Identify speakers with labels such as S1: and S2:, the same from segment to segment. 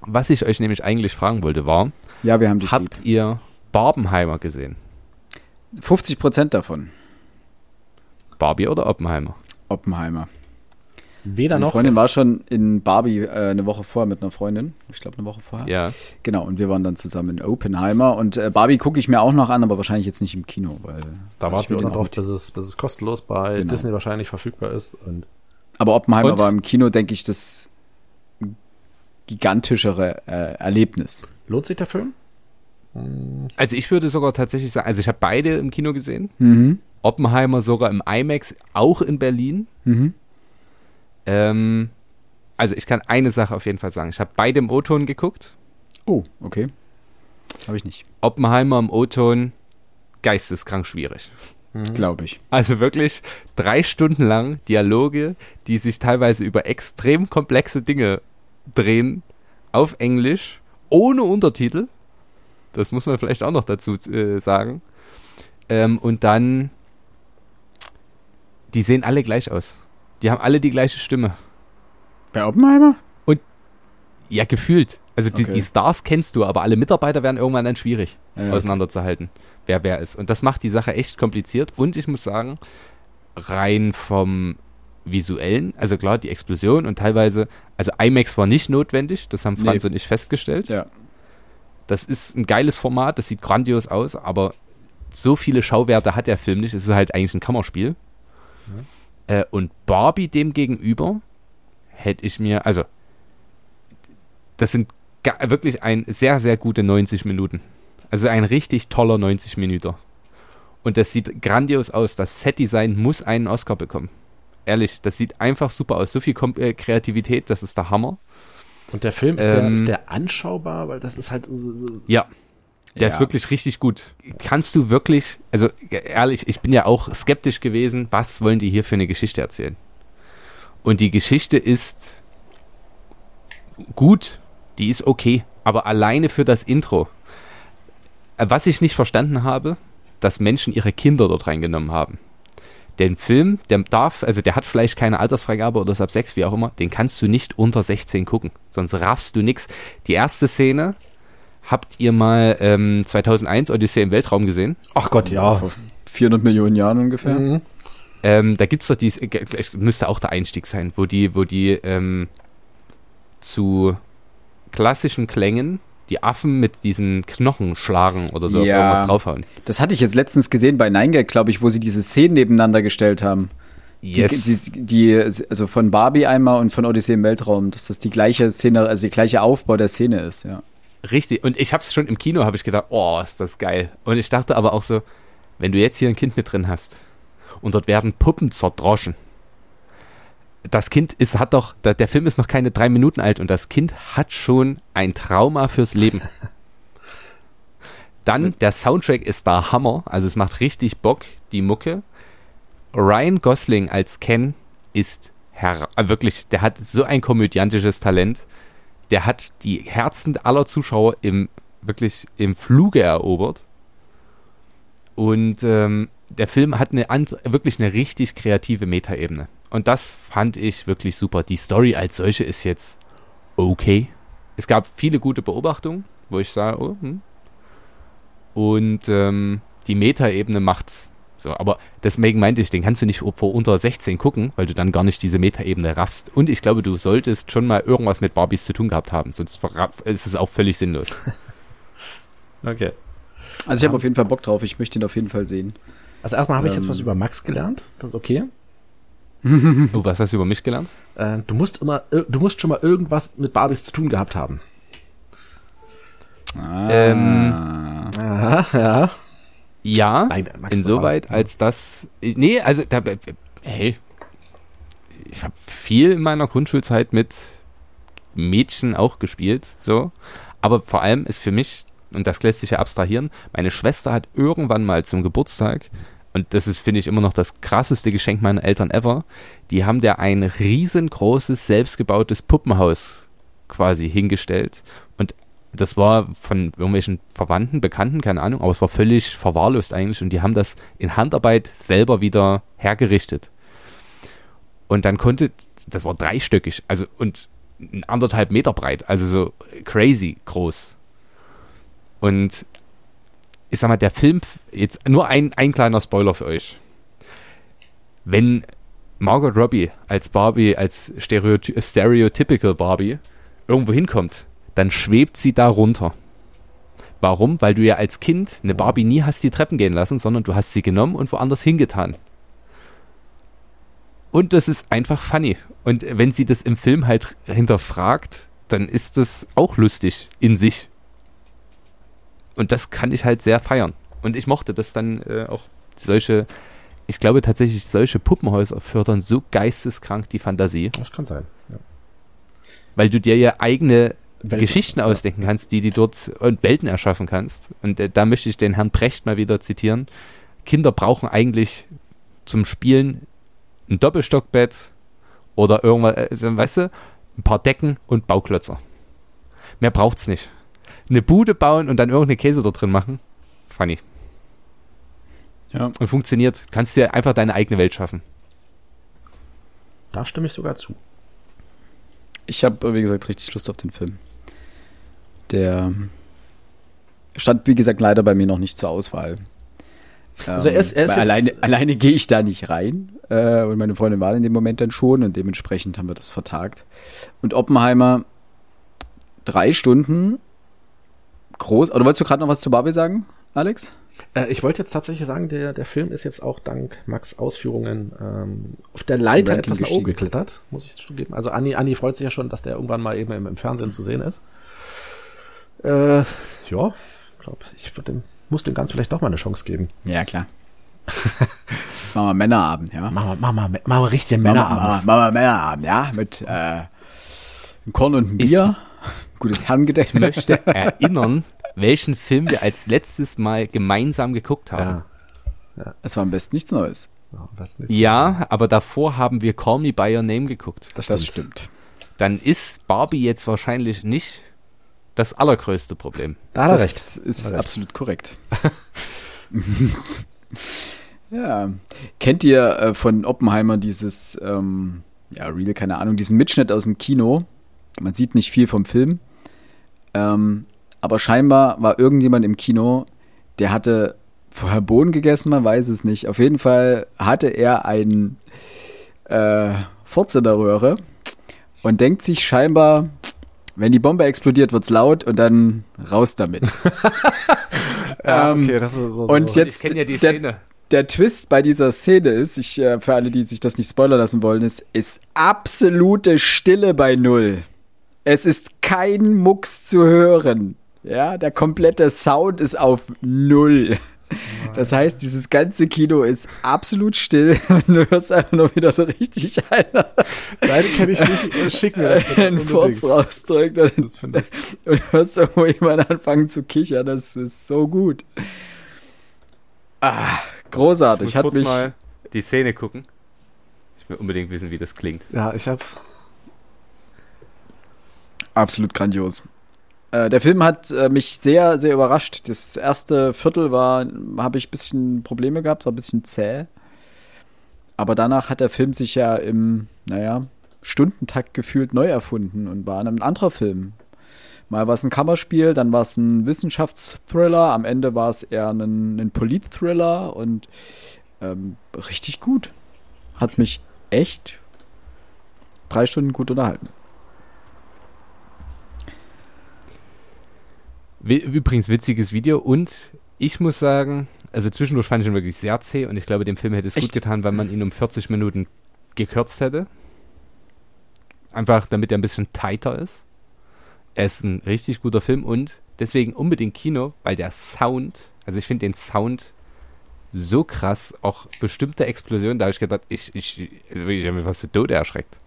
S1: Was ich euch nämlich eigentlich fragen wollte, war,
S2: Ja, wir haben dich
S1: habt ihr Barbenheimer gesehen?
S2: lieb. 50 Prozent davon.
S1: Barbie oder Oppenheimer?
S2: Oppenheimer.
S3: Weder
S2: Meine
S3: noch.
S2: Freundin war schon in Barbie äh, eine Woche vorher mit einer Freundin. Ich glaube, eine Woche vorher.
S1: Ja.
S2: Genau, und wir waren dann zusammen in Oppenheimer. Und äh, Barbie gucke ich mir auch noch an, aber wahrscheinlich jetzt nicht im Kino. Weil
S3: Da
S2: ich
S3: warten wir
S2: auch
S3: drauf, bis es, bis es kostenlos bei
S2: Genau.
S3: Disney wahrscheinlich verfügbar ist. Und
S2: Aber Oppenheimer
S1: Und?
S2: war im Kino, denke ich, das gigantischere äh, Erlebnis.
S3: lohnt sich der Film?
S1: Also ich würde sogar tatsächlich sagen, also ich habe beide im Kino gesehen.
S2: Mhm.
S1: Oppenheimer sogar im IMAX, auch in Berlin.
S2: Mhm.
S1: Ähm, also ich kann eine Sache auf jeden Fall sagen. Ich habe beide im O-Ton geguckt.
S2: Oh, okay. Habe ich nicht.
S1: Oppenheimer im O-Ton, geisteskrank schwierig.
S2: Glaube ich.
S1: Also wirklich drei Stunden lang Dialoge, die sich teilweise über extrem komplexe Dinge drehen, auf Englisch, ohne Untertitel. Das muss man vielleicht auch noch dazu äh, sagen. Ähm, und dann, die sehen alle gleich aus. Die haben alle die gleiche Stimme.
S2: Bei Oppenheimer?
S1: Ja, gefühlt. Also die,
S2: Okay.
S1: die Stars kennst du, aber alle Mitarbeiter werden irgendwann dann schwierig
S2: Ja,
S1: auseinanderzuhalten, wer wer ist. Und das macht die Sache echt kompliziert. Und ich muss sagen, rein vom visuellen, also klar, die Explosion und teilweise, also IMAX war nicht notwendig, das haben Franz
S2: Nee.
S1: und ich festgestellt.
S2: Ja.
S1: Das ist ein geiles Format, das sieht grandios aus, aber so viele Schauwerte hat der Film nicht. Es ist halt eigentlich ein Kammerspiel. Äh, und Barbie dem gegenüber hätte ich mir, also das sind wirklich ein sehr, sehr gute 90 Minuten. Also ein richtig toller 90 Minuten. Und das sieht grandios aus. Das Setdesign muss einen Oscar bekommen. Ehrlich, das sieht einfach super aus. So viel Kom äh, Kreativität, das ist der Hammer.
S3: Und der Film, ist, der,
S1: Ähm,
S3: ist der anschaubar? Weil das ist halt so, so,
S1: Ja. Der
S2: Ja.
S1: ist wirklich richtig gut. Kannst du wirklich, also ehrlich, ich bin ja auch skeptisch gewesen, was wollen die hier für eine Geschichte erzählen? Und die Geschichte ist gut, die ist okay, aber alleine für das Intro. Äh, Was ich nicht verstanden habe, dass Menschen ihre Kinder dort reingenommen haben. Den Film, der darf, also der hat vielleicht keine Altersfreigabe oder ist ab 6, wie auch immer, den kannst du nicht unter 16 gucken, sonst raffst du nix. Die erste Szene, habt ihr mal ähm, 2001 Odyssee im Weltraum gesehen?
S3: Ach Gott, ja.
S2: Vor 400 Millionen Jahren ungefähr.
S3: Mhm.
S1: Ähm, da gibt's doch dies, äh, müsste auch der Einstieg sein, wo die, wo die ähm, zu klassischen Klängen die Affen mit diesen Knochen schlagen oder so
S2: Ja.
S1: irgendwas draufhauen.
S2: Das hatte ich jetzt letztens gesehen bei Nine Gag, glaube ich, wo sie diese Szenen nebeneinander gestellt haben.
S1: Yes.
S2: Die, die, also von Barbie einmal und von Odyssee im Weltraum, dass das die gleiche Szene, also der gleiche Aufbau der Szene ist, ja.
S1: Richtig. Und ich habe es schon im Kino, habe ich gedacht, oh, ist das geil. Und ich dachte aber auch so, wenn du jetzt hier ein Kind mit drin hast und dort werden Puppen zerdroschen. Das Kind ist, hat doch, der, Film ist noch keine drei Minuten alt und das Kind hat schon ein Trauma fürs Leben. Dann, der Soundtrack ist da Hammer, also es macht richtig Bock, die Mucke. Ryan Gosling als Ken ist her äh, wirklich, der hat so ein komödiantisches Talent der hat die Herzen aller Zuschauer im wirklich im Fluge erobert. Und ähm, der Film hat eine wirklich eine richtig kreative Metaebene. Und das fand ich wirklich super. Die Story als solche ist jetzt okay. Es gab viele gute Beobachtungen, wo ich sage, oh, hm. Und ähm, die Metaebene macht's. So, aber deswegen meinte ich, den kannst du nicht vor unter 16 gucken, weil du dann gar nicht diese Metaebene raffst. Und ich glaube, du solltest schon mal irgendwas mit Barbies zu tun gehabt haben, sonst ist es auch völlig sinnlos.
S3: Okay.
S2: Also ich habe auf jeden Fall Bock drauf, ich möchte ihn auf jeden Fall sehen.
S3: Also erstmal habe ich jetzt
S2: Ähm.
S3: was über Max gelernt. Das ist okay.
S1: oh, was hast du über mich gelernt?
S3: Äh, du musst immer, du musst schon mal irgendwas mit Barbies zu tun gehabt haben.
S2: Ah.
S1: Ähm,
S3: Ja, ja.
S1: Ja,
S3: Nein,
S1: insoweit, als das. Ich, nee, also, da, hey, ich habe viel in meiner Grundschulzeit mit Mädchen auch gespielt, so. Aber vor allem ist für mich, und das lässt sich ja abstrahieren, meine Schwester hat irgendwann mal zum Geburtstag, und das ist, finde ich, immer noch das krasseste Geschenk meiner Eltern ever, die haben der ein riesengroßes, selbstgebautes Puppenhaus quasi hingestellt. Und das war von irgendwelchen Verwandten, Bekannten, keine Ahnung, aber es war völlig verwahrlost eigentlich und die haben das in Handarbeit selber wieder hergerichtet. Und dann konnte, das war dreistöckig, also und anderthalb Meter breit, also so crazy groß. Und ich sag mal, der Film, jetzt nur ein, ein kleiner Spoiler für euch. Wenn Margot Robbie als Barbie, als Stereoty Stereotypical Barbie irgendwo hinkommt, dann schwebt sie da runter. Warum? Weil du ja als Kind eine Barbie nie hast die Treppen gehen lassen, sondern du hast sie genommen und woanders hingetan. Und das ist einfach funny. Und wenn sie das im Film halt hinterfragt, dann ist das auch lustig in sich. Und das kann ich halt sehr feiern. Und ich mochte das dann äh, auch solche, ich glaube tatsächlich, solche Puppenhäuser fördern so geisteskrank die Fantasie,
S3: Das kann sein. Ja.
S1: weil du dir ja eigene
S3: Welten,
S1: Geschichten
S3: ja.
S1: ausdenken kannst, die die dort und Welten erschaffen kannst. Und äh, da möchte ich den Herrn Precht mal wieder zitieren. Kinder brauchen eigentlich zum Spielen ein Doppelstockbett oder irgendwas, äh, weißt du, ein paar Decken und Bauklötzer. Mehr braucht's nicht. Eine Bude bauen und dann irgendeine Käse dort drin machen. Funny.
S2: Ja.
S1: Und funktioniert. Kannst dir einfach deine eigene Welt schaffen.
S3: Da stimme ich sogar zu.
S2: Ich habe, wie gesagt, richtig Lust auf den Film. Der stand, wie gesagt, leider bei mir noch nicht zur Auswahl.
S3: Also er ist- er ist
S2: weil
S3: jetzt-
S2: alleine, alleine gehe ich da nicht rein. Äh, und meine Freundin war in dem Moment dann schon und dementsprechend haben wir das vertagt. Und Oppenheimer, drei Stunden, groß. Oder wolltest du gerade noch was zu Barbie sagen, Alex?
S3: Äh, ich wollte jetzt tatsächlich sagen, der, der Film ist jetzt auch dank Max Ausführungen ähm, auf der Leiter etwas nach oben geklettert, muss ich zugeben. Also Anni, Anni freut sich ja schon, dass der irgendwann mal eben im, im Fernsehen zu sehen ist. Äh, ja, glaub, ich dem, muss dem Ganzen vielleicht doch mal eine Chance geben.
S2: Ja, klar. das machen wir Männerabend, ja.
S3: Machen wir, machen wir, machen wir richtig
S2: Machen wir-
S3: Männerabend.
S2: Machen wir Männerabend, ja. Mit äh, Korn und Bier. Gutes Herrengedächtnis.
S1: möchte erinnern, welchen Film wir als letztes Mal gemeinsam geguckt haben.
S3: Ja.
S2: Es war am besten nichts Neues.
S3: ja.
S1: Ja, aber davor haben wir Call Me By Your Name geguckt.
S3: das
S2: Das
S3: stimmt.
S2: stimmt.
S1: Dann ist Barbie jetzt wahrscheinlich nicht das allergrößte Problem.
S3: Da hat er
S2: das
S3: recht.
S2: ist
S3: Hat er recht.
S2: absolut korrekt. ja. Kennt ihr äh, von Oppenheimer dieses, ähm, ja, Real, keine Ahnung, diesen Mitschnitt aus dem Kino? Man sieht nicht viel vom Film. Ähm, aber scheinbar war irgendjemand im Kino, der hatte vorher Bohnen gegessen, man weiß es nicht. Auf jeden Fall hatte er einen äh, Furz in der Röhre und denkt sich scheinbar, wenn die Bombe explodiert, wird's laut und dann raus damit.
S3: Ja,
S2: Ähm,
S3: okay, das ist so.
S2: und
S3: so.
S2: jetzt der, der Twist bei dieser Szene ist, ich, äh, für alle, die sich das nicht spoilern lassen wollen, ist, ist absolute Stille bei Null. Es ist kein Mucks zu hören. Ja, der komplette Sound ist auf Null. Das heißt, dieses ganze Kino ist absolut still und du hörst einfach nur wieder so richtig einer
S3: Nein, kenne ich nicht. Äh, Schick mir das. bitte
S2: einen Furz rausdrückt und,
S3: Das ich.
S2: und hörst irgendwo jemand anfangen zu kichern. Das ist so gut. Ah, großartig.
S1: Ich
S2: Hat
S1: kurz
S2: mich,
S1: mal die Szene gucken. Ich will unbedingt wissen, wie das klingt.
S3: Ja, ich habe
S2: Absolut grandios. Äh, der Film hat äh, mich sehr, sehr überrascht. Das erste Viertel war, habe ich ein bisschen Probleme gehabt, war ein bisschen zäh. Aber danach hat der Film sich ja im, naja, Stundentakt gefühlt neu erfunden und war ein anderer Film. Mal war es ein Kammerspiel, dann war es ein Wissenschaftsthriller, am Ende war es eher ein, ein Polit-Thriller und ähm, richtig gut. Hat mich echt drei Stunden gut unterhalten.
S1: Übrigens witziges Video und ich muss sagen, also zwischendurch fand ich ihn wirklich sehr zäh und ich glaube, dem Film hätte es gut
S2: Echt?
S1: getan, weil man ihn um 40 Minuten gekürzt hätte. Einfach damit er ein bisschen tighter ist. Er ist ein richtig guter Film und deswegen unbedingt Kino, weil der Sound, also ich finde den Sound so krass, auch bestimmte Explosionen, da habe ich gedacht, ich, ich, ich habe mich fast zu Tode erschreckt.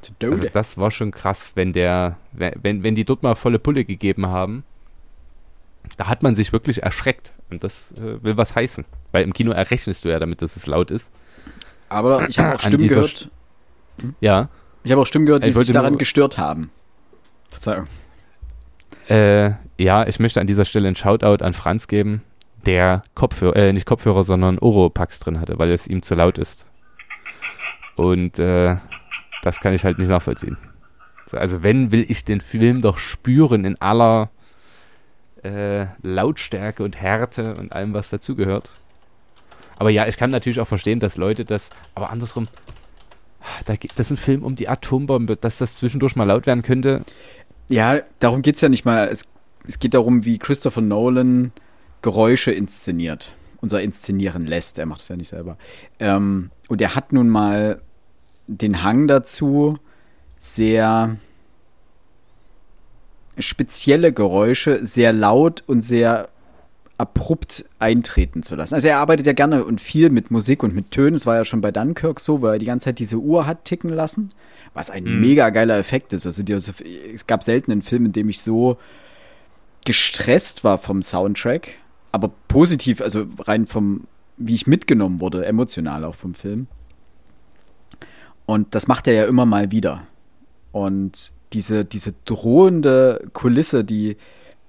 S2: Zu
S1: Also
S2: Dode.
S1: das war schon krass, wenn der, wenn, wenn die dort mal volle Pulle gegeben haben. Da hat man sich wirklich erschreckt. Und das äh, will was heißen. Weil im Kino errechnest du ja damit, dass es laut ist.
S2: Aber ich habe auch Stimmen gehört.
S1: Ja.
S2: Ich habe auch Stimmen gehört, die sich daran gestört haben. Verzeihung.
S1: Äh, ja, ich möchte an dieser Stelle einen Shoutout an Franz geben, der Kopfhörer, äh, nicht Kopfhörer, sondern Oropax drin hatte, weil es ihm zu laut ist. Und äh, das kann ich halt nicht nachvollziehen. Also wenn, will ich den Film doch spüren in aller äh, Lautstärke und Härte und allem, was dazugehört. Aber ja, ich kann natürlich auch verstehen, dass Leute das, aber andersrum, da das ist ein Film um die Atombombe, dass das zwischendurch mal laut werden könnte.
S2: Ja, darum geht es ja nicht mal. Es, es geht darum, wie Christopher Nolan Geräusche inszeniert. Unser inszenieren lässt. Er macht es ja nicht selber. Ähm, und er hat nun mal den Hang dazu, sehr spezielle Geräusche sehr laut und sehr abrupt eintreten zu lassen. Also er arbeitet ja gerne und viel mit Musik und mit Tönen. Es war ja schon bei Dunkirk so, weil er die ganze Zeit diese Uhr hat ticken lassen, was ein mhm. mega geiler Effekt ist. Also die, es gab selten einen Film, in dem ich so gestresst war vom Soundtrack, aber positiv, also rein vom, wie ich mitgenommen wurde, emotional auch vom Film. Und das macht er ja immer mal wieder. Und diese, diese drohende Kulisse, die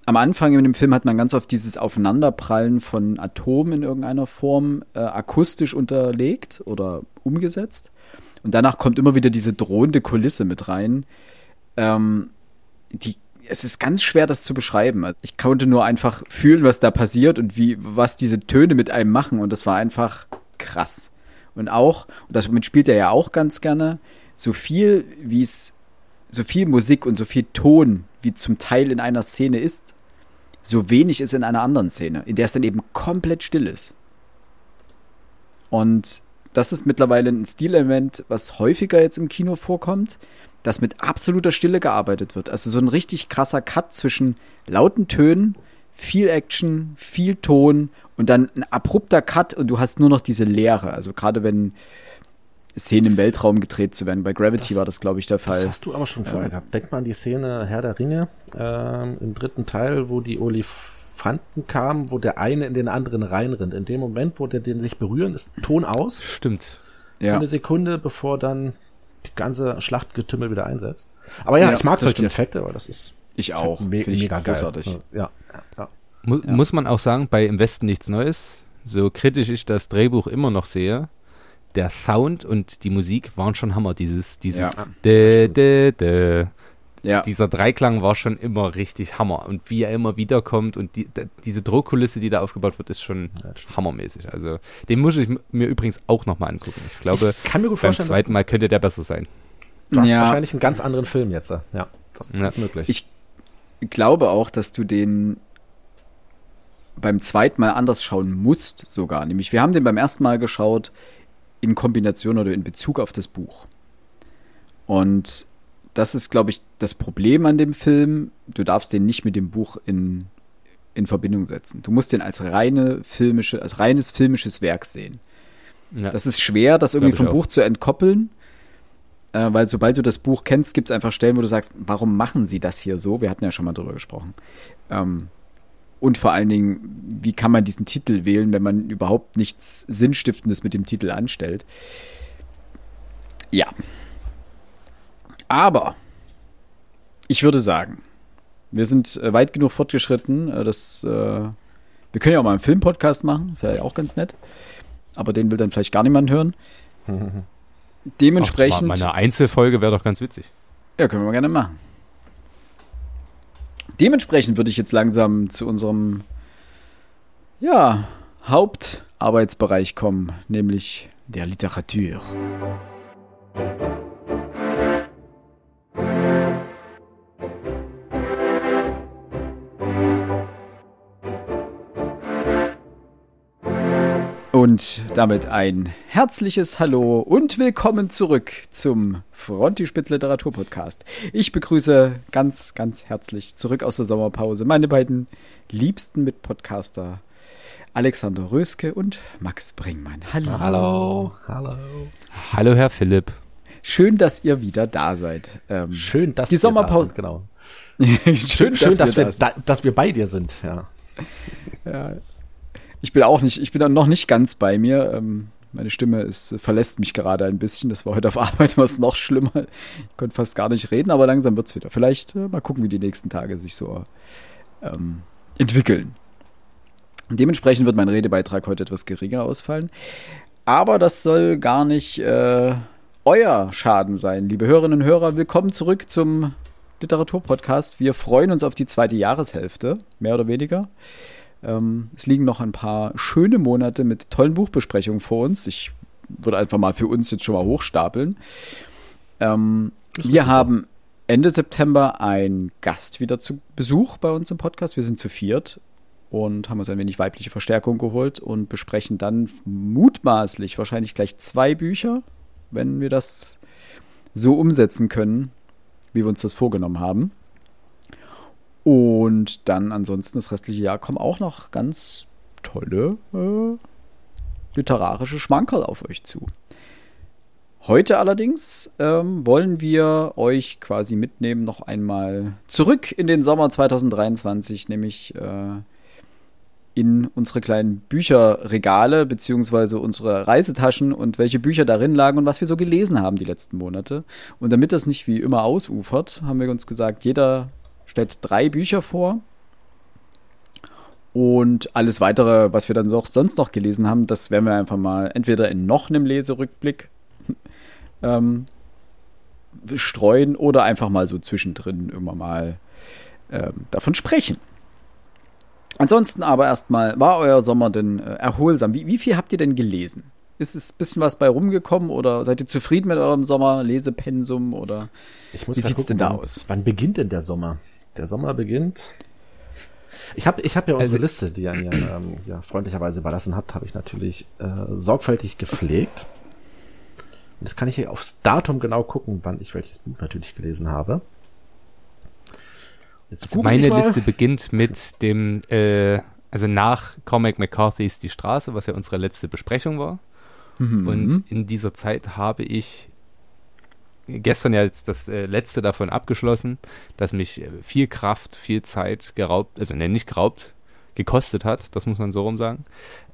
S2: am Anfang in dem Film hat man ganz oft dieses Aufeinanderprallen von Atomen in irgendeiner Form äh, akustisch unterlegt oder umgesetzt. Und danach kommt immer wieder diese drohende Kulisse mit rein. Ähm, die, es ist ganz schwer, das zu beschreiben. Also ich konnte nur einfach fühlen, was da passiert und wie, was diese Töne mit einem machen. Und das war einfach krass. Und auch, und damit spielt er ja auch ganz gerne, so viel, wie es so viel Musik und so viel Ton, wie zum Teil in einer Szene ist, so wenig ist in einer anderen Szene, in der es dann eben komplett still ist. Und das ist mittlerweile ein Stilelement, was häufiger jetzt im Kino vorkommt, dass mit absoluter Stille gearbeitet wird. Also so ein richtig krasser Cut zwischen lauten Tönen, viel Action, viel Ton und dann ein abrupter Cut und du hast nur noch diese Leere. Also gerade wenn Szenen im Weltraum gedreht zu werden. Bei Gravity das, war das, glaube ich, der Fall. Das
S3: hast du aber schon vorher ähm, gehabt. Denk mal an die Szene Herr der Ringe ähm, im dritten Teil, wo die Olifanten kamen, wo der eine in den anderen reinrennt. In dem Moment, wo der den sich berühren, ist Ton aus.
S1: Stimmt.
S3: Ja. Eine Sekunde, bevor dann die ganze Schlachtgetümmel wieder einsetzt. Aber ja, ja ich mag solche stimmt. Effekte, aber das ist
S2: ich auch. Me Finde ich mega großartig.
S3: Geil. Ja.
S1: ja. Mu ja. Muss man auch sagen, bei Im Westen nichts Neues, so kritisch ich das Drehbuch immer noch sehe, der Sound und die Musik waren schon Hammer. Dieses, dieses ja, dä, dä, dä. Ja. Dieser Dreiklang war schon immer richtig Hammer. Und wie er immer wiederkommt und die, diese Drohkulisse, die da aufgebaut wird, ist schon ja, hammermäßig. Also den muss ich mir übrigens auch nochmal angucken. Ich glaube, ich kann mir gut beim zweiten Mal könnte der besser sein.
S3: Du hast ja. wahrscheinlich einen ganz anderen Film jetzt. Ja, das ist ja. möglich.
S2: Ich glaube auch, dass du den beim zweiten Mal anders schauen musst sogar. Nämlich, wir haben den beim ersten Mal geschaut in Kombination oder in Bezug auf das Buch. Und das ist, glaube ich, das Problem an dem Film. Du darfst den nicht mit dem Buch in, in Verbindung setzen. Du musst den als reine filmische, als reines filmisches Werk sehen. Ja. Das ist schwer, das irgendwie vom Buch zu entkoppeln. Äh, weil sobald du das Buch kennst, gibt es einfach Stellen, wo du sagst, warum machen sie das hier so? Wir hatten ja schon mal drüber gesprochen. Ähm, und vor allen Dingen, wie kann man diesen Titel wählen, wenn man überhaupt nichts Sinnstiftendes mit dem Titel anstellt? Ja. Aber ich würde sagen, wir sind äh, weit genug fortgeschritten. Äh, dass, äh, wir können ja auch mal einen Filmpodcast machen, wäre ja auch ganz nett. Aber den will dann vielleicht gar niemand hören. Dementsprechend.
S1: Ach, meine Einzelfolge wäre doch ganz witzig.
S2: Ja, können wir gerne machen. Dementsprechend würde ich jetzt langsam zu unserem ja, Hauptarbeitsbereich kommen, nämlich der Literatur. Und damit ein herzliches Hallo und willkommen zurück zum Frontispitz Literatur Podcast. Ich begrüße ganz, ganz herzlich zurück aus der Sommerpause meine beiden liebsten Mitpodcaster Alexander Röske und Max Bringmann.
S3: Hallo. Hallo. Hallo.
S1: Hallo, Herr Philipp.
S2: Schön, dass ihr wieder da seid.
S3: Ähm, schön, dass
S2: die Sommerpause,
S3: sind, genau.
S2: schön, schön, dass, dass, wir,
S3: da, dass wir bei dir sind, ja.
S2: ja ich bin auch nicht, ich bin dann noch nicht ganz bei mir. Ähm, meine Stimme ist, verlässt mich gerade ein bisschen. Das war heute auf Arbeit was noch schlimmer. Ich konnte fast gar nicht reden, aber langsam wird es wieder. Vielleicht äh, mal gucken, wie die nächsten Tage sich so ähm, entwickeln. Dementsprechend wird mein Redebeitrag heute etwas geringer ausfallen. Aber das soll gar nicht äh, euer Schaden sein. Liebe Hörerinnen und Hörer, willkommen zurück zum Literaturpodcast. Wir freuen uns auf die zweite Jahreshälfte, mehr oder weniger. Ähm, es liegen noch ein paar schöne Monate mit tollen Buchbesprechungen vor uns. Ich würde einfach mal für uns jetzt schon mal hochstapeln. Ähm, wir haben Ende September einen Gast wieder zu Besuch bei uns im Podcast. Wir sind zu viert und haben uns ein wenig weibliche Verstärkung geholt und besprechen dann mutmaßlich wahrscheinlich gleich zwei Bücher, wenn wir das so umsetzen können, wie wir uns das vorgenommen haben. Und dann ansonsten das restliche Jahr kommen auch noch ganz tolle äh, literarische Schmankerl auf euch zu. Heute allerdings ähm, wollen wir euch quasi mitnehmen noch einmal zurück in den Sommer 2023, nämlich äh, in unsere kleinen Bücherregale beziehungsweise unsere Reisetaschen und welche Bücher darin lagen und was wir so gelesen haben die letzten Monate. Und damit das nicht wie immer ausufert, haben wir uns gesagt, jeder stellt drei Bücher vor. Und alles weitere, was wir dann noch, sonst noch gelesen haben, das werden wir einfach mal entweder in noch einem Leserückblick ähm, streuen oder einfach mal so zwischendrin immer mal ähm, davon sprechen. Ansonsten aber erstmal, war euer Sommer denn äh, erholsam? Wie, wie viel habt ihr denn gelesen? Ist es ein bisschen was bei rumgekommen oder seid ihr zufrieden mit eurem Sommer, Lesepensum oder
S3: wie sieht es denn da aus? Wann beginnt denn der Sommer? Der Sommer beginnt. Ich habe ich hab ja unsere also, Liste, die ihr mir ähm, ja, freundlicherweise überlassen habt, habe ich natürlich äh, sorgfältig gepflegt. Und jetzt kann ich hier aufs Datum genau gucken, wann ich welches Buch natürlich gelesen habe.
S1: Also meine Liste beginnt mit dem, äh, also nach Cormac McCarthy's Die Straße, was ja unsere letzte Besprechung war. Mhm. Und in dieser Zeit habe ich gestern ja jetzt das äh, letzte davon abgeschlossen, dass mich äh, viel Kraft, viel Zeit geraubt, also ne, nicht geraubt, gekostet hat, das muss man so rum sagen,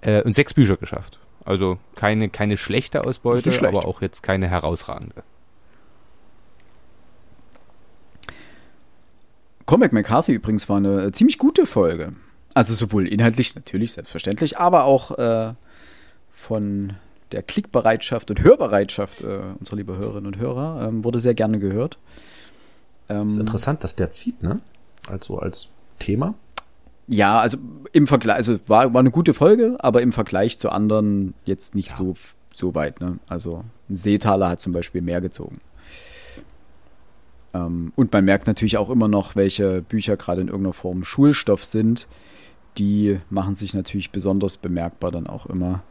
S1: äh, und sechs Bücher geschafft. Also keine, keine schlechte Ausbeute, schlecht. aber auch jetzt keine herausragende.
S2: Comic McCarthy übrigens war eine ziemlich gute Folge. Also sowohl inhaltlich natürlich, selbstverständlich, aber auch äh, von der Klickbereitschaft und Hörbereitschaft äh, unserer lieben Hörerinnen und Hörer ähm, wurde sehr gerne gehört.
S3: Ähm, ist interessant, dass der zieht, ne? Also als Thema.
S2: Ja, also im Vergleich, also war, war eine gute Folge, aber im Vergleich zu anderen jetzt nicht ja. so, so weit, ne? Also ein Seetaler hat zum Beispiel mehr gezogen. Ähm, und man merkt natürlich auch immer noch, welche Bücher gerade in irgendeiner Form Schulstoff sind. Die machen sich natürlich besonders bemerkbar dann auch immer.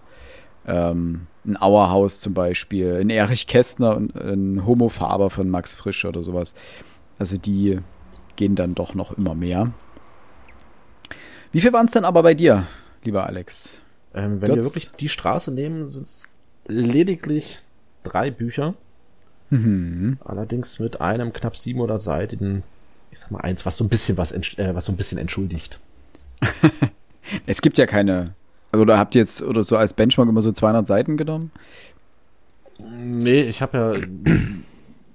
S2: Ähm, ein Auerhaus zum Beispiel, ein Erich Kästner und ein Homo Faber von Max Frisch oder sowas. Also die gehen dann doch noch immer mehr. Wie viel waren es denn aber bei dir, lieber Alex?
S3: Ähm, wenn wir wirklich die Straße nehmen, sind es lediglich drei Bücher. Mhm. Allerdings mit einem knapp 700 Seiten, ich sag mal eins, was so ein bisschen was, äh, was so ein bisschen entschuldigt.
S2: es gibt ja keine, oder habt ihr jetzt oder so als Benchmark immer so 200 Seiten genommen?
S3: Nee, ich habe ja,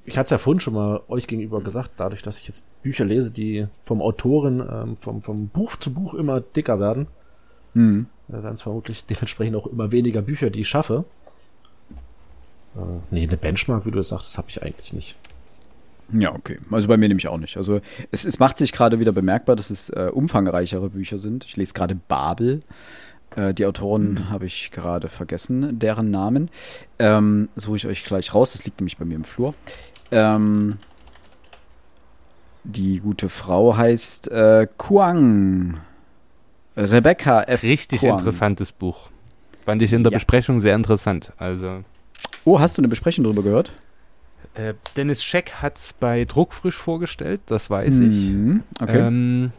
S3: ich hatte es ja vorhin schon mal euch gegenüber gesagt, dadurch, dass ich jetzt Bücher lese, die vom Autoren, ähm, vom, vom Buch zu Buch immer dicker werden, mhm. äh, werden es vermutlich dementsprechend auch immer weniger Bücher, die ich schaffe. Äh, nee, eine Benchmark, wie du das sagst, das habe ich eigentlich nicht.
S2: Ja, okay. Also bei mir nämlich auch nicht. Also es, es macht sich gerade wieder bemerkbar, dass es äh, umfangreichere Bücher sind. Ich lese gerade Babel. Äh, die Autoren mhm. habe ich gerade vergessen, deren Namen. Ähm, suche ich euch gleich raus. Das liegt nämlich bei mir im Flur. Ähm, die gute Frau heißt äh, Kuang. Rebecca
S1: F. Richtig Kuang. interessantes Buch. Fand ich in der ja. Besprechung sehr interessant. Also
S2: Oh, hast du eine Besprechung darüber gehört?
S1: Äh, Dennis Scheck hat es bei Druckfrisch vorgestellt, das weiß mhm, ich. Okay. Ähm,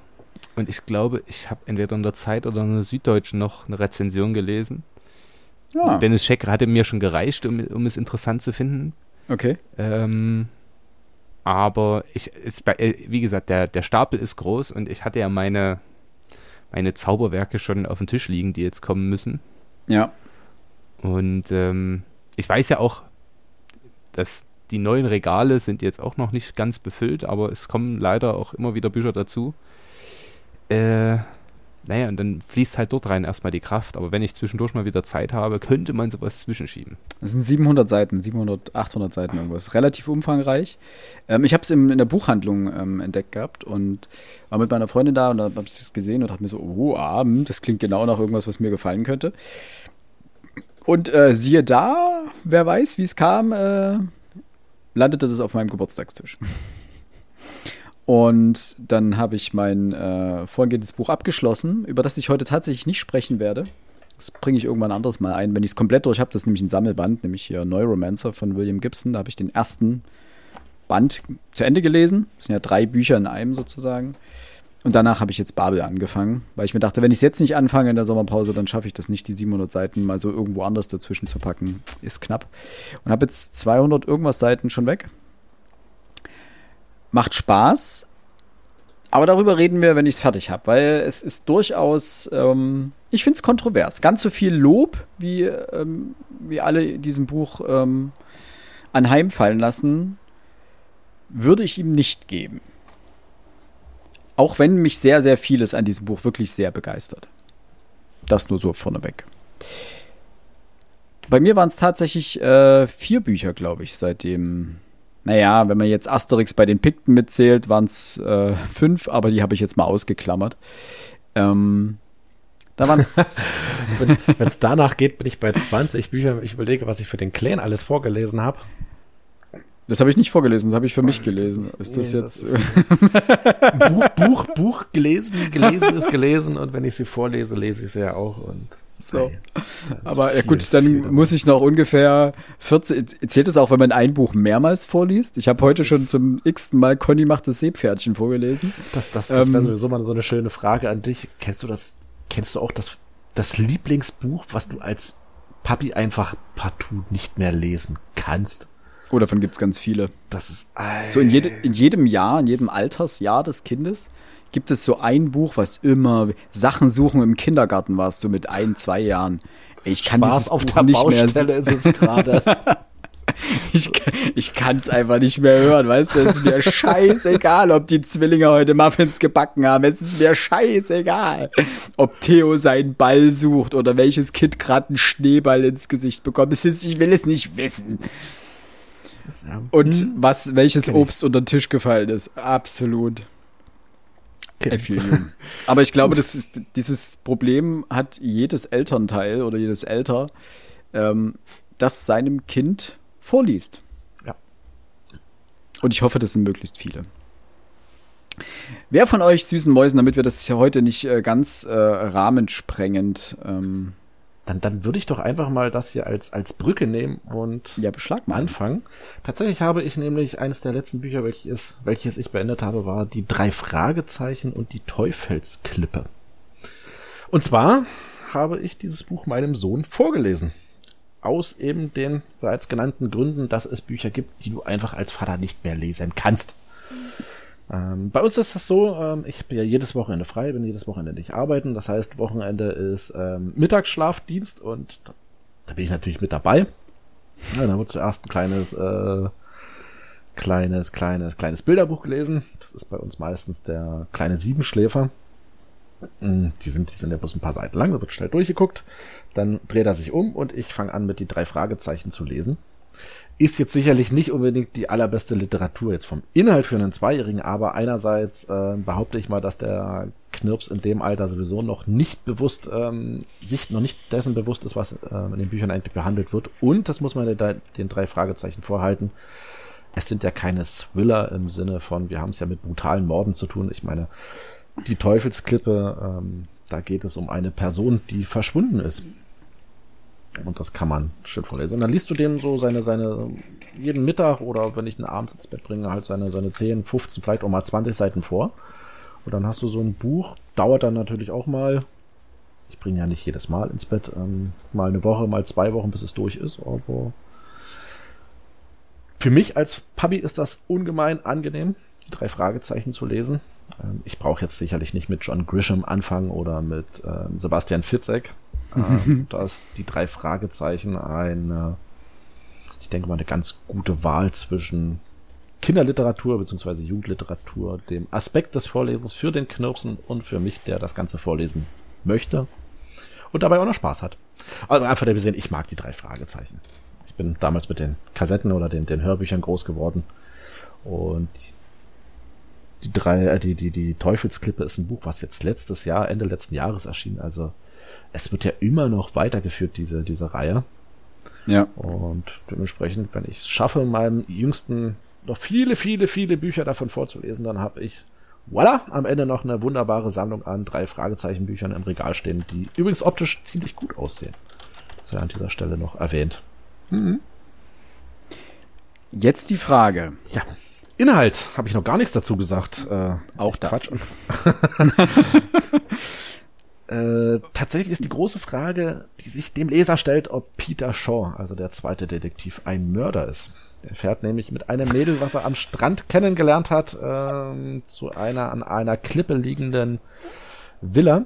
S1: und ich glaube, ich habe entweder in der Zeit oder in der Süddeutschen noch eine Rezension gelesen. Ja. Dennis Scheck hatte mir schon gereicht, um, um es interessant zu finden.
S2: Okay.
S1: Ähm, aber ich, bei, äh, wie gesagt, der, der Stapel ist groß und ich hatte ja meine, meine Zauberwerke schon auf dem Tisch liegen, die jetzt kommen müssen.
S2: Ja.
S1: Und ähm, ich weiß ja auch, dass die neuen Regale sind jetzt auch noch nicht ganz befüllt, aber es kommen leider auch immer wieder Bücher dazu. Äh, naja, und dann fließt halt dort rein erstmal die Kraft. Aber wenn ich zwischendurch mal wieder Zeit habe, könnte man sowas zwischenschieben.
S2: Das sind 700 Seiten, 700, 800 Seiten irgendwas. Relativ umfangreich. Ähm, ich habe es in der Buchhandlung ähm, entdeckt gehabt und war mit meiner Freundin da und da habe ich das gesehen und dachte mir so, oh, Abend, das klingt genau nach irgendwas, was mir gefallen könnte. Und äh, siehe da, wer weiß, wie es kam, äh, landete das auf meinem Geburtstagstisch. Und dann habe ich mein äh, vorgehendes Buch abgeschlossen, über das ich heute tatsächlich nicht sprechen werde. Das bringe ich irgendwann anderes mal ein. Wenn ich es komplett durch habe, das ist nämlich ein Sammelband, nämlich hier Neuromancer von William Gibson. Da habe ich den ersten Band zu Ende gelesen. Das sind ja drei Bücher in einem sozusagen. Und danach habe ich jetzt Babel angefangen, weil ich mir dachte, wenn ich es jetzt nicht anfange in der Sommerpause, dann schaffe ich das nicht, die 700 Seiten mal so irgendwo anders dazwischen zu packen. Ist knapp. Und habe jetzt 200 irgendwas Seiten schon weg. Macht Spaß. Aber darüber reden wir, wenn ich es fertig habe, weil es ist durchaus, ähm, ich finde es kontrovers. Ganz so viel Lob, wie, ähm, wie alle diesem Buch ähm, anheimfallen lassen, würde ich ihm nicht geben. Auch wenn mich sehr, sehr vieles an diesem Buch wirklich sehr begeistert. Das nur so vorneweg. Bei mir waren es tatsächlich äh, vier Bücher, glaube ich, seitdem naja, wenn man jetzt Asterix bei den Pikten mitzählt, waren es äh, fünf, aber die habe ich jetzt mal ausgeklammert. Ähm,
S3: da waren es. Wenn es danach geht, bin ich bei 20 Büchern. Ich überlege, was ich für den Clan alles vorgelesen habe.
S2: Das habe ich nicht vorgelesen, das habe ich für mich gelesen. Ist das nee, jetzt.
S3: Das Buch, Buch, Buch gelesen, gelesen ist gelesen und wenn ich sie vorlese, lese ich sie ja auch und.
S2: So. Aber ja gut, dann muss ich noch ungefähr 14. Zählt es auch, wenn man ein Buch mehrmals vorliest? Ich habe heute schon zum x-ten Mal Conny macht das Seepferdchen vorgelesen.
S3: Das, das, das wäre ähm, sowieso mal so eine schöne Frage an dich. Kennst du das, kennst du auch das, das Lieblingsbuch, was du als Papi einfach partout nicht mehr lesen kannst?
S2: Oh, davon gibt's ganz viele.
S3: Das ist
S2: so in, jede, in jedem Jahr, in jedem Altersjahr des Kindes gibt es so ein Buch, was immer Sachen suchen im Kindergarten warst du mit ein, zwei Jahren. Ich kann
S3: Spaß auf Buch der nicht Baustelle mehr. ist es gerade.
S2: ich ich kann es einfach nicht mehr hören, weißt du? Es ist mir scheißegal, ob die Zwillinge heute Muffins gebacken haben. Es ist mir scheißegal, ob Theo seinen Ball sucht oder welches Kind gerade einen Schneeball ins Gesicht bekommt. Es ist, ich will es nicht wissen. Und hm. was, welches Obst unter den Tisch gefallen ist. Absolut. Ephelium. Aber ich glaube, das ist, dieses Problem hat jedes Elternteil oder jedes Elter, ähm, das seinem Kind vorliest.
S3: Ja.
S2: Und ich hoffe, das sind möglichst viele. Wer von euch süßen Mäusen, damit wir das ja heute nicht äh, ganz äh, rahmensprengend ähm,
S3: dann, dann würde ich doch einfach mal das hier als, als Brücke nehmen und
S2: ja, beschlag mal
S3: anfangen. Tatsächlich habe ich nämlich eines der letzten Bücher, welches, welches ich beendet habe, war die drei Fragezeichen und die Teufelsklippe. Und zwar habe ich dieses Buch meinem Sohn vorgelesen. Aus eben den bereits genannten Gründen, dass es Bücher gibt, die du einfach als Vater nicht mehr lesen kannst. Ähm, bei uns ist das so, ähm, ich habe ja jedes Wochenende frei, bin jedes Wochenende nicht arbeiten. Das heißt, Wochenende ist ähm, Mittagsschlafdienst und da, da, bin ich natürlich mit dabei. Ja, dann wird zuerst ein kleines, äh, kleines, kleines, kleines Bilderbuch gelesen. Das ist bei uns meistens der kleine Siebenschläfer. Mm, die sind, die sind ja bloß ein paar Seiten lang, da wird schnell durchgeguckt. Dann dreht er sich um und ich fange an, mit die drei Fragezeichen zu lesen ist jetzt sicherlich nicht unbedingt die allerbeste Literatur jetzt vom Inhalt für einen Zweijährigen, aber einerseits äh, behaupte ich mal, dass der Knirps in dem Alter sowieso noch nicht bewusst, ähm, sich noch nicht dessen bewusst ist, was äh, in den Büchern eigentlich behandelt wird. Und, das muss man den, den drei Fragezeichen vorhalten, es sind ja keine Thriller im Sinne von, wir haben es ja mit brutalen Morden zu tun. Ich meine, die Teufelsklippe, ähm, da geht es um eine Person, die verschwunden ist. Und das kann man schön vorlesen. Und dann liest du dem so seine, seine, jeden Mittag oder wenn ich ihn abends ins Bett bringe, halt seine, seine 10, 15, vielleicht auch mal 20 Seiten vor. Und dann hast du so ein Buch, dauert dann natürlich auch mal, ich bringe ja nicht jedes Mal ins Bett, ähm, mal eine Woche, mal zwei Wochen, bis es durch ist, aber für mich als Papi ist das ungemein angenehm, die drei Fragezeichen zu lesen. Ähm, ich brauche jetzt sicherlich nicht mit John Grisham anfangen oder mit ähm, Sebastian Fitzek. Ähm, da ist die drei Fragezeichen eine, ich denke mal, eine ganz gute Wahl zwischen Kinderliteratur bzw. Jugendliteratur, dem Aspekt des Vorlesens für den Knirpsen und für mich, der das Ganze vorlesen möchte und dabei auch noch Spaß hat. Also einfach der Sinn, ich mag die drei Fragezeichen. Ich bin damals mit den Kassetten oder den, den Hörbüchern groß geworden und die drei, äh, die, die, die Teufelsklippe ist ein Buch, was jetzt letztes Jahr, Ende letzten Jahres erschien. Also es wird ja immer noch weitergeführt, diese, diese Reihe.
S2: Ja.
S3: Und dementsprechend, wenn ich es schaffe, meinem Jüngsten noch viele, viele, viele Bücher davon vorzulesen, dann habe ich, voilà, am Ende noch eine wunderbare Sammlung an drei Fragezeichenbüchern im Regal stehen, die übrigens optisch ziemlich gut aussehen. Das sei an dieser Stelle noch erwähnt.
S2: Jetzt die Frage.
S3: Ja. Inhalt habe ich noch gar nichts dazu gesagt. Äh,
S2: Auch das.
S3: äh, tatsächlich ist die große Frage, die sich dem Leser stellt, ob Peter Shaw, also der zweite Detektiv, ein Mörder ist. Er fährt nämlich mit einem Mädel, was er am Strand kennengelernt hat, ähm, zu einer an einer Klippe liegenden Villa.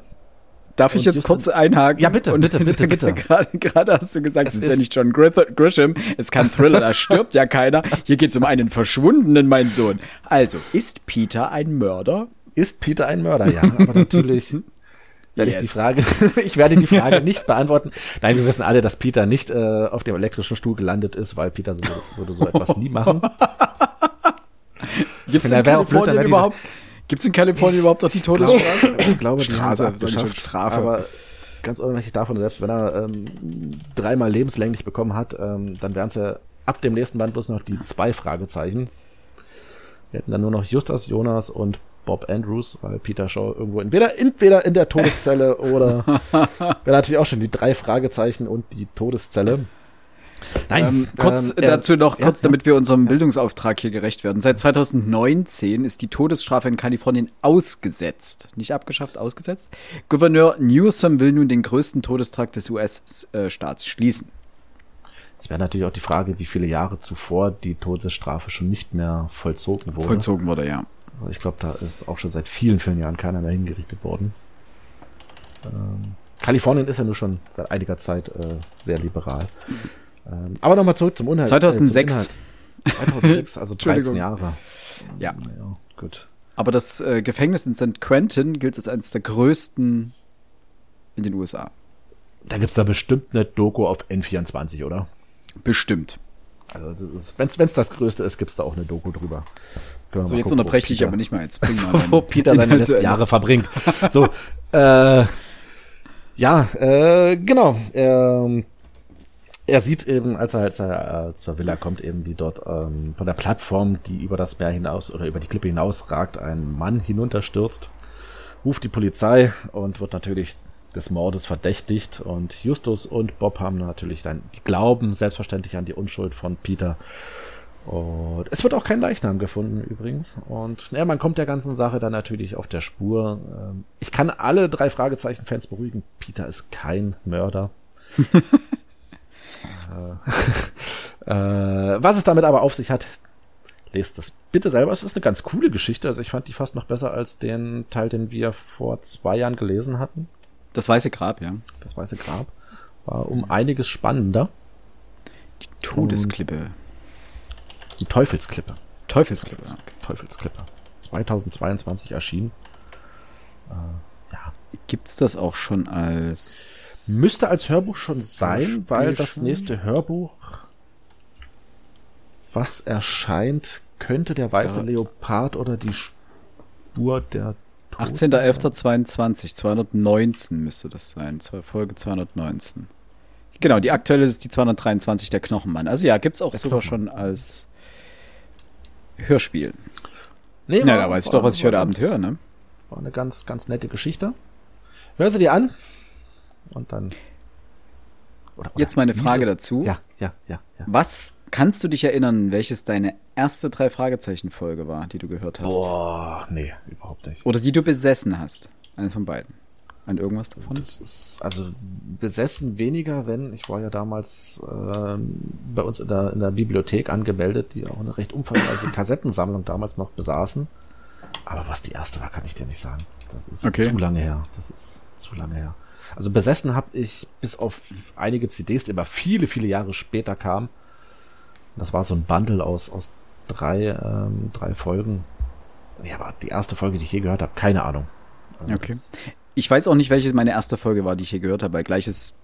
S2: Darf ich
S3: Und
S2: jetzt
S3: Justin-
S2: kurz einhaken?
S3: Ja, bitte, bitte, bitte, bitte.
S2: Gerade, gerade hast du gesagt, es
S3: Es
S2: ist, ja
S3: ist-
S2: nicht John Grisham, es ist kein Thriller, da stirbt ja keiner. Hier geht es um einen Verschwundenen, mein Sohn. Also, ist Peter ein Mörder?
S3: Ist Peter ein Mörder? Ja, aber natürlich werde ich die
S2: Yes.
S3: Frage, ich werde die Frage nicht beantworten. Nein, wir wissen alle, dass Peter nicht äh, auf dem elektrischen Stuhl gelandet ist, weil Peter so, würde so etwas nie machen.
S2: Gibt es in
S3: blöd,
S2: Kalifornien
S3: die-
S2: überhaupt, gibt's in Kalifornien überhaupt noch die Todesstrafe?
S3: Ich glaube, die
S2: Strafe,
S3: haben.
S2: Strafe.
S3: Aber ganz unabhängig davon, selbst wenn er ähm, dreimal lebenslänglich bekommen hat, ähm, dann wären es ja ab dem nächsten Band bloß noch die zwei Fragezeichen. Wir hätten dann nur noch Justus Jonas und Bob Andrews, weil Peter Shaw irgendwo entweder, entweder in der Todeszelle oder wäre natürlich auch schon die drei Fragezeichen und die Todeszelle. Nein,
S2: Ähm, kurz
S3: ähm,
S2: dazu noch,
S3: ja,
S2: kurz
S3: ja.
S2: damit wir unserem Bildungsauftrag hier gerecht werden. Seit 2019 ist die Todesstrafe in Kalifornien ausgesetzt. Nicht abgeschafft, ausgesetzt. Gouverneur Newsom will nun den größten Todestrakt des US-Staats schließen.
S3: Es wäre natürlich auch die Frage, wie viele Jahre zuvor die Todesstrafe schon nicht mehr vollzogen wurde.
S2: Vollzogen wurde, ja.
S3: Also Ich glaube, da ist auch schon seit vielen, vielen Jahren keiner mehr hingerichtet worden. Ähm, Kalifornien ist ja nur schon seit einiger Zeit äh, sehr liberal. Ähm, aber nochmal zurück zum Inhalt.
S2: 2006.
S3: Äh, zum Inhalt. 2006, also 13
S2: Entschuldigung.
S3: Jahre.
S2: Ja.
S3: Naja, gut.
S2: Aber das äh, Gefängnis in St. Quentin gilt als eines der größten in den USA.
S3: Da gibt's da bestimmt eine Doku auf N24, oder?
S2: Bestimmt.
S3: Also wenn es das Größte ist, gibt's da auch eine Doku drüber. Können
S2: So, jetzt
S3: gucken,
S2: unterbreche ich
S3: Peter-
S2: aber nicht mal jetzt.
S3: Wo Peter seine letzten. Jahre verbringt. So, äh, ja, äh, genau. Ähm, er sieht eben, als er, als er äh, zur Villa kommt, eben wie dort ähm, von der Plattform, die über das Meer hinaus oder über die Klippe hinaus ragt, ein Mann hinunterstürzt, ruft die Polizei und wird natürlich des Mordes verdächtigt. Und Justus und Bob haben natürlich dann, die glauben selbstverständlich an die Unschuld von Peter. Und es wird auch kein Leichnam gefunden übrigens. Und naja, man kommt der ganzen Sache dann natürlich auf der Spur. Ähm, Ich kann alle drei Fragezeichen-Fans beruhigen. Peter ist kein Mörder. äh, äh, was es damit aber auf sich hat, lest das bitte selber. Es ist eine ganz coole Geschichte. Also ich fand die fast noch besser als den Teil, den wir vor zwei Jahren gelesen hatten.
S2: Das Weiße Grab, ja.
S3: Das Weiße Grab. War um einiges spannender.
S2: Die Todesklippe.
S3: Die Teufelsklippe.
S2: Teufelsklippe.
S3: Teufelsklippe. 2022 erschienen.
S2: Gibt's das auch schon als
S3: Müsste als Hörbuch schon sein, weil das nächste Hörbuch, was erscheint, könnte der weiße
S2: Ja.
S3: Leopard oder die Spur der Toten
S2: 18.11.22, 219 müsste das sein, zwei- Folge 219. Genau, die aktuelle ist die 223, der Knochenmann. Also ja, gibt's auch
S3: Der
S2: sogar schon als Hörspiel.
S3: Nee,
S2: Ja, da weiß ich doch, was ich heute Abend höre, ne?
S3: War eine ganz, ganz nette Geschichte. Hör sie dir an und dann. Oder, oder
S2: Jetzt meine Frage dazu.
S3: Ja, ja, ja, ja.
S2: Was kannst du dich erinnern, welches deine erste drei Fragezeichen Folge war, die du gehört hast?
S3: Boah, nee, überhaupt nicht.
S2: Oder die du besessen hast? Eine von beiden. An irgendwas davon?
S3: Das ist also besessen weniger, wenn ich war ja damals ähm, bei uns in der, in der Bibliothek angemeldet, die auch eine recht umfangreiche Kassettensammlung damals noch besaßen. Aber was die erste war, kann ich dir nicht sagen. Das ist
S2: Okay.
S3: zu lange her. Das ist zu lange her. Also besessen habe ich bis auf einige CDs, die aber viele, viele Jahre später kamen. Das war so ein Bundle aus, aus drei, ähm, drei Folgen. Ja, aber die erste Folge, die ich je gehört habe, keine Ahnung.
S2: Also okay. Ich weiß auch nicht, welche meine erste Folge war, die ich hier gehört habe, weil gleiches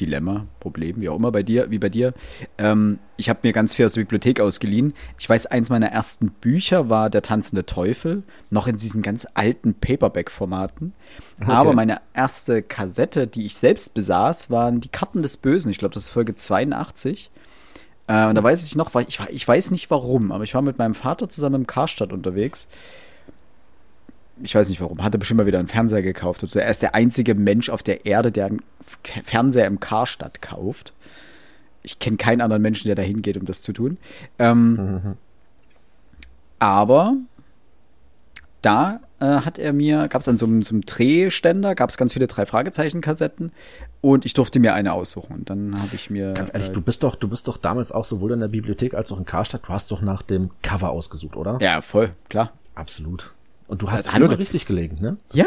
S2: Dilemma, Problem, wie auch immer bei dir, wie bei dir. Ähm, ich habe mir ganz viel aus der Bibliothek ausgeliehen. Ich weiß, eins meiner ersten Bücher war Der tanzende Teufel, noch in diesen ganz alten Paperback-Formaten. Okay. Aber meine erste Kassette, die ich selbst besaß, waren die Karten des Bösen. Ich glaube, das ist Folge 82. Äh, und da weiß ich noch, ich, ich weiß nicht warum, aber ich war mit meinem Vater zusammen im Karstadt unterwegs ich weiß nicht warum, hatte bestimmt mal wieder einen Fernseher gekauft. Also er ist der einzige Mensch auf der Erde, der einen Fernseher im Karstadt kauft. Ich kenne keinen anderen Menschen, der da hingeht, um das zu tun. Ähm, mhm. Aber da äh, hat er mir, gab es an so einem, so einem Drehständer, gab es ganz viele drei Fragezeichen-Kassetten und ich durfte mir eine aussuchen. Und dann habe ich mir.
S3: Ganz ehrlich, äh, du bist doch, du bist doch damals auch sowohl in der Bibliothek als auch in Karstadt, du hast doch nach dem Cover ausgesucht, oder?
S2: Ja, voll, klar.
S3: Absolut. Und du hast hallo richtig gelegen, ne?
S2: Das ja.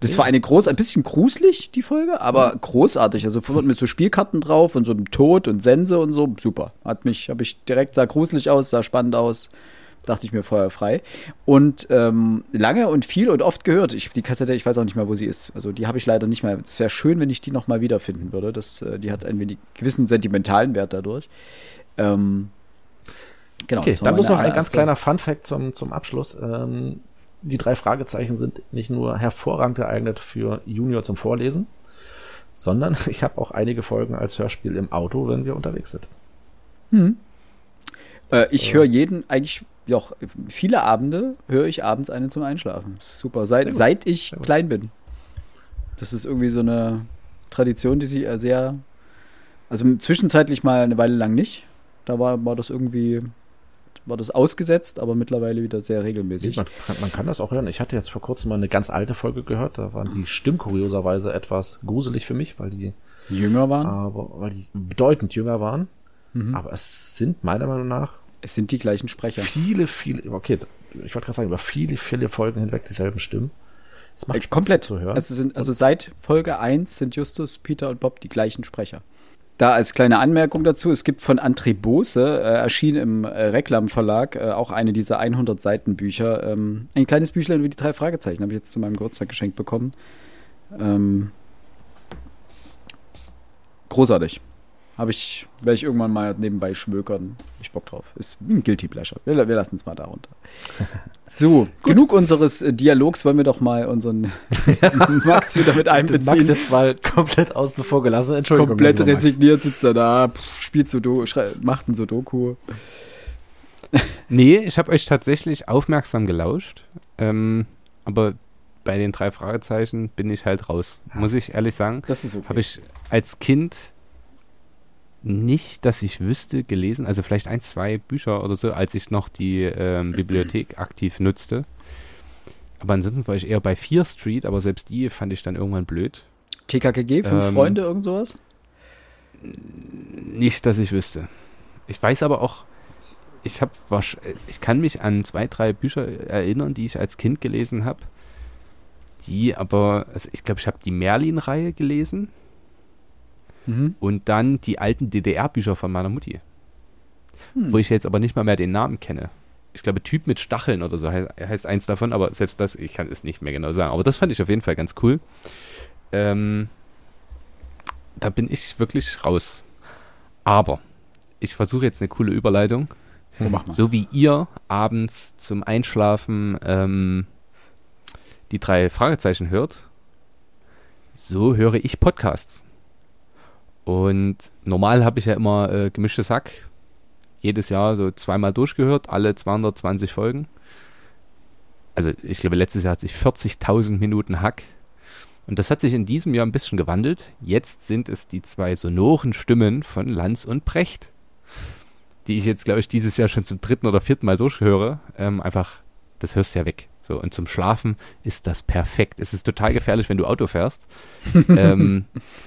S2: Das war eine groß, ein bisschen gruselig, die Folge, aber mhm. großartig. Also mit so Spielkarten drauf und so einem Tod und Sense und so. Super. Hat mich, habe ich direkt, sah gruselig aus, sah spannend aus. Dachte ich mir vorher frei. Und ähm, lange und viel und oft gehört. Ich, die Kassette, ich weiß auch nicht mehr, wo sie ist. Also die habe ich leider nicht mehr. Es wäre schön, wenn ich die nochmal wiederfinden würde. Das, äh, die hat einen wenig gewissen sentimentalen Wert dadurch. Ähm,
S3: genau. Okay, dann muss noch ein ganz kleiner Fun-Fact zum, zum Abschluss. Ähm, die drei Fragezeichen sind nicht nur hervorragend geeignet für Junior zum Vorlesen, sondern ich habe auch einige Folgen als Hörspiel im Auto, wenn wir unterwegs sind.
S2: Hm. Äh, ich höre jeden eigentlich, ja, viele Abende höre ich abends einen zum Einschlafen. Super, seit, seit ich klein bin. Das ist irgendwie so eine Tradition, die sich sehr, also zwischenzeitlich mal eine Weile lang nicht. Da war, war das irgendwie war das ausgesetzt, aber mittlerweile wieder sehr regelmäßig.
S3: Man kann, man kann, das auch hören. Ich hatte jetzt vor kurzem mal eine ganz alte Folge gehört. Da waren die Stimmen kurioserweise etwas gruselig für mich, weil die
S2: jünger waren.
S3: Aber weil die bedeutend jünger waren. Mhm. Aber es sind meiner Meinung nach
S2: es sind die gleichen Sprecher.
S3: Viele, viele. Okay, ich wollte gerade sagen über viele, viele Folgen hinweg dieselben Stimmen.
S2: Es macht äh, komplett zu hören. Also, sind, also seit Folge 1 sind Justus, Peter und Bob die gleichen Sprecher. Da als kleine Anmerkung dazu, es gibt von André Bose, äh, erschien im äh, Reklam Verlag, äh, auch eine dieser 100 Seiten Bücher, ähm, ein kleines Büchlein über die drei Fragezeichen, habe ich jetzt zu meinem Geburtstag geschenkt bekommen. Ähm, großartig. Habe ich, werde ich irgendwann mal nebenbei schmökern. Ich Bock drauf. Ist ein Guilty Pleasure. Wir, wir lassen es mal darunter. So, genug unseres äh, Dialogs, wollen wir doch mal unseren Max wieder mit einbeziehen. Max
S3: jetzt mal komplett außen vor gelassen. Entschuldigung.
S2: Komplett resigniert sitzt er da, spielt Sudoku, macht ein Sudoku.
S1: nee, ich habe euch tatsächlich aufmerksam gelauscht. Ähm, aber bei den drei Fragezeichen bin ich halt raus. Muss ich ehrlich sagen.
S2: Das ist okay.
S1: Habe ich als Kind nicht, dass ich wüsste, gelesen. Also vielleicht ein, zwei Bücher oder so, als ich noch die ähm, Bibliothek aktiv nutzte. Aber ansonsten war ich eher bei Fear Street, aber selbst die fand ich dann irgendwann blöd.
S2: TKKG, fünf ähm, Freunde, irgend sowas?
S1: Nicht, dass ich wüsste. Ich weiß aber auch, ich habe, ich kann mich an zwei, drei Bücher erinnern, die ich als Kind gelesen habe. Die aber, also ich glaube, ich habe die Merlin-Reihe gelesen Mhm. Und dann die alten DDR-Bücher von meiner Mutti. Hm. Wo ich jetzt aber nicht mal mehr den Namen kenne. Ich glaube, Typ mit Stacheln oder so heißt, heißt eins davon, aber selbst das, ich kann es nicht mehr genau sagen. Aber das fand ich auf jeden Fall ganz cool. Ähm, da bin ich wirklich raus. Aber ich versuche jetzt eine coole Überleitung. Hm. So wie ihr abends zum Einschlafen ähm, die drei Fragezeichen hört, so höre ich Podcasts. Und normal habe ich ja immer äh, gemischtes Hack. Jedes Jahr so zweimal durchgehört, alle 220 Folgen. Also ich glaube, letztes Jahr hat sich 40.000 Minuten Hack. Und das hat sich in diesem Jahr ein bisschen gewandelt. Jetzt sind es die zwei sonoren Stimmen von Lanz und Precht, die ich jetzt, glaube ich, dieses Jahr schon zum dritten oder vierten Mal durchhöre. Ähm, einfach, das hörst du ja weg. So, und zum Schlafen ist das perfekt. Es ist total gefährlich, wenn du Auto fährst.
S2: ähm,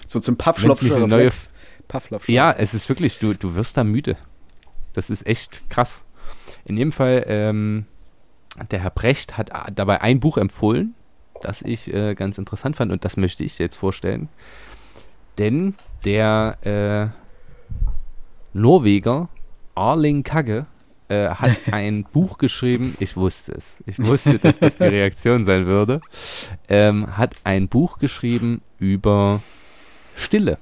S2: so zum Puffschlopfer.
S1: Neue... Ja, es ist wirklich, du, du wirst da müde. Das ist echt krass. In jedem Fall, ähm, der Herr Brecht hat dabei ein Buch empfohlen, das ich äh, ganz interessant fand und das möchte ich jetzt vorstellen. Denn der äh, Norweger Arling Kagge äh, hat ein Buch geschrieben. Ich wusste es. Ich wusste, dass das die Reaktion sein würde. Ähm, hat ein Buch geschrieben über Stille.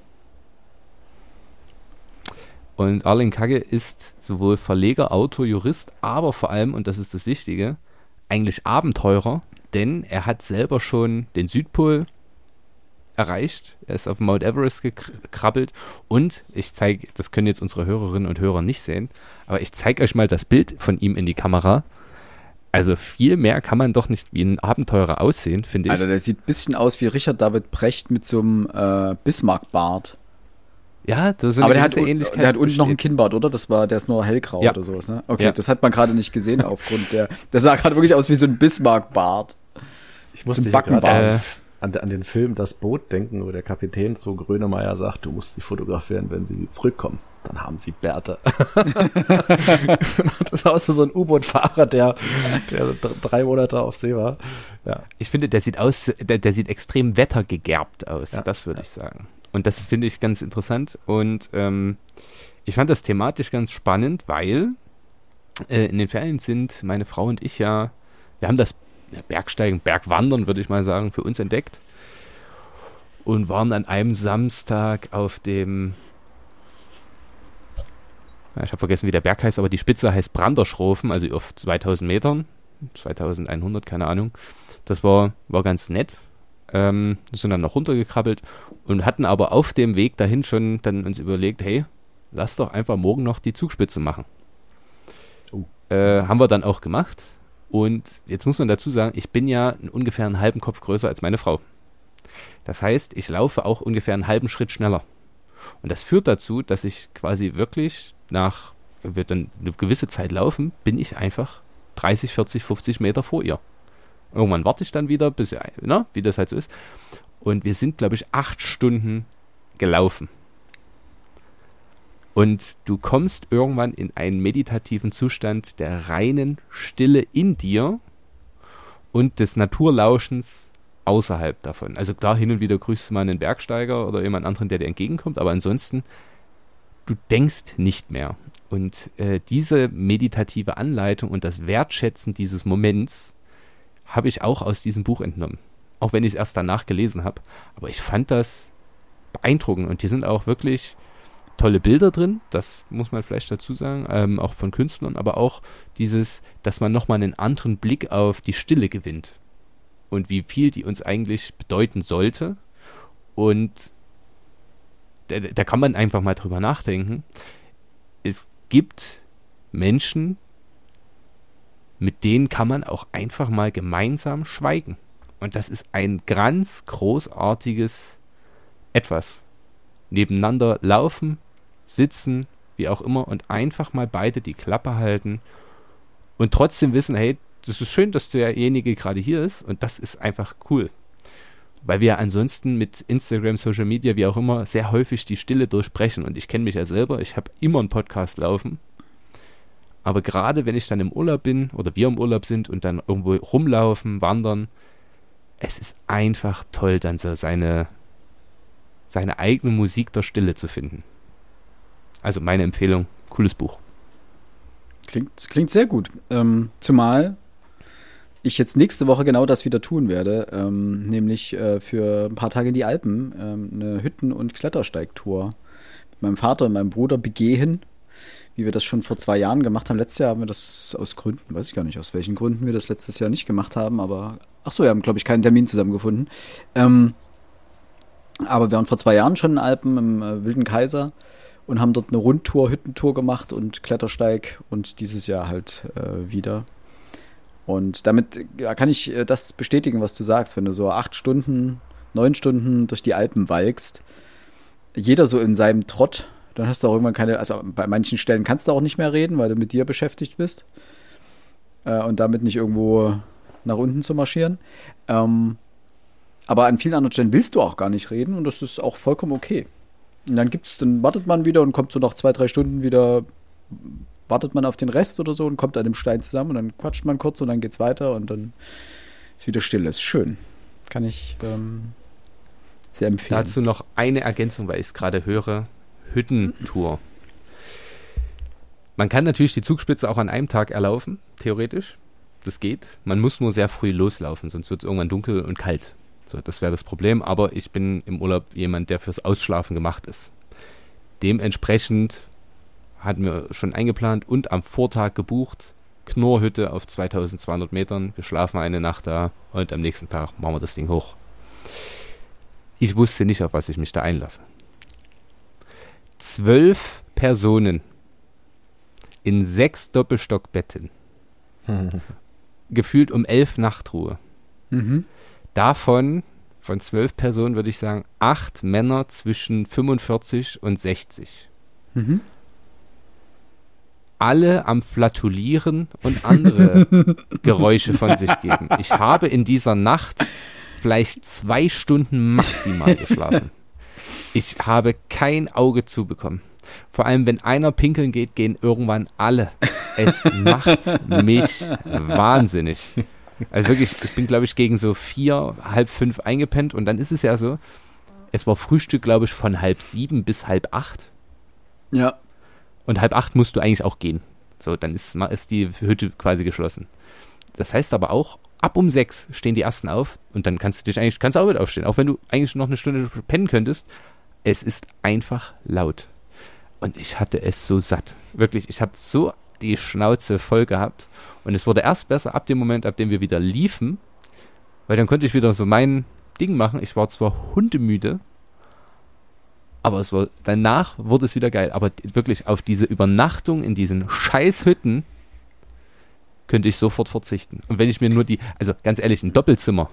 S1: Und Arlen Kagge ist sowohl Verleger, Autor, Jurist, aber vor allem, und das ist das Wichtige, eigentlich Abenteurer, denn er hat selber schon den Südpol erreicht. Er ist auf Mount Everest gekrabbelt und ich zeige, das können jetzt unsere Hörerinnen und Hörer nicht sehen, aber ich zeige euch mal das Bild von ihm in die Kamera. Also viel mehr kann man doch nicht wie ein Abenteurer aussehen, finde ich.
S2: Also der sieht ein bisschen aus wie Richard David Brecht mit so einem äh, Bismarck-Bart.
S1: Ja,
S2: das ist Aber der hat, Ähnlichkeit der hat unten noch ein Kinnbart, oder? Das war, der ist nur hellgrau ja. oder sowas, ne? Okay, ja. das hat man gerade nicht gesehen aufgrund der. Der sah gerade wirklich aus wie so ein Bismarck-Bart.
S3: Ich muss Backenbart. Äh, an, an, den Film Das Boot denken, wo der Kapitän zu Grönemeyer sagt, du musst sie fotografieren, wenn sie zurückkommen. Dann haben sie Bärte. das ist auch so ein U-Boot-Fahrer, der, der drei Monate auf See war.
S1: Ja. Ich finde, der sieht aus, der, der sieht extrem wettergegerbt aus, ja. das würde ich sagen. Und das finde ich ganz interessant. Und ähm, ich fand das thematisch ganz spannend, weil äh, in den Ferien sind meine Frau und ich ja, wir haben das Bergsteigen, Bergwandern, würde ich mal sagen, für uns entdeckt. Und waren an einem Samstag auf dem, ja, ich habe vergessen, wie der Berg heißt, aber die Spitze heißt Branderschrofen, also auf 2000 Metern, 2100, keine Ahnung. Das war, war ganz nett ähm, sind dann noch runtergekrabbelt und hatten aber auf dem Weg dahin schon dann uns überlegt, hey, lass doch einfach morgen noch die Zugspitze machen. Oh. Äh, haben wir dann auch gemacht. Und jetzt muss man dazu sagen, ich bin ja ungefähr einen halben Kopf größer als meine Frau. Das heißt, ich laufe auch ungefähr einen halben Schritt schneller. Und das führt dazu, dass ich quasi wirklich nach, wenn wir dann eine gewisse Zeit laufen, bin ich einfach 30, 40, 50 Meter vor ihr. Irgendwann warte ich dann wieder, bis, ne, wie das halt so ist. Und wir sind, glaube ich, acht Stunden gelaufen. Und du kommst irgendwann in einen meditativen Zustand der reinen Stille in dir und des Naturlauschens außerhalb davon. Also klar, hin und wieder grüßt du mal einen Bergsteiger oder jemand anderen, der dir entgegenkommt, aber ansonsten, du denkst nicht mehr. Und äh, diese meditative Anleitung und das Wertschätzen dieses Moments habe ich auch aus diesem Buch entnommen. Auch wenn ich es erst danach gelesen habe. Aber ich fand das beeindruckend und hier sind auch wirklich tolle Bilder drin, das muss man vielleicht dazu sagen, ähm, auch von Künstlern, aber auch dieses, dass man nochmal einen anderen Blick auf die Stille gewinnt und wie viel die uns eigentlich bedeuten sollte. Und da, da kann man einfach mal drüber nachdenken. Es gibt Menschen, mit denen kann man auch einfach mal gemeinsam schweigen. Und das ist ein ganz großartiges etwas. Nebeneinander laufen, sitzen, wie auch immer, und einfach mal beide die Klappe halten und trotzdem wissen, hey, das ist schön, dass derjenige gerade hier ist und das ist einfach cool. Weil wir ansonsten mit Instagram, Social Media, wie auch immer, sehr häufig die Stille durchbrechen. Und ich kenne mich ja selber, ich habe immer einen Podcast laufen aber gerade wenn ich dann im Urlaub bin oder wir im Urlaub sind und dann irgendwo rumlaufen, wandern, es ist einfach toll, dann so seine, seine eigene Musik der Stille zu finden. Also meine Empfehlung, cooles Buch.
S2: Klingt, klingt sehr gut. Ähm, zumal ich jetzt nächste Woche genau das wieder tun werde, ähm, nämlich äh, für ein paar Tage in die Alpen ähm, eine Hütten- und Klettersteigtour mit meinem Vater und meinem Bruder begehen wie wir das schon vor zwei Jahren gemacht haben. Letztes Jahr haben wir das aus Gründen, weiß ich gar nicht, aus welchen Gründen wir das letztes Jahr nicht gemacht haben, aber ach so, wir haben, glaube ich, keinen Termin zusammengefunden. Ähm, aber wir waren vor zwei Jahren schon in Alpen im äh, Wilden Kaiser und haben dort eine Rundtour, Hüttentour gemacht und Klettersteig und dieses Jahr halt äh, wieder. Und damit ja, kann ich äh, das bestätigen, was du sagst, wenn du so acht Stunden, neun Stunden durch die Alpen walkst, jeder so in seinem Trott, dann hast du auch irgendwann keine, also bei manchen Stellen kannst du auch nicht mehr reden, weil du mit dir beschäftigt bist. Äh, und damit nicht irgendwo nach unten zu marschieren. Ähm, aber an vielen anderen Stellen willst du auch gar nicht reden und das ist auch vollkommen okay. Und dann gibt's, dann wartet man wieder und kommt so nach zwei, drei Stunden wieder, wartet man auf den Rest oder so und kommt an dem Stein zusammen und dann quatscht man kurz und dann geht's weiter und dann ist wieder still. Das ist schön. Kann ich ähm, sehr empfehlen.
S1: Dazu noch eine Ergänzung, weil ich es gerade höre. Hüttentour. Man kann natürlich die Zugspitze auch an einem Tag erlaufen, theoretisch. Das geht. Man muss nur sehr früh loslaufen, sonst wird es irgendwann dunkel und kalt. So, das wäre das Problem. Aber ich bin im Urlaub jemand, der fürs Ausschlafen gemacht ist. Dementsprechend hatten wir schon eingeplant und am Vortag gebucht. Knorrhütte auf 2200 Metern. Wir schlafen eine Nacht da und am nächsten Tag machen wir das Ding hoch. Ich wusste nicht, auf was ich mich da einlasse. Zwölf Personen in sechs Doppelstockbetten. Gefühlt um elf Nachtruhe.
S2: Mhm.
S1: Davon, von zwölf Personen, würde ich sagen, acht Männer zwischen 45 und 60.
S2: Mhm.
S1: Alle am Flatulieren und andere Geräusche von sich geben. Ich habe in dieser Nacht vielleicht zwei Stunden maximal geschlafen. Ich habe kein Auge zubekommen. Vor allem, wenn einer pinkeln geht, gehen irgendwann alle. Es macht mich wahnsinnig. Also wirklich, ich bin, glaube ich, gegen so vier, halb fünf eingepennt und dann ist es ja so, es war Frühstück, glaube ich, von halb sieben bis halb acht.
S2: Ja.
S1: Und halb acht musst du eigentlich auch gehen. So, dann ist, ist die Hütte quasi geschlossen. Das heißt aber auch, ab um sechs stehen die ersten auf und dann kannst du dich eigentlich, kannst du auch mit aufstehen, auch wenn du eigentlich noch eine Stunde pennen könntest. Es ist einfach laut. Und ich hatte es so satt. Wirklich, ich habe so die Schnauze voll gehabt. Und es wurde erst besser ab dem Moment, ab dem wir wieder liefen, weil dann konnte ich wieder so mein Ding machen. Ich war zwar hundemüde, aber es war, danach wurde es wieder geil. Aber wirklich auf diese Übernachtung in diesen Scheißhütten könnte ich sofort verzichten. Und wenn ich mir nur die, also ganz ehrlich, ein Doppelzimmer.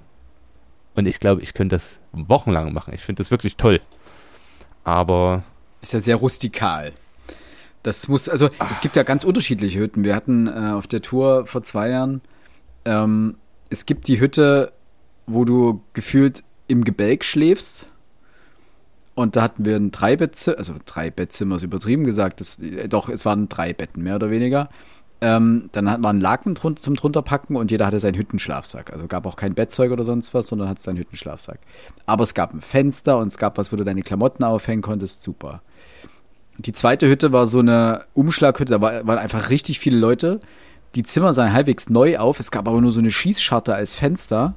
S1: Und ich glaube, ich könnte das wochenlang machen. Ich finde das wirklich toll. Aber.
S2: Ist ja sehr rustikal. Das muss, also Ach. es gibt ja ganz unterschiedliche Hütten. Wir hatten äh, auf der Tour vor zwei Jahren, ähm, es gibt die Hütte, wo du gefühlt im Gebälk schläfst. Und da hatten wir ein Dreibettzimmer, also drei Bettzimmer ist übertrieben gesagt, das, äh, doch, es waren drei Betten, mehr oder weniger. Ähm, dann hat man einen Laken drunter, zum drunterpacken und jeder hatte seinen Hüttenschlafsack. Also gab auch kein Bettzeug oder sonst was, sondern hat seinen Hüttenschlafsack. Aber es gab ein Fenster und es gab was, wo du deine Klamotten aufhängen konntest. Super. Die zweite Hütte war so eine Umschlaghütte, da war, waren einfach richtig viele Leute. Die Zimmer sahen halbwegs neu auf, es gab aber nur so eine Schießscharte als Fenster.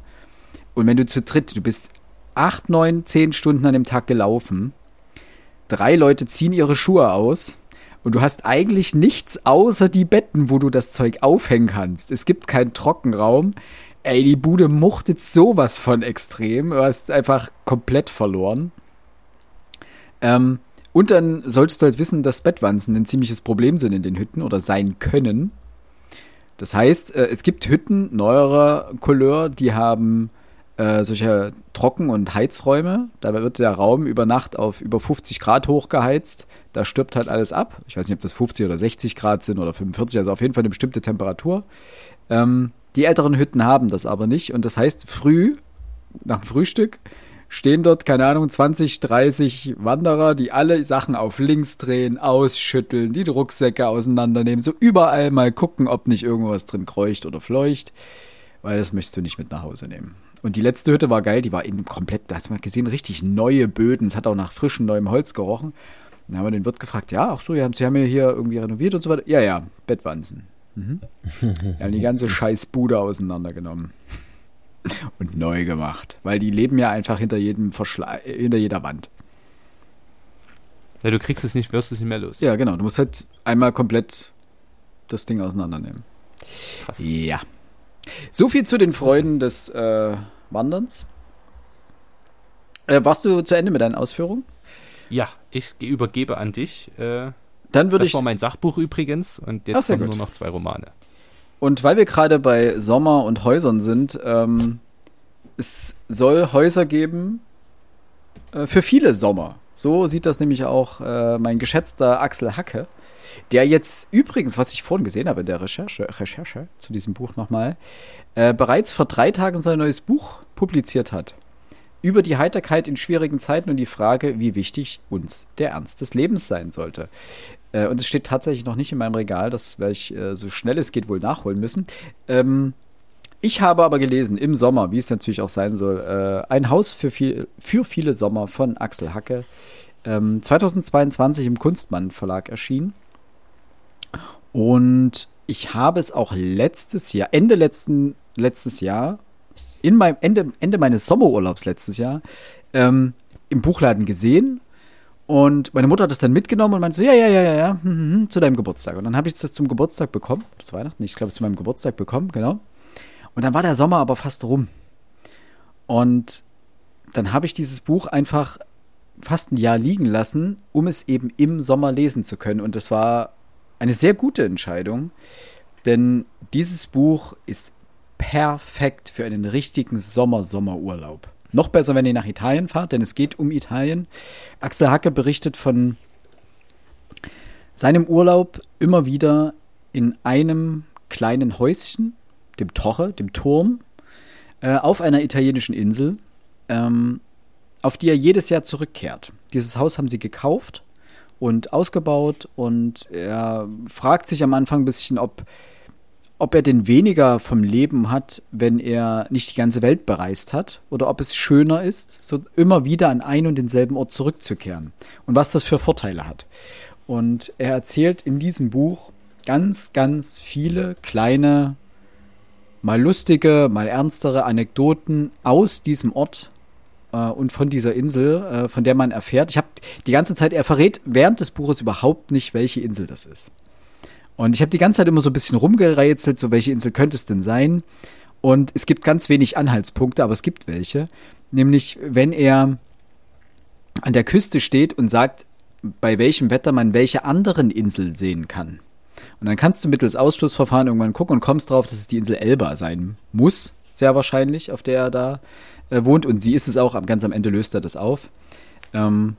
S2: Und wenn du zu dritt, du bist acht, neun, zehn Stunden an dem Tag gelaufen, drei Leute ziehen ihre Schuhe aus und du hast eigentlich nichts außer die Betten, wo du das Zeug aufhängen kannst. Es gibt keinen Trockenraum. Ey, die Bude muchtet sowas von extrem. Du hast einfach komplett verloren. Ähm, und dann solltest du halt wissen, dass Bettwanzen ein ziemliches Problem sind in den Hütten oder sein können. Das heißt, äh, es gibt Hütten neuerer Couleur, die haben äh, solche Trocken- und Heizräume. Da wird der Raum über Nacht auf über 50 Grad hochgeheizt. Da stirbt halt alles ab. Ich weiß nicht, ob das 50 oder 60 Grad sind oder 45, also auf jeden Fall eine bestimmte Temperatur. Ähm, die älteren Hütten haben das aber nicht. Und das heißt, früh, nach dem Frühstück, stehen dort, keine Ahnung, 20, 30 Wanderer, die alle Sachen auf links drehen, ausschütteln, die Rucksäcke auseinandernehmen, so überall mal gucken, ob nicht irgendwas drin kreucht oder fleucht, weil das möchtest du nicht mit nach Hause nehmen. Und die letzte Hütte war geil, die war eben komplett, da hast du mal gesehen, richtig neue Böden. Es hat auch nach frischem neuem Holz gerochen. Dann haben wir den Wirt gefragt, ja, ach so, ja, Sie haben ja hier irgendwie renoviert und so weiter. Ja, ja, Bettwanzen. Mhm. Wir haben die ganze Scheißbude auseinandergenommen. Und neu gemacht. Weil die leben ja einfach hinter jedem Verschla hinter jeder Wand.
S1: Ja, du kriegst es nicht, wirst es nicht mehr los.
S2: Ja, genau. Du musst halt einmal komplett das Ding auseinandernehmen. Krass. Ja. So viel zu den Freuden des äh, Wanderns. Äh, warst du zu Ende mit deinen Ausführungen?
S1: Ja, ich übergebe an dich. Äh,
S2: Dann würde ich.
S1: Das war mein Sachbuch übrigens und jetzt Ach, kommen nur noch zwei Romane.
S2: Und weil wir gerade bei Sommer und Häusern sind, ähm, es soll Häuser geben äh, für viele Sommer. So sieht das nämlich auch äh, mein geschätzter Axel Hacke der jetzt übrigens, was ich vorhin gesehen habe in der Recherche, Recherche zu diesem Buch nochmal, äh, bereits vor drei Tagen sein neues Buch publiziert hat. Über die Heiterkeit in schwierigen Zeiten und die Frage, wie wichtig uns der Ernst des Lebens sein sollte. Äh, und es steht tatsächlich noch nicht in meinem Regal, das werde ich äh, so schnell es geht wohl nachholen müssen. Ähm, ich habe aber gelesen im Sommer, wie es natürlich auch sein soll, äh, ein Haus für, viel, für viele Sommer von Axel Hacke. Ähm, 2022 im Kunstmann Verlag erschienen. Und ich habe es auch letztes Jahr, Ende letzten, letztes Jahr, in meinem Ende, Ende meines Sommerurlaubs letztes Jahr, ähm, im Buchladen gesehen. Und meine Mutter hat es dann mitgenommen und meinte so, ja, ja, ja, ja, ja, hm, hm, hm, zu deinem Geburtstag. Und dann habe ich das zum Geburtstag bekommen. Das Weihnachten, ich glaube, zu meinem Geburtstag bekommen, genau. Und dann war der Sommer aber fast rum. Und dann habe ich dieses Buch einfach fast ein Jahr liegen lassen, um es eben im Sommer lesen zu können. Und das war eine sehr gute Entscheidung, denn dieses Buch ist perfekt für einen richtigen Sommer-Sommerurlaub. Noch besser, wenn ihr nach Italien fahrt, denn es geht um Italien. Axel Hacke berichtet von seinem Urlaub immer wieder in einem kleinen Häuschen, dem Torre, dem Turm, äh, auf einer italienischen Insel, ähm, auf die er jedes Jahr zurückkehrt. Dieses Haus haben sie gekauft und ausgebaut und er fragt sich am Anfang ein bisschen, ob, ob er denn weniger vom Leben hat, wenn er nicht die ganze Welt bereist hat oder ob es schöner ist, so immer wieder an einen und denselben Ort zurückzukehren und was das für Vorteile hat. Und er erzählt in diesem Buch ganz, ganz viele kleine, mal lustige, mal ernstere Anekdoten aus diesem Ort, äh, und von dieser Insel, äh, von der man erfährt. Ich habe die ganze Zeit, er verrät während des Buches überhaupt nicht, welche Insel das ist. Und ich habe die ganze Zeit immer so ein bisschen rumgerätselt, so welche Insel könnte es denn sein? Und es gibt ganz wenig Anhaltspunkte, aber es gibt welche. Nämlich, wenn er an der Küste steht und sagt, bei welchem Wetter man welche anderen Insel sehen kann. Und dann kannst du mittels Ausschlussverfahren irgendwann gucken und kommst drauf, dass es die Insel Elba sein muss, sehr wahrscheinlich, auf der er da äh, wohnt. Und sie ist es auch, ganz am Ende löst er das auf. Ähm,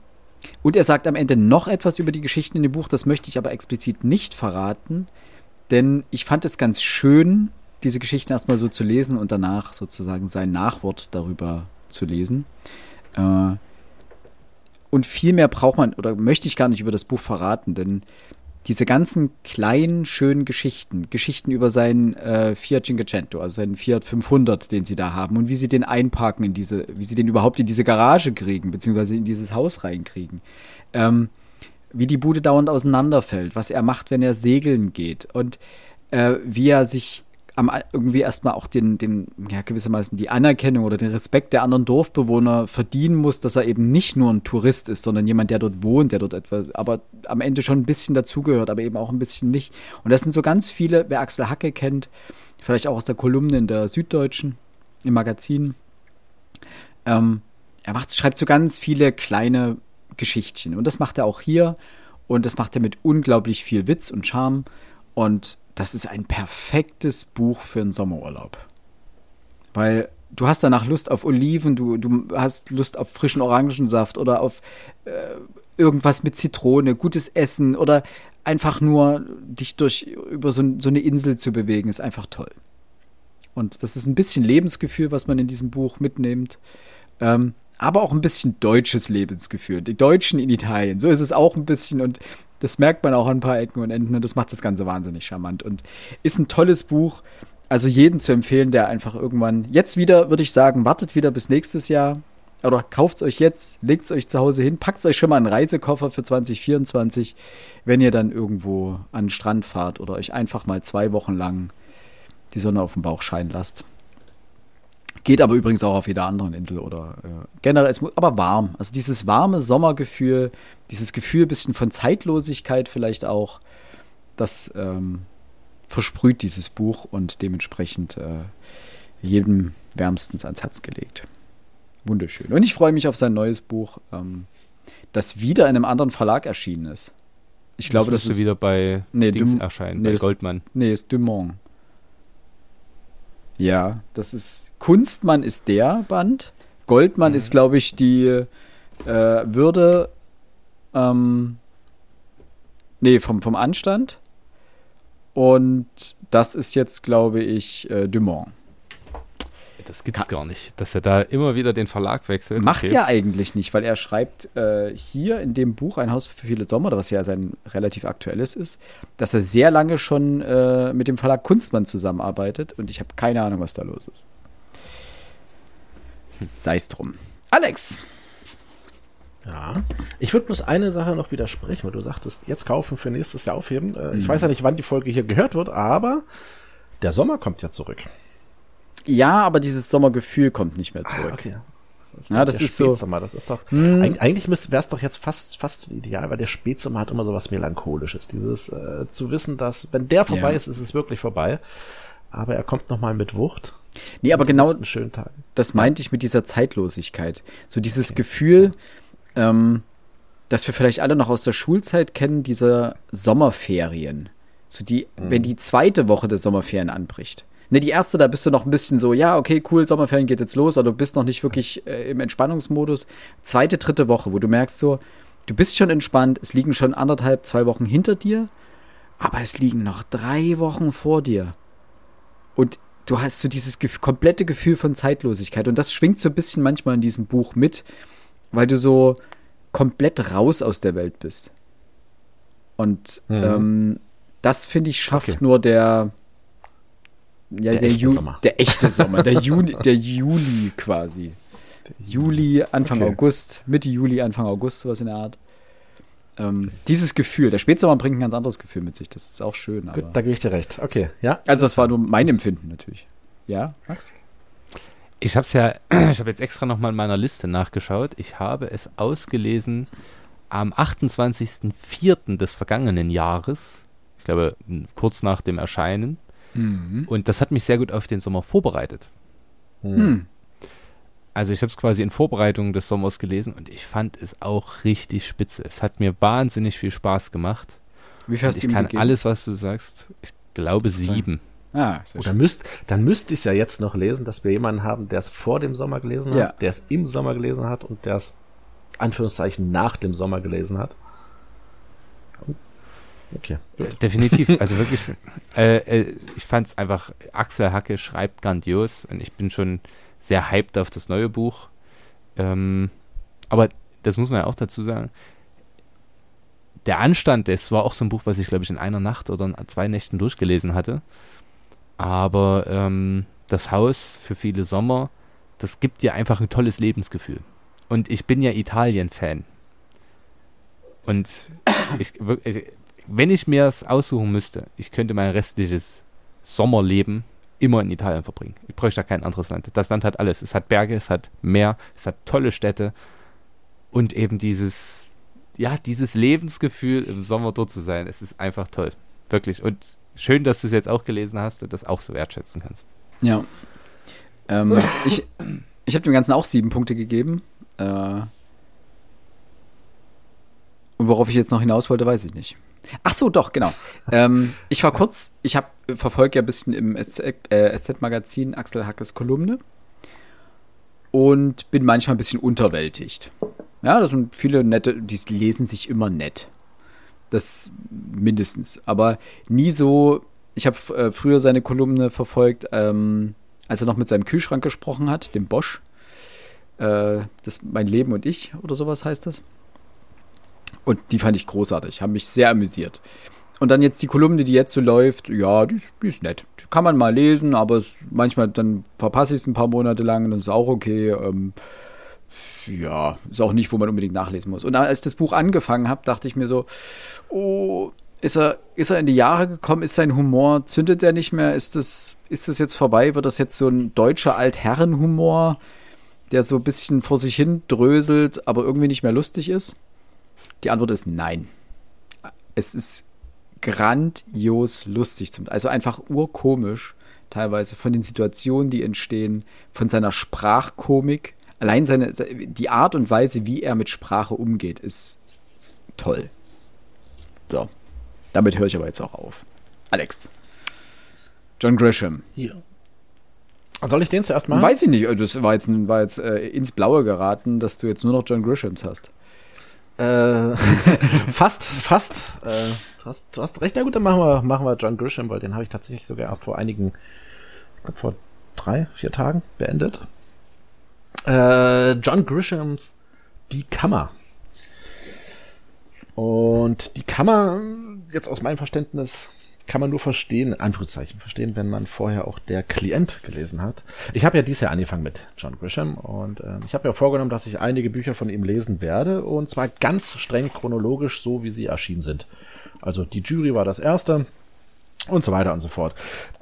S2: und er sagt am Ende noch etwas über die Geschichten in dem Buch, das möchte ich aber explizit nicht verraten, denn ich fand es ganz schön, diese Geschichten erstmal so zu lesen und danach sozusagen sein Nachwort darüber zu lesen. Äh, und viel mehr braucht man oder möchte ich gar nicht über das Buch verraten, denn diese ganzen kleinen, schönen Geschichten, Geschichten über seinen äh, Fiat Cinquecento, also seinen Fiat 500, den sie da haben und wie sie den einparken in diese, wie sie den überhaupt in diese Garage kriegen, beziehungsweise in dieses Haus reinkriegen. Ähm, wie die Bude dauernd auseinanderfällt, was er macht, wenn er segeln geht und äh, wie er sich am, irgendwie erstmal auch den, den, ja, gewissermaßen die Anerkennung oder den Respekt der anderen Dorfbewohner verdienen muss, dass er eben nicht nur ein Tourist ist, sondern jemand, der dort wohnt, der dort etwa, aber am Ende schon ein bisschen dazugehört, aber eben auch ein bisschen nicht. Und das sind so ganz viele, wer Axel Hacke kennt, vielleicht auch aus der Kolumne in der Süddeutschen, im Magazin, ähm, er macht, schreibt so ganz viele kleine Geschichtchen. Und das macht er auch hier. Und das macht er mit unglaublich viel Witz und Charme. Und das ist ein perfektes Buch für einen Sommerurlaub. Weil du hast danach Lust auf Oliven, du, du hast Lust auf frischen Orangensaft oder auf äh, irgendwas mit Zitrone, gutes Essen oder einfach nur dich durch über so, so, eine Insel zu bewegen, ist einfach toll. Und das ist ein bisschen Lebensgefühl, was man in diesem Buch mitnimmt. Ähm, aber auch ein bisschen deutsches Lebensgefühl. Die Deutschen in Italien, so ist es auch ein bisschen. Und das merkt man auch an ein paar Ecken und Enden und das macht das Ganze wahnsinnig charmant und ist ein tolles Buch. Also jeden zu empfehlen, der einfach irgendwann, jetzt wieder, würde ich sagen, wartet wieder bis nächstes Jahr. Oder kauft es euch jetzt, legt es euch zu Hause hin, packt euch schon mal einen Reisekoffer für 2024, wenn ihr dann irgendwo an den Strand fahrt oder euch einfach mal zwei Wochen lang die Sonne auf dem Bauch scheinen lasst. Geht aber übrigens auch auf jeder anderen Insel oder äh, generell, es muss, aber warm. Also dieses warme Sommergefühl, dieses Gefühl ein bisschen von Zeitlosigkeit vielleicht auch, das ähm, versprüht dieses Buch und dementsprechend äh, jedem wärmstens ans Herz gelegt. Wunderschön. Und ich freue mich auf sein neues Buch, ähm, das wieder in einem anderen Verlag erschienen ist. Ich glaube, das, das ist
S1: wieder bei
S2: nee,
S1: Dings
S2: Dum
S1: erscheinen,
S2: nee,
S1: bei Goldmann.
S2: Nee, ist Dumont. Ja, das ist Kunstmann ist der Band. Goldmann mhm. ist, glaube ich, die äh, Würde, ähm, nee, vom, vom Anstand. Und das ist jetzt, glaube ich, äh, Dumont.
S1: Das gibt's gar nicht, dass er da immer wieder den Verlag wechselt.
S2: Macht okay. er eigentlich nicht, weil er schreibt äh, hier in dem Buch Ein Haus für viele Sommer, was ja sein relativ aktuelles ist, dass er sehr lange schon äh, mit dem Verlag Kunstmann zusammenarbeitet und ich habe keine Ahnung, was da los ist. Sei es drum. Alex,
S3: Ja. Ich würde bloß eine Sache noch widersprechen, weil du sagtest, jetzt kaufen für nächstes Jahr aufheben. Äh, Ich weiß ja nicht, wann die Folge hier gehört wird, aber der Sommer kommt ja zurück.
S2: Ja, aber dieses Sommergefühl kommt nicht mehr zurück.
S3: Okay. Das ist,
S2: Ja, das
S3: der
S2: ist so- Hm.
S3: Spätsommer. Das ist doch, eig eigentlich wäre es doch jetzt fast, fast ideal, weil der Spätsommer hat immer so was Melancholisches. Dieses, äh, zu wissen, dass, wenn der vorbei
S2: Ja.
S3: ist, ist es wirklich vorbei. Aber er kommt nochmal mit Wucht.
S2: Nee, aber genau das meinte ich mit dieser Zeitlosigkeit. So dieses Gefühl, ähm, dass wir vielleicht alle noch aus der Schulzeit kennen, dieser Sommerferien. So die, wenn die zweite Woche der Sommerferien anbricht. Ne, die erste, da bist du noch ein bisschen so, ja, okay, cool, Sommerferien geht jetzt los, aber du bist noch nicht wirklich äh, im Entspannungsmodus. Zweite, dritte Woche, wo du merkst so, du bist schon entspannt, es liegen schon anderthalb, zwei Wochen hinter dir, aber es liegen noch drei Wochen vor dir. Und du hast so dieses gef komplette Gefühl von Zeitlosigkeit. Und das schwingt so ein bisschen manchmal in diesem Buch mit, weil du so komplett raus aus der Welt bist. Und
S3: Mhm.
S2: ähm, das, finde ich, schafft
S3: Okay.
S2: nur der, ja,
S3: Der
S2: der,
S3: echte
S2: Ju
S3: Sommer.
S2: der echte Sommer, der Juni, der Juli quasi. Juli, Anfang
S3: Okay.
S2: August, Mitte Juli, Anfang August, sowas in der Art. Ähm, dieses Gefühl, der Spätsommer bringt ein ganz anderes Gefühl mit sich. Das ist auch schön. Aber
S3: Gut, da gebe ich dir recht. Okay, ja.
S2: also das war nur mein Empfinden natürlich. Ja, Max?
S1: Ich habe es ja, ich habe jetzt extra nochmal in meiner Liste nachgeschaut. Ich habe es ausgelesen am 28.04. des vergangenen Jahres. Ich glaube, kurz nach dem Erscheinen.
S2: Mhm.
S1: Und das hat mich sehr gut auf den Sommer vorbereitet.
S2: Hm.
S1: Also ich habe es quasi in Vorbereitung des Sommers gelesen und ich fand es auch richtig spitze. Es hat mir wahnsinnig viel Spaß gemacht.
S2: Wie viel
S1: Und
S2: hast
S1: ich
S2: du ihm
S1: kann
S2: gegeben?
S1: alles, was du sagst, ich glaube sieben.
S2: Ah, sehr
S3: Oder
S2: schön.
S3: müsst, dann müsste ich es ja jetzt noch lesen, dass wir jemanden haben, der es vor dem Sommer gelesen hat,
S2: Ja.
S3: der es im Sommer gelesen hat und der es Anführungszeichen nach dem Sommer gelesen hat. Okay, gut.
S1: Definitiv. Also wirklich, äh, äh, ich fand es einfach, Axel Hacke schreibt grandios und ich bin schon sehr hyped auf das neue Buch. Ähm, aber das muss man ja auch dazu sagen. Der Anstand, das war auch so ein Buch, was ich, glaube ich, in einer Nacht oder in zwei Nächten durchgelesen hatte. Aber ähm, das Haus für viele Sommer, das gibt dir einfach ein tolles Lebensgefühl. Und ich bin ja Italien-Fan. Und ich, wenn ich mir es aussuchen müsste, ich könnte mein restliches Sommerleben immer in Italien verbringen. Ich bräuchte da kein anderes Land. Das Land hat alles. Es hat Berge, es hat Meer, es hat tolle Städte und eben dieses, ja, dieses Lebensgefühl im Sommer dort zu sein. Es ist einfach toll. Wirklich. Und schön, dass du es jetzt auch gelesen hast und das auch so wertschätzen kannst.
S2: Ja. Ähm, ich ich habe dem Ganzen auch sieben Punkte gegeben. Äh, und worauf ich jetzt noch hinaus wollte, weiß ich nicht. Ach so, doch, genau. ähm, ich war kurz, ich habe verfolge ja ein bisschen im SZ-Magazin Axel Hackes Kolumne und bin manchmal ein bisschen unterwältigt. Ja, das sind viele nette, die lesen sich immer nett. Das mindestens. Aber nie so. Ich habe äh, früher seine Kolumne verfolgt, ähm, als er noch mit seinem Kühlschrank gesprochen hat, dem Bosch. Äh, das Mein Leben und ich oder sowas heißt das. Und die fand ich großartig, haben mich sehr amüsiert. Und dann jetzt die Kolumne, die jetzt so läuft, ja, die ist, die ist nett. Die kann man mal lesen, aber es, manchmal dann verpasse ich es ein paar Monate lang das ist auch okay. Ähm, ja, ist auch nicht, wo man unbedingt nachlesen muss. Und als ich das Buch angefangen habe, dachte ich mir so, oh, ist er, ist er in die Jahre gekommen? Ist sein Humor, zündet er nicht mehr? Ist das, ist das jetzt vorbei? Wird das jetzt so ein deutscher Altherrenhumor, der so ein bisschen vor sich hin dröselt, aber irgendwie nicht mehr lustig ist? Die Antwort ist nein. Es ist grandios lustig, zum, also einfach urkomisch teilweise von den Situationen, die entstehen, von seiner Sprachkomik. Allein seine, die Art und Weise, wie er mit Sprache umgeht, ist toll. So, damit höre ich aber jetzt auch auf. Alex. John Grisham.
S3: Hier. Soll ich den zuerst machen?
S2: Weiß ich nicht, das war jetzt, war jetzt äh, ins Blaue geraten, dass du jetzt nur noch John Grishams hast.
S3: Äh, fast, fast. Äh, du, hast, du hast recht. Na gut, dann machen wir, machen wir John Grisham, weil den habe ich tatsächlich sogar erst vor einigen, ich glaube vor drei, vier Tagen beendet. Äh, John Grishams Die Kammer. Und die Kammer, jetzt aus meinem Verständnis, kann man nur verstehen, Anführungszeichen verstehen, wenn man vorher auch der Klient gelesen hat. Ich habe ja dieses Jahr angefangen mit John Grisham und äh, ich habe ja vorgenommen, dass ich einige Bücher von ihm lesen werde und zwar ganz streng chronologisch, so wie sie erschienen sind. Also die Jury war das erste und so weiter und so fort.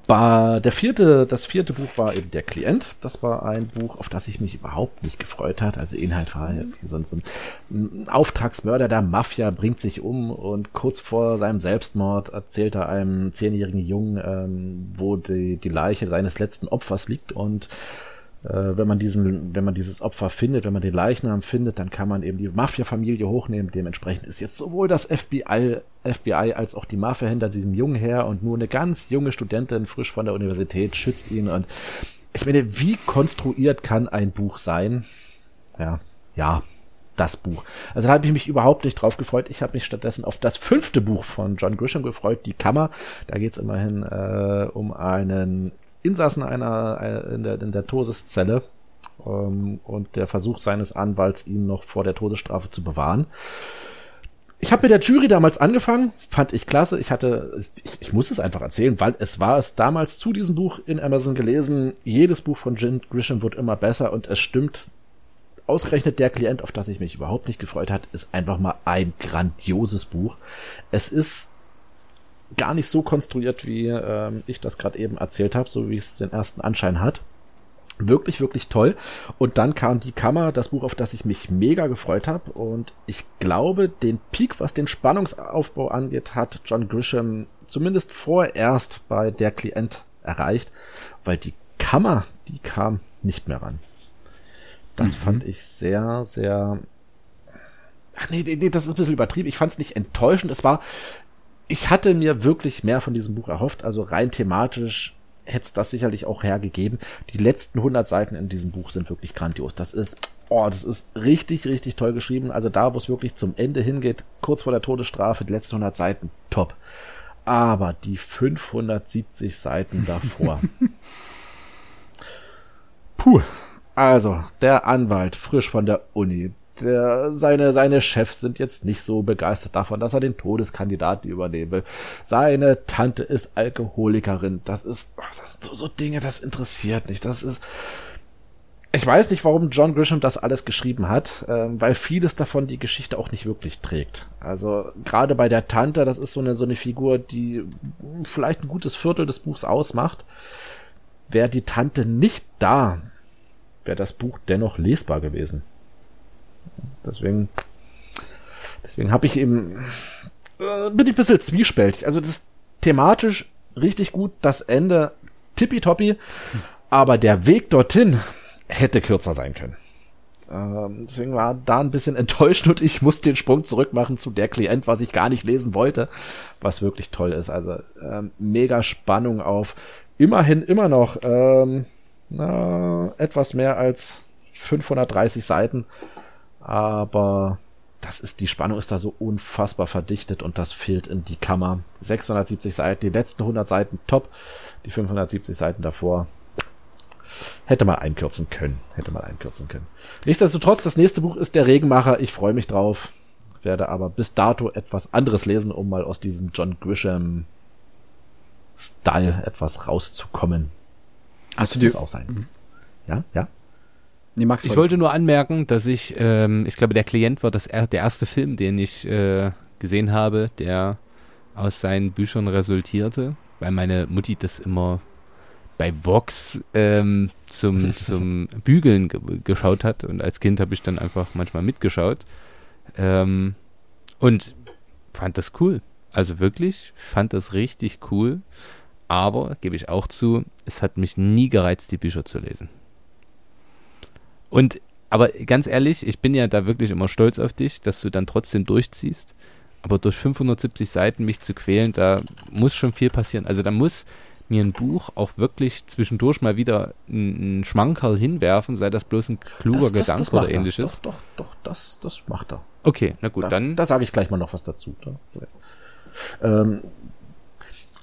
S3: Der vierte, das vierte Buch war eben der Klient. Das war ein Buch, auf das ich mich überhaupt nicht gefreut hat. Also Inhalt war sonst ein Auftragsmörder der Mafia bringt sich um und kurz vor seinem Selbstmord erzählt er einem zehnjährigen Jungen, ähm, wo die, die Leiche seines letzten Opfers liegt und wenn man diesen, wenn man dieses Opfer findet, wenn man den Leichnam findet, dann kann man eben die Mafia-Familie hochnehmen. Dementsprechend ist jetzt sowohl das FBI, FBI als auch die Mafia hinter diesem Jungen her und nur eine ganz junge Studentin frisch von der Universität schützt ihn und ich meine, wie konstruiert kann ein Buch sein? Ja, ja, das Buch. Also da habe ich mich überhaupt nicht drauf gefreut. Ich habe mich stattdessen auf das fünfte Buch von John Grisham gefreut, Die Kammer. Da geht es immerhin äh, um einen Insassen einer äh, in der, in der Todeszelle ähm, und der Versuch seines Anwalts, ihn noch vor der Todesstrafe zu bewahren. Ich habe mit der Jury damals angefangen, fand ich klasse. Ich hatte, ich, ich muss es einfach erzählen, weil es war es damals zu diesem Buch in Amazon gelesen. Jedes Buch von Jim Grisham wird immer besser und es stimmt. Ausgerechnet der Klient, auf das ich mich überhaupt nicht gefreut hat, ist einfach mal ein grandioses Buch. Es ist gar nicht so konstruiert, wie ähm, ich das gerade eben erzählt habe, so wie es den ersten Anschein hat. Wirklich, wirklich toll. Und dann kam die Kammer, das Buch, auf das ich mich mega gefreut habe. Und ich glaube, den Peak, was den Spannungsaufbau angeht, hat John Grisham zumindest vorerst bei der Klient erreicht, weil die Kammer, die kam nicht mehr ran. Das mhm. fand ich sehr, sehr. Ach nee, nee, das ist ein bisschen übertrieben. Ich fand es nicht enttäuschend. Es war ich hatte mir wirklich mehr von diesem Buch erhofft, also rein thematisch hätte es das sicherlich auch hergegeben. Die letzten 100 Seiten in diesem Buch sind wirklich grandios. Das ist, oh, das ist richtig, richtig toll geschrieben. Also da, wo es wirklich zum Ende hingeht, kurz vor der Todesstrafe, die letzten 100 Seiten, top. Aber die 570 Seiten davor. Puh. Also, der Anwalt, frisch von der Uni, der, seine, seine Chefs sind jetzt nicht so begeistert davon, dass er den Todeskandidaten übernehmen will. Seine Tante ist Alkoholikerin. Das ist, das sind so, so Dinge, das interessiert nicht. Das ist, ich weiß nicht, warum John Grisham das alles geschrieben hat, äh, weil vieles davon die Geschichte auch nicht wirklich trägt. Also gerade bei der Tante, das ist so eine so eine Figur, die vielleicht ein gutes Viertel des Buchs ausmacht. Wäre die Tante nicht da, wäre das Buch dennoch lesbar gewesen. Deswegen, deswegen habe ich eben, äh, bin ich ein bisschen zwiespältig. Also das ist thematisch richtig gut, das Ende tippitoppi, aber der Weg dorthin hätte kürzer sein können. Ähm, deswegen war da ein bisschen enttäuscht und ich muss den Sprung zurück machen zu der Klient, was ich gar nicht lesen wollte, was wirklich toll ist. Also ähm, mega Spannung auf immerhin immer noch ähm, na, etwas mehr als 530 Seiten aber das ist, die Spannung ist da so unfassbar verdichtet und das fehlt in die Kammer. 670 Seiten, die letzten 100 Seiten top, die 570 Seiten davor hätte man einkürzen können, hätte man einkürzen können. Nichtsdestotrotz, das nächste Buch ist der Regenmacher, ich freue mich drauf, werde aber bis dato etwas anderes lesen, um mal aus diesem John Grisham Style etwas rauszukommen.
S2: Hast du dir
S3: auch sein? Mhm. Ja, ja.
S1: Nee, Max ich wollte nur anmerken, dass ich, ähm, ich glaube, der Klient war das der erste Film, den ich äh, gesehen habe, der aus seinen Büchern resultierte, weil meine Mutti das immer bei Vox ähm, zum, zum Bügeln ge geschaut hat und als Kind habe ich dann einfach manchmal mitgeschaut ähm, und fand das cool. Also wirklich, fand das richtig cool. Aber, gebe ich auch zu, es hat mich nie gereizt, die Bücher zu lesen. Und aber ganz ehrlich, ich bin ja da wirklich immer stolz auf dich, dass du dann trotzdem durchziehst. Aber durch 570 Seiten mich zu quälen, da muss schon viel passieren. Also da muss mir ein Buch auch wirklich zwischendurch mal wieder einen Schmankerl hinwerfen, sei das bloß ein kluger das, Gedanke das, das oder ähnliches.
S3: Doch, doch, doch, das, das macht er.
S1: Okay, na gut,
S3: da,
S1: dann.
S3: Da sage ich gleich mal noch was dazu. Ähm,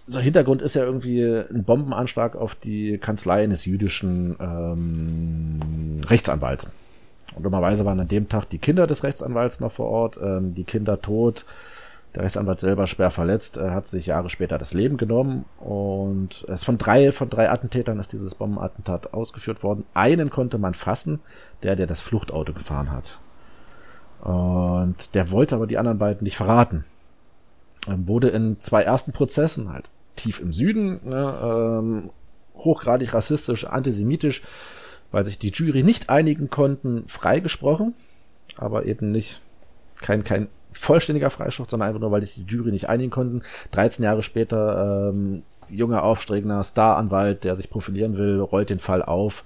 S3: so Hintergrund ist ja irgendwie ein Bombenanschlag auf die Kanzlei eines jüdischen ähm, Rechtsanwalts. Und dummerweise waren an dem Tag die Kinder des Rechtsanwalts noch vor Ort, ähm, die Kinder tot, Der Rechtsanwalt selber schwer verletzt, er hat sich Jahre später das Leben genommen und es von drei, von drei Attentätern ist dieses Bombenattentat ausgeführt worden. Einen konnte man fassen, der, der das Fluchtauto gefahren hat. Und der wollte aber die anderen beiden nicht verraten. Ähm, wurde in zwei ersten Prozessen, halt tief im Süden, ne, ähm, hochgradig rassistisch, antisemitisch, weil sich die Jury nicht einigen konnten, freigesprochen, aber eben nicht kein, kein vollständiger Freispruch, sondern einfach nur, weil sich die Jury nicht einigen konnten. 13 Jahre später, ähm, junger, aufstrebender Staranwalt, der sich profilieren will, rollt den Fall auf,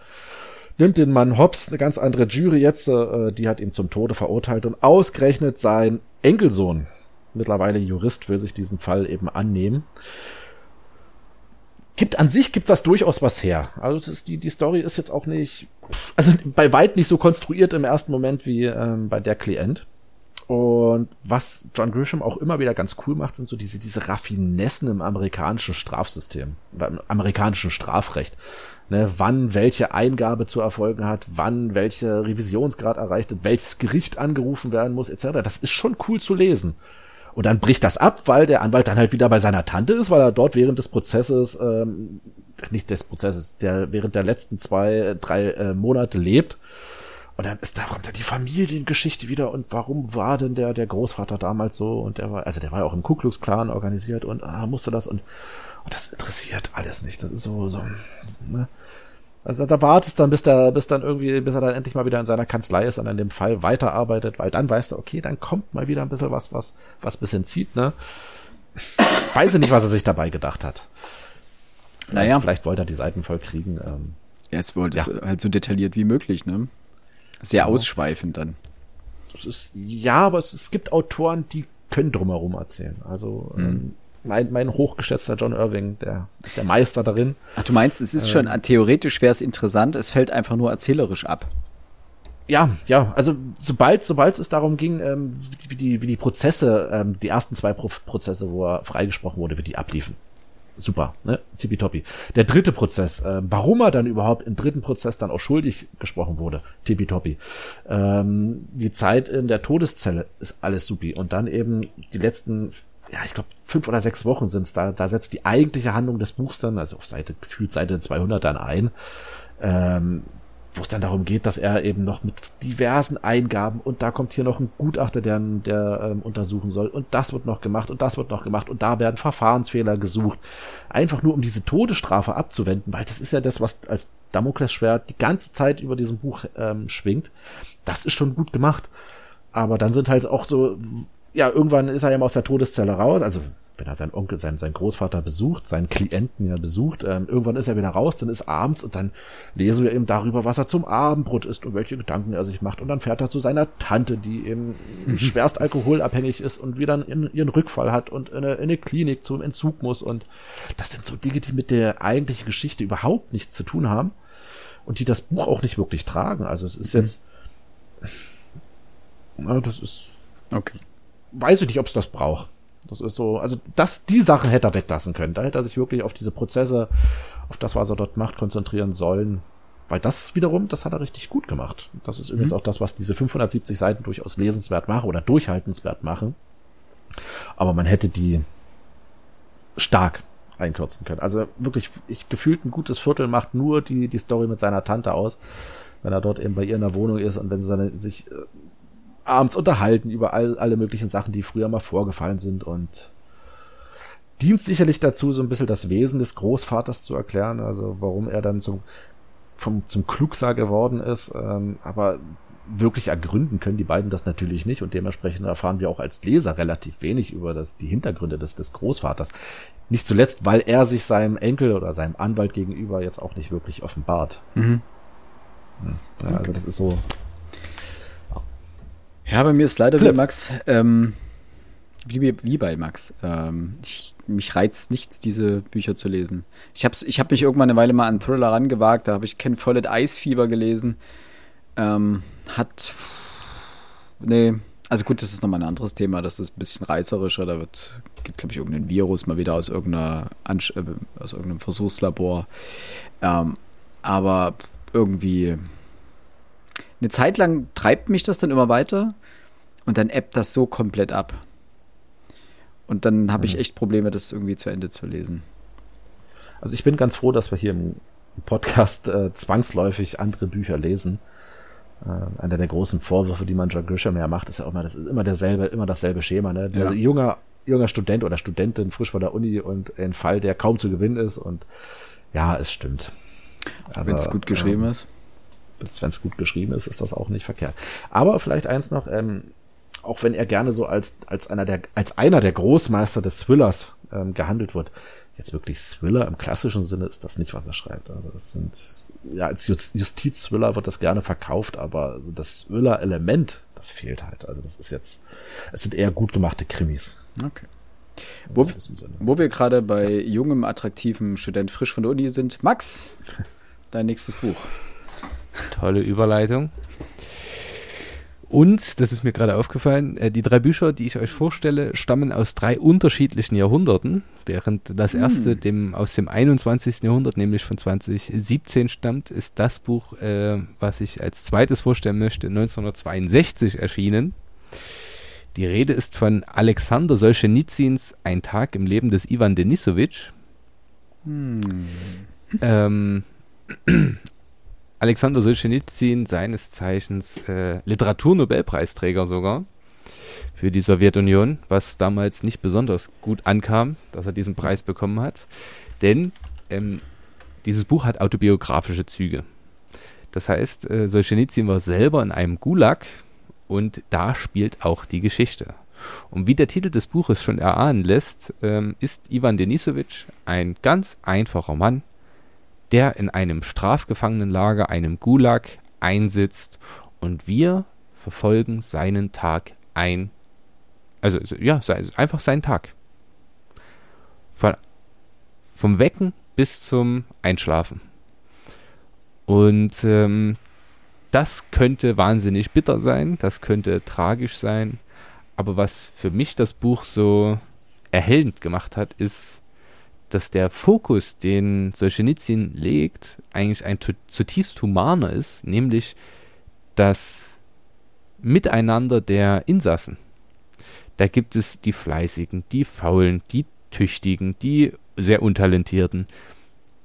S3: nimmt den Mann Hobbs, eine ganz andere Jury jetzt, äh, die hat ihn zum Tode verurteilt und ausgerechnet sein Enkelsohn, mittlerweile Jurist, will sich diesen Fall eben annehmen. Gibt an sich gibt das durchaus was her. Also ist, die die Story ist jetzt auch nicht, also bei weit nicht so konstruiert im ersten Moment wie ähm, bei der Klient. Und was John Grisham auch immer wieder ganz cool macht, sind so diese, diese Raffinessen im amerikanischen Strafsystem oder im amerikanischen Strafrecht. Ne, wann welche Eingabe zu erfolgen hat, wann welche Revisionsgrad erreicht wird, welches Gericht angerufen werden muss, etc. Das ist schon cool zu lesen. Und dann bricht das ab, weil der Anwalt dann halt wieder bei seiner Tante ist, weil er dort während des Prozesses, ähm, nicht des Prozesses, der während der letzten zwei, drei äh, Monate lebt und dann ist da kommt da die Familiengeschichte wieder und warum war denn der der Großvater damals so und der war also der war ja auch im Ku Klux Klan organisiert und ah, musste das und, und das interessiert alles nicht. Das ist so so ne? Also da wartest dann, bis der, bis dann irgendwie, bis er dann endlich mal wieder in seiner Kanzlei ist und an dem Fall weiterarbeitet, weil dann weißt du, okay, dann kommt mal wieder ein bisschen was, was, was bisschen zieht, ne? Weiß ich nicht, was er sich dabei gedacht hat. Vielleicht, naja. vielleicht wollte er die Seiten voll kriegen. Ähm,
S2: ja, es wollte ja. es halt so detailliert wie möglich, ne? Sehr genau. ausschweifend dann.
S3: Das ist, ja, aber es, es gibt Autoren, die können drumherum erzählen. Also mhm. ähm, mein, mein hochgeschätzter John Irving, der ist der Meister darin.
S2: Ach, du meinst, es ist ähm, schon, theoretisch wäre es interessant, es fällt einfach nur erzählerisch ab.
S3: Ja, ja, also sobald, sobald es darum ging, ähm, wie, die, wie die Prozesse, ähm, die ersten zwei Pro Prozesse, wo er freigesprochen wurde, wie die abliefen super, ne? Tippitoppi. Der dritte Prozess, äh, warum er dann überhaupt im dritten Prozess dann auch schuldig gesprochen wurde, tippitoppi. Ähm, die Zeit in der Todeszelle ist alles supi. Und dann eben die letzten, ja, ich glaube, fünf oder sechs Wochen sind's da, da setzt die eigentliche Handlung des Buchs dann, also auf Seite, gefühlt Seite 200 dann ein. Ähm, wo es dann darum geht, dass er eben noch mit diversen Eingaben und da kommt hier noch ein Gutachter, der, der ähm, untersuchen soll und das wird noch gemacht und das wird noch gemacht und da werden Verfahrensfehler gesucht. Einfach nur um diese Todesstrafe abzuwenden, weil das ist ja das, was als Damoklesschwert die ganze Zeit über diesem Buch ähm, schwingt. Das ist schon gut gemacht. Aber dann sind halt auch so, ja, irgendwann ist er ja mal aus der Todeszelle raus, also wenn er seinen Onkel, seinen, seinen Großvater besucht, seinen Klienten ja besucht, ähm, irgendwann ist er wieder raus, dann ist abends und dann lesen wir eben darüber, was er zum Abendbrot isst und welche Gedanken er sich macht. Und dann fährt er zu seiner Tante, die eben mhm. schwerst alkoholabhängig ist und wieder in, ihren Rückfall hat und in eine, in eine Klinik zum Entzug muss. Und das sind so Dinge, die mit der eigentlichen Geschichte überhaupt nichts zu tun haben und die das Buch auch nicht wirklich tragen. Also es ist mhm. jetzt, na, das ist, okay. Weiß ich nicht, ob es das braucht. Das ist so, also das, die Sachen hätte er weglassen können. Da hätte er sich wirklich auf diese Prozesse, auf das, was er dort macht, konzentrieren sollen. Weil das wiederum, das hat er richtig gut gemacht. Das ist übrigens mhm. auch das, was diese 570 Seiten durchaus lesenswert machen oder durchhaltenswert machen. Aber man hätte die stark einkürzen können. Also wirklich, ich gefühlt ein gutes Viertel macht nur die, die Story mit seiner Tante aus, wenn er dort eben bei ihr in der Wohnung ist und wenn sie seine, sich äh, abends unterhalten über all, alle möglichen Sachen, die früher mal vorgefallen sind und dient sicherlich dazu, so ein bisschen das Wesen des Großvaters zu erklären, also warum er dann zum, vom, zum Klugser geworden ist, ähm, aber wirklich ergründen können die beiden das natürlich nicht und dementsprechend erfahren wir auch als Leser relativ wenig über das, die Hintergründe des, des Großvaters. Nicht zuletzt, weil er sich seinem Enkel oder seinem Anwalt gegenüber jetzt auch nicht wirklich offenbart. Mhm. Ja, also das ist so
S2: ja, bei mir ist leider Philipp. wie Max, ähm, wie, wie bei Max. Ähm, ich, mich reizt nichts, diese Bücher zu lesen. Ich habe ich hab mich irgendwann eine Weile mal an Thriller rangewagt, da habe ich Ken Follett Eisfieber gelesen. Ähm, hat. Nee, also gut, das ist nochmal ein anderes Thema, das ist ein bisschen reißerischer. Da wird, gibt, glaube ich, irgendein Virus mal wieder aus, irgendeiner, äh, aus irgendeinem Versuchslabor. Ähm, aber irgendwie eine Zeit lang treibt mich das dann immer weiter und dann ebbt das so komplett ab. Und dann habe ich echt Probleme, das irgendwie zu Ende zu lesen.
S3: Also ich bin ganz froh, dass wir hier im Podcast äh, zwangsläufig andere Bücher lesen. Äh, einer der großen Vorwürfe, die man John Grisham ja macht, ist ja auch immer, das ist immer derselbe, immer dasselbe Schema. Ne?
S2: Ja.
S3: junger, junger Student oder Studentin frisch von der Uni und ein Fall, der kaum zu gewinnen ist. Und ja, es stimmt.
S2: Wenn es gut geschrieben ist.
S3: Wenn es gut geschrieben ist, ist das auch nicht verkehrt. Aber vielleicht eins noch, ähm, auch wenn er gerne so als, als einer der, als einer der Großmeister des Thrillers ähm, gehandelt wird, jetzt wirklich Thriller im klassischen Sinne ist das nicht, was er schreibt. Also das sind, ja, als Just- Justiz-Thriller wird das gerne verkauft, aber das Thriller-Element, das fehlt halt. Also das ist jetzt, es sind eher gut gemachte Krimis.
S2: Okay. Wo, wo wir gerade bei jungem, attraktivem Student frisch von der Uni sind. Max, dein nächstes Buch.
S1: Tolle Überleitung. Und, das ist mir gerade aufgefallen, äh, die drei Bücher, die ich euch vorstelle, stammen aus drei unterschiedlichen Jahrhunderten, während das erste dem, aus dem 21. Jahrhundert, nämlich von 2017 stammt, ist das Buch, äh, was ich als zweites vorstellen möchte, 1962 erschienen. Die Rede ist von Alexander Solzhenitsyns Ein Tag im Leben des Ivan Denisowitsch. Ähm, Alexander Solzhenitsyn, seines Zeichens äh, Literaturnobelpreisträger sogar für die Sowjetunion, was damals nicht besonders gut ankam, dass er diesen Preis bekommen hat. Denn ähm, dieses Buch hat autobiografische Züge. Das heißt, äh, Solzhenitsyn war selber in einem Gulag und da spielt auch die Geschichte. Und wie der Titel des Buches schon erahnen lässt, ähm, ist Ivan Denisowitsch ein ganz einfacher Mann, der in einem Strafgefangenenlager, einem Gulag, einsitzt und wir verfolgen seinen Tag ein. Also, so- ja, einfach seinen Tag. Von, vom Wecken bis zum Einschlafen. Und ähm, das könnte wahnsinnig bitter sein, das könnte tragisch sein. Aber was für mich das Buch so erhellend gemacht hat, ist, dass der Fokus, den Solzhenitsyn legt, eigentlich ein zutiefst humaner ist, nämlich das Miteinander der Insassen. Da gibt es die Fleißigen, die Faulen, die Tüchtigen, die sehr Untalentierten,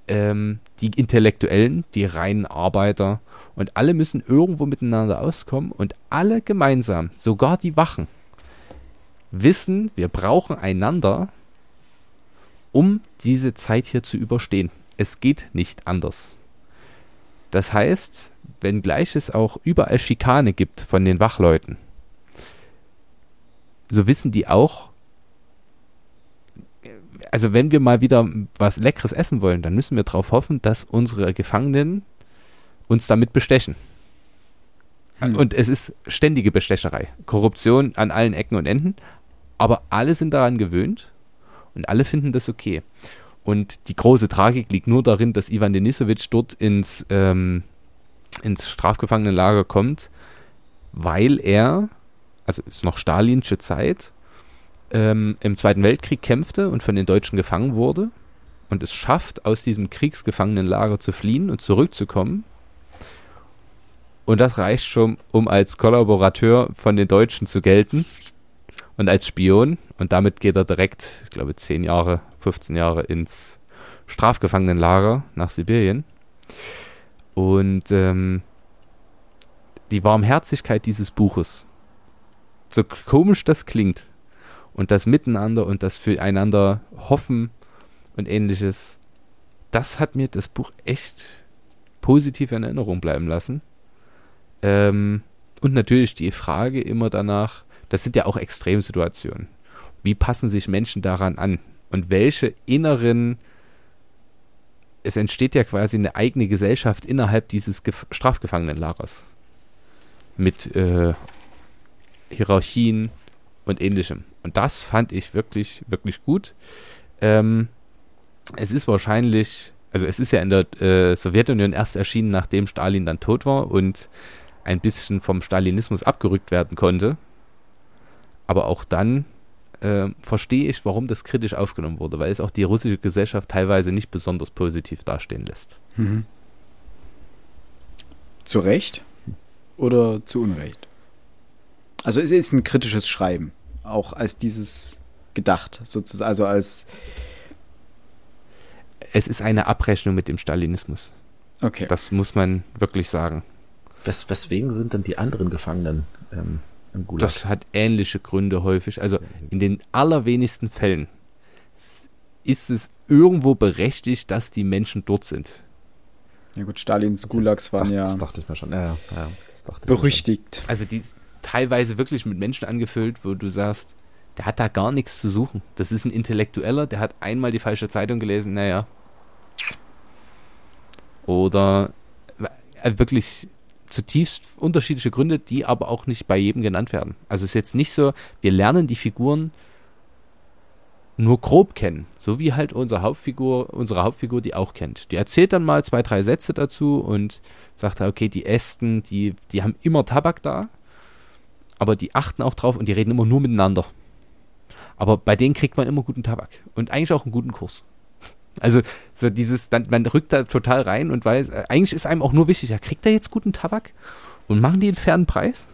S1: ähm, die Intellektuellen, die reinen Arbeiter und alle müssen irgendwo miteinander auskommen und alle gemeinsam, sogar die Wachen, wissen, wir brauchen einander, um diese Zeit hier zu überstehen. Es geht nicht anders. Das heißt, wenngleich es auch überall Schikane gibt von den Wachleuten, so wissen die auch, also wenn wir mal wieder was Leckeres essen wollen, dann müssen wir darauf hoffen, dass unsere Gefangenen uns damit bestechen.
S2: Hm.
S1: Und es ist ständige Bestecherei. Korruption an allen Ecken und Enden. Aber alle sind daran gewöhnt und alle finden das okay. Und die große Tragik liegt nur darin, dass Ivan Denisowitsch dort ins, ähm, ins Strafgefangenenlager kommt, weil er, also ist noch stalinsche Zeit, ähm, im Zweiten Weltkrieg kämpfte und von den Deutschen gefangen wurde und es schafft, aus diesem Kriegsgefangenenlager zu fliehen und zurückzukommen. Und das reicht schon, um als Kollaborateur von den Deutschen zu gelten und als Spion. Und damit geht er direkt, ich glaube, 10 Jahre, 15 Jahre ins Strafgefangenenlager nach Sibirien. Und ähm, die Warmherzigkeit dieses Buches, so komisch das klingt, und das Miteinander und das Füreinander hoffen und ähnliches, das hat mir das Buch echt positiv in Erinnerung bleiben lassen. Ähm, und natürlich die Frage immer danach, das sind ja auch Extremsituationen. Wie passen sich Menschen daran an? Und welche inneren, es entsteht ja quasi eine eigene Gesellschaft innerhalb dieses Gef Strafgefangenenlagers. Mit äh, Hierarchien und ähnlichem. Und das fand ich wirklich, wirklich gut. Ähm, es ist wahrscheinlich, also es ist ja in der äh, Sowjetunion erst erschienen, nachdem Stalin dann tot war und ein bisschen vom Stalinismus abgerückt werden konnte. Aber auch dann äh, verstehe ich, warum das kritisch aufgenommen wurde, weil es auch die russische Gesellschaft teilweise nicht besonders positiv dastehen lässt.
S2: Mhm. Zu Recht oder zu Unrecht? Also es ist ein kritisches Schreiben, auch als dieses gedacht, sozusagen, also als.
S1: Es ist eine Abrechnung mit dem Stalinismus.
S2: Okay.
S1: Das muss man wirklich sagen.
S3: Wes weswegen sind denn die anderen Gefangenen ähm?
S1: Das hat ähnliche Gründe häufig. Also in den allerwenigsten Fällen ist es irgendwo berechtigt, dass die Menschen dort sind.
S2: Ja gut, Stalins Gulags waren ja
S3: Das dachte ich mir schon. Ja, ja, ja, das dachte ich mir
S2: berüchtigt.
S1: Also die ist teilweise wirklich mit Menschen angefüllt, wo du sagst, der hat da gar nichts zu suchen. Das ist ein Intellektueller, der hat einmal die falsche Zeitung gelesen, naja. Oder äh, wirklich zutiefst unterschiedliche Gründe, die aber auch nicht bei jedem genannt werden. Also es ist jetzt nicht so, wir lernen die Figuren nur grob kennen, so wie halt unsere Hauptfigur, unsere Hauptfigur die auch kennt. Die erzählt dann mal zwei, drei Sätze dazu und sagt, okay, die Ästen, die, die haben immer Tabak da, aber die achten auch drauf und die reden immer nur miteinander. Aber bei denen kriegt man immer guten Tabak und eigentlich auch einen guten Kurs. Also so dieses, dann, man rückt da total rein und weiß, äh, eigentlich ist einem auch nur wichtig, ja, kriegt er jetzt guten Tabak und machen die einen fairen Preis?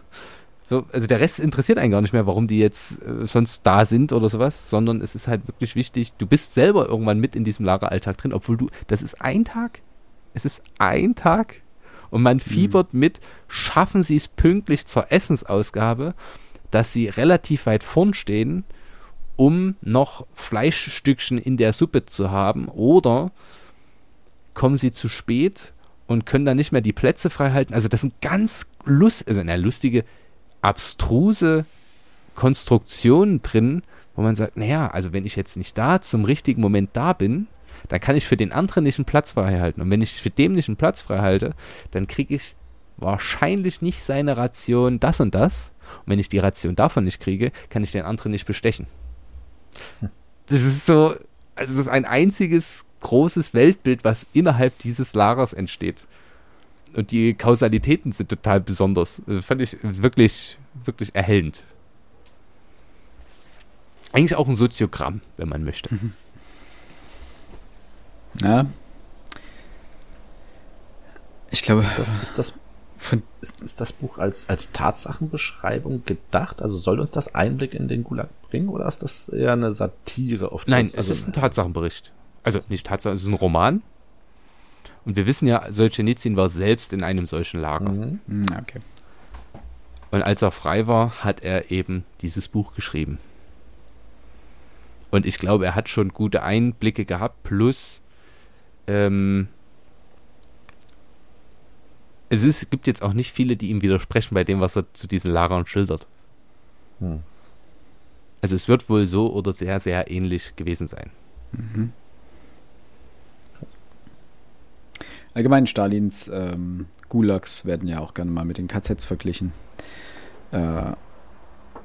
S1: So, also der Rest interessiert einen gar nicht mehr, warum die jetzt äh, sonst da sind oder sowas, sondern es ist halt wirklich wichtig, du bist selber irgendwann mit in diesem Lageralltag drin, obwohl du, das ist ein Tag, es ist ein Tag und man fiebert mit, schaffen sie es pünktlich zur Essensausgabe, dass sie relativ weit vorn stehen, um noch Fleischstückchen in der Suppe zu haben oder kommen sie zu spät und können dann nicht mehr die Plätze frei halten. Also das sind ganz lust also, na, lustige, abstruse Konstruktionen drin, wo man sagt, naja, also wenn ich jetzt nicht da zum richtigen Moment da bin, dann kann ich für den anderen nicht einen Platz frei halten. Und wenn ich für dem nicht einen Platz frei halte, dann kriege ich wahrscheinlich nicht seine Ration das und das. Und wenn ich die Ration davon nicht kriege, kann ich den anderen nicht bestechen. Das ist so, also das ist ein einziges großes Weltbild, was innerhalb dieses Lagers entsteht. Und die Kausalitäten sind total besonders. Also fand ich wirklich, wirklich erhellend. Eigentlich auch ein Soziogramm, wenn man möchte.
S2: Ja. Ich glaube,
S3: Ist das, ist das,
S2: von,
S3: ist, ist das Buch als, als Tatsachenbeschreibung gedacht? Also soll uns das Einblick in den Gulag bringen oder ist das eher eine Satire auf
S1: Nein,
S3: das?
S1: es
S3: also,
S1: ist ein Tatsachenbericht. Also nicht Tatsachen, es ist ein Roman. Und wir wissen ja, Solzhenitsyn war selbst in einem solchen Lager.
S3: Mhm.
S2: Hm, okay.
S1: Und als er frei war, hat er eben dieses Buch geschrieben. Und ich glaube, er hat schon gute Einblicke gehabt, plus ähm, es ist, gibt jetzt auch nicht viele, die ihm widersprechen bei dem, was er zu diesen Lagern schildert.
S3: Hm.
S1: Also es wird wohl so oder sehr, sehr ähnlich gewesen sein.
S2: Mhm. Allgemein Stalins ähm, Gulags werden ja auch gerne mal mit den KZs verglichen. Äh,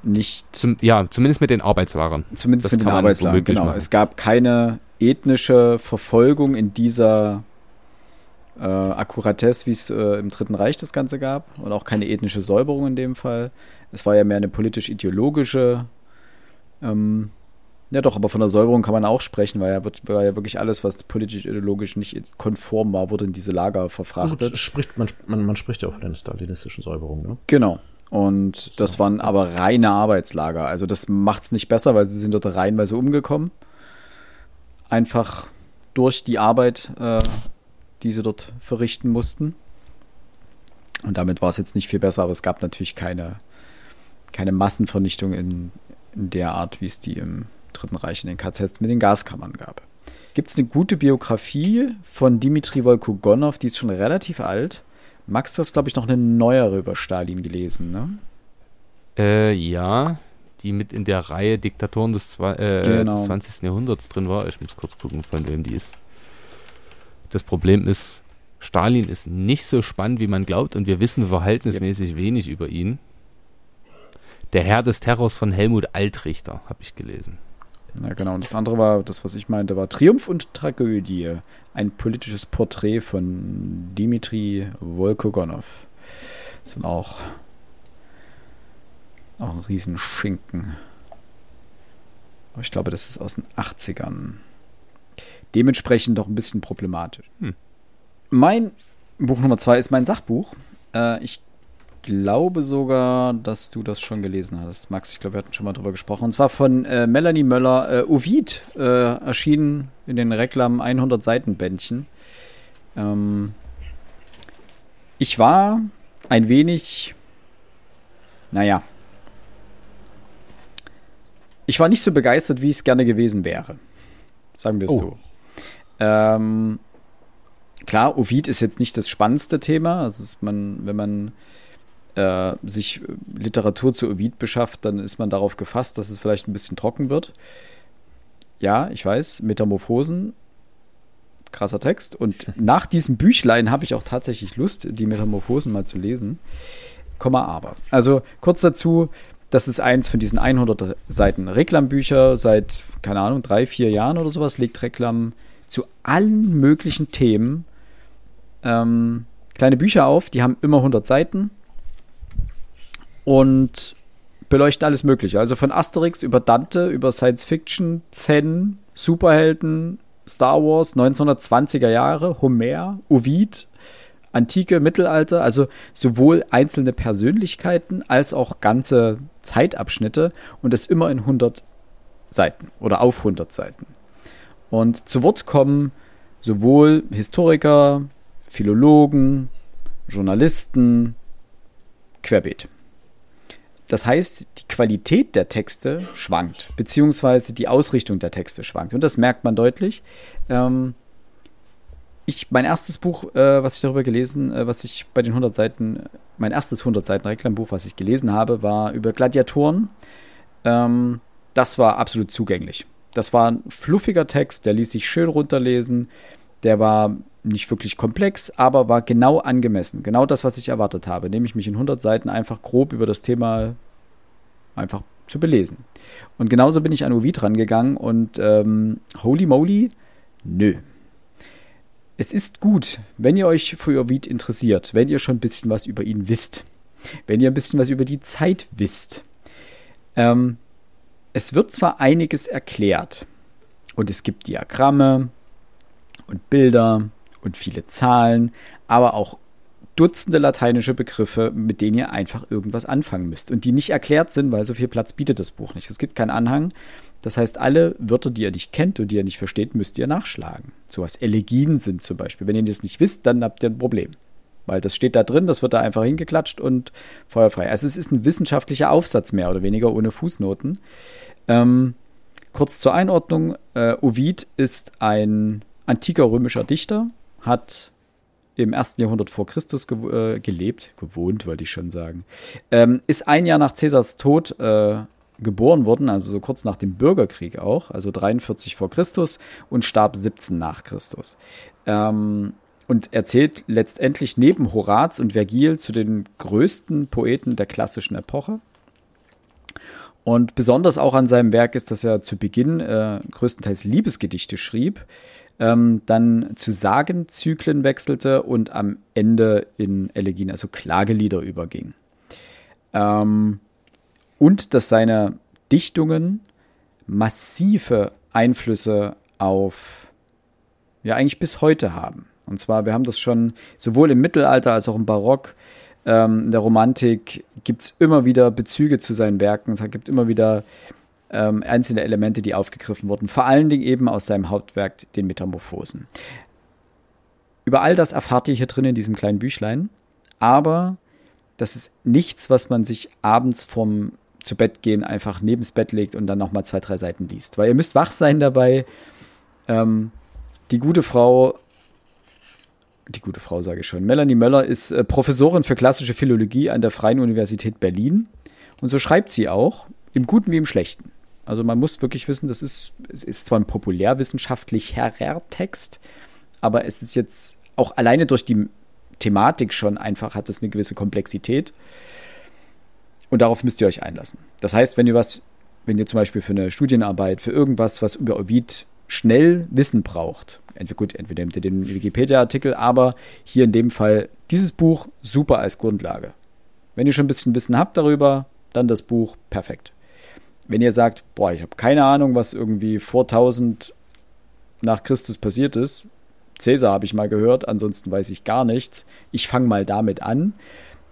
S2: nicht
S1: Zum, ja, zumindest mit den Arbeitslagern.
S2: Zumindest
S1: Das
S2: mit den Arbeitslagern, genau.
S1: machen.
S2: Es gab keine ethnische Verfolgung in dieser äh, Akkuratesse, wie es äh, im Dritten Reich das Ganze gab. Und auch keine ethnische Säuberung in dem Fall. Es war ja mehr eine politisch-ideologische. Ähm, ja, doch, aber von der Säuberung kann man auch sprechen, weil ja, wird, weil ja wirklich alles, was politisch-ideologisch nicht konform war, wurde in diese Lager verfrachtet.
S3: Gut, spricht, man, man, man spricht ja auch von einer stalinistischen Säuberung, ne?
S2: Genau. Und das waren aber reine Arbeitslager. Also das macht es nicht besser, weil sie sind dort reinweise umgekommen. Einfach durch die Arbeit, äh, die sie dort verrichten mussten. Und damit war es jetzt nicht viel besser, aber es gab natürlich keine, keine Massenvernichtung in, in der Art, wie es die im Dritten Reich in den KZs mit den Gaskammern gab. Gibt es eine gute Biografie von Dimitri Volkogonov, die ist schon relativ alt. Max, du hast, glaube ich, noch eine neuere über Stalin gelesen, ne?
S1: Äh, ja, die mit in der Reihe Diktatoren des, äh,
S2: Genau.
S1: des 20. Jahrhunderts drin war. Ich muss kurz gucken, von wem die ist. Das Problem ist, Stalin ist nicht so spannend, wie man glaubt, und wir wissen verhältnismäßig wenig über ihn. Der Herr des Terrors von Helmut Altrichter, habe ich gelesen.
S2: Ja, genau. Und das andere war, das, was ich meinte, war Triumph und Tragödie. Ein politisches Porträt von Dimitri Volkogonov. Das sind auch, auch ein Riesenschinken. Aber ich glaube, das ist aus den 80ern. Dementsprechend doch ein bisschen problematisch.
S1: Hm.
S2: Mein Buch Nummer zwei ist mein Sachbuch. Äh, ich glaube sogar, dass du das schon gelesen hast. Max, ich glaube, wir hatten schon mal drüber gesprochen. Und zwar von äh, Melanie Möller, äh, Ovid, äh, erschienen in den Reklam 100 Seiten Bändchen. Ähm, ich war ein wenig, naja, ich war nicht so begeistert, wie ich es gerne gewesen wäre. Sagen wir es oh. so. Ähm, klar, Ovid ist jetzt nicht das spannendste Thema. Also man, wenn man äh, sich Literatur zu Ovid beschafft, dann ist man darauf gefasst, dass es vielleicht ein bisschen trocken wird. Ja, ich weiß, Metamorphosen, krasser Text. Und nach diesem Büchlein habe ich auch tatsächlich Lust, die Metamorphosen mal zu lesen. Komma aber. Also kurz dazu, das ist eins von diesen 100 Seiten Reklambücher. Seit, keine Ahnung, drei, vier Jahren oder sowas legt Reklam zu allen möglichen Themen ähm, kleine Bücher auf. Die haben immer 100 Seiten und beleuchten alles Mögliche. Also von Asterix über Dante, über Science Fiction, Zen, Superhelden, Star Wars, 1920er Jahre, Homer, Ovid, Antike, Mittelalter, also sowohl einzelne Persönlichkeiten als auch ganze Zeitabschnitte und das immer in 100 Seiten oder auf 100 Seiten. Und zu Wort kommen sowohl Historiker, Philologen, Journalisten, querbeet. Das heißt, die Qualität der Texte schwankt, beziehungsweise die Ausrichtung der Texte schwankt. Und das merkt man deutlich. Ähm, ich, mein erstes Buch, äh, was ich darüber gelesen, äh, was ich bei den 100 Seiten, mein erstes 100 Seiten Reklambuch, was ich gelesen habe, war über Gladiatoren. Ähm, das war absolut zugänglich. Das war ein fluffiger Text, der ließ sich schön runterlesen. Der war nicht wirklich komplex, aber war genau angemessen. Genau das, was ich erwartet habe, nämlich mich in 100 Seiten einfach grob über das Thema einfach zu belesen. Und genauso bin ich an Ovid rangegangen und ähm, holy moly, nö. Es ist gut, wenn ihr euch für Ovid interessiert, wenn ihr schon ein bisschen was über ihn wisst, wenn ihr ein bisschen was über die Zeit wisst. Ähm, es wird zwar einiges erklärt und es gibt Diagramme und Bilder und viele Zahlen, aber auch Dutzende lateinische Begriffe, mit denen ihr einfach irgendwas anfangen müsst und die nicht erklärt sind, weil so viel Platz bietet das Buch nicht. Es gibt keinen Anhang. Das heißt, alle Wörter, die ihr nicht kennt und die ihr nicht versteht, müsst ihr nachschlagen. So was Elegien sind zum Beispiel. Wenn ihr das nicht wisst, dann habt ihr ein Problem. Weil das steht da drin, das wird da einfach hingeklatscht und feuerfrei. Also es ist ein wissenschaftlicher Aufsatz mehr oder weniger ohne Fußnoten. Ähm, kurz zur Einordnung. Äh, Ovid ist ein antiker römischer Dichter, hat im ersten Jahrhundert vor Christus ge äh, gelebt, gewohnt, wollte ich schon sagen, ähm, ist ein Jahr nach Caesars Tod äh, geboren worden, also so kurz nach dem Bürgerkrieg auch, also 43 vor Christus und starb 17 nach Christus. Ähm, und erzählt letztendlich neben Horaz und Vergil zu den größten Poeten der klassischen Epoche. Und besonders auch an seinem Werk ist, dass er zu Beginn äh, größtenteils Liebesgedichte schrieb, ähm, dann zu Sagenzyklen wechselte und am Ende in Elegien, also Klagelieder überging. Ähm, und dass seine Dichtungen massive Einflüsse auf, ja, eigentlich bis heute haben. Und zwar, wir haben das schon sowohl im Mittelalter als auch im Barock, ähm, in der Romantik gibt es immer wieder Bezüge zu seinen Werken. Es gibt immer wieder ähm, einzelne Elemente, die aufgegriffen wurden. Vor allen Dingen eben aus seinem Hauptwerk, den Metamorphosen. Über all das erfahrt ihr hier drin in diesem kleinen Büchlein. Aber das ist nichts, was man sich abends vom zu Bett gehen einfach neben das Bett legt und dann nochmal zwei, drei Seiten liest. Weil ihr müsst wach sein dabei. Ähm, die gute Frau, die gute Frau sage ich schon, Melanie Möller ist äh, Professorin für klassische Philologie an der Freien Universität Berlin. Und so schreibt sie auch, im Guten wie im Schlechten. Also man muss wirklich wissen, das ist, es ist zwar ein populärwissenschaftlicher Text, aber es ist jetzt auch alleine durch die Thematik schon einfach hat es eine gewisse Komplexität. Und darauf müsst ihr euch einlassen. Das heißt, wenn ihr was, wenn ihr zum Beispiel für eine Studienarbeit, für irgendwas, was über Ovid schnell Wissen braucht, entweder gut, entweder nehmt ihr den Wikipedia-Artikel, aber hier in dem Fall dieses Buch super als Grundlage. Wenn ihr schon ein bisschen Wissen habt darüber, dann das Buch perfekt wenn ihr sagt, boah, ich habe keine Ahnung, was irgendwie vor 1000 nach Christus passiert ist, Cäsar habe ich mal gehört, ansonsten weiß ich gar nichts, ich fange mal damit an,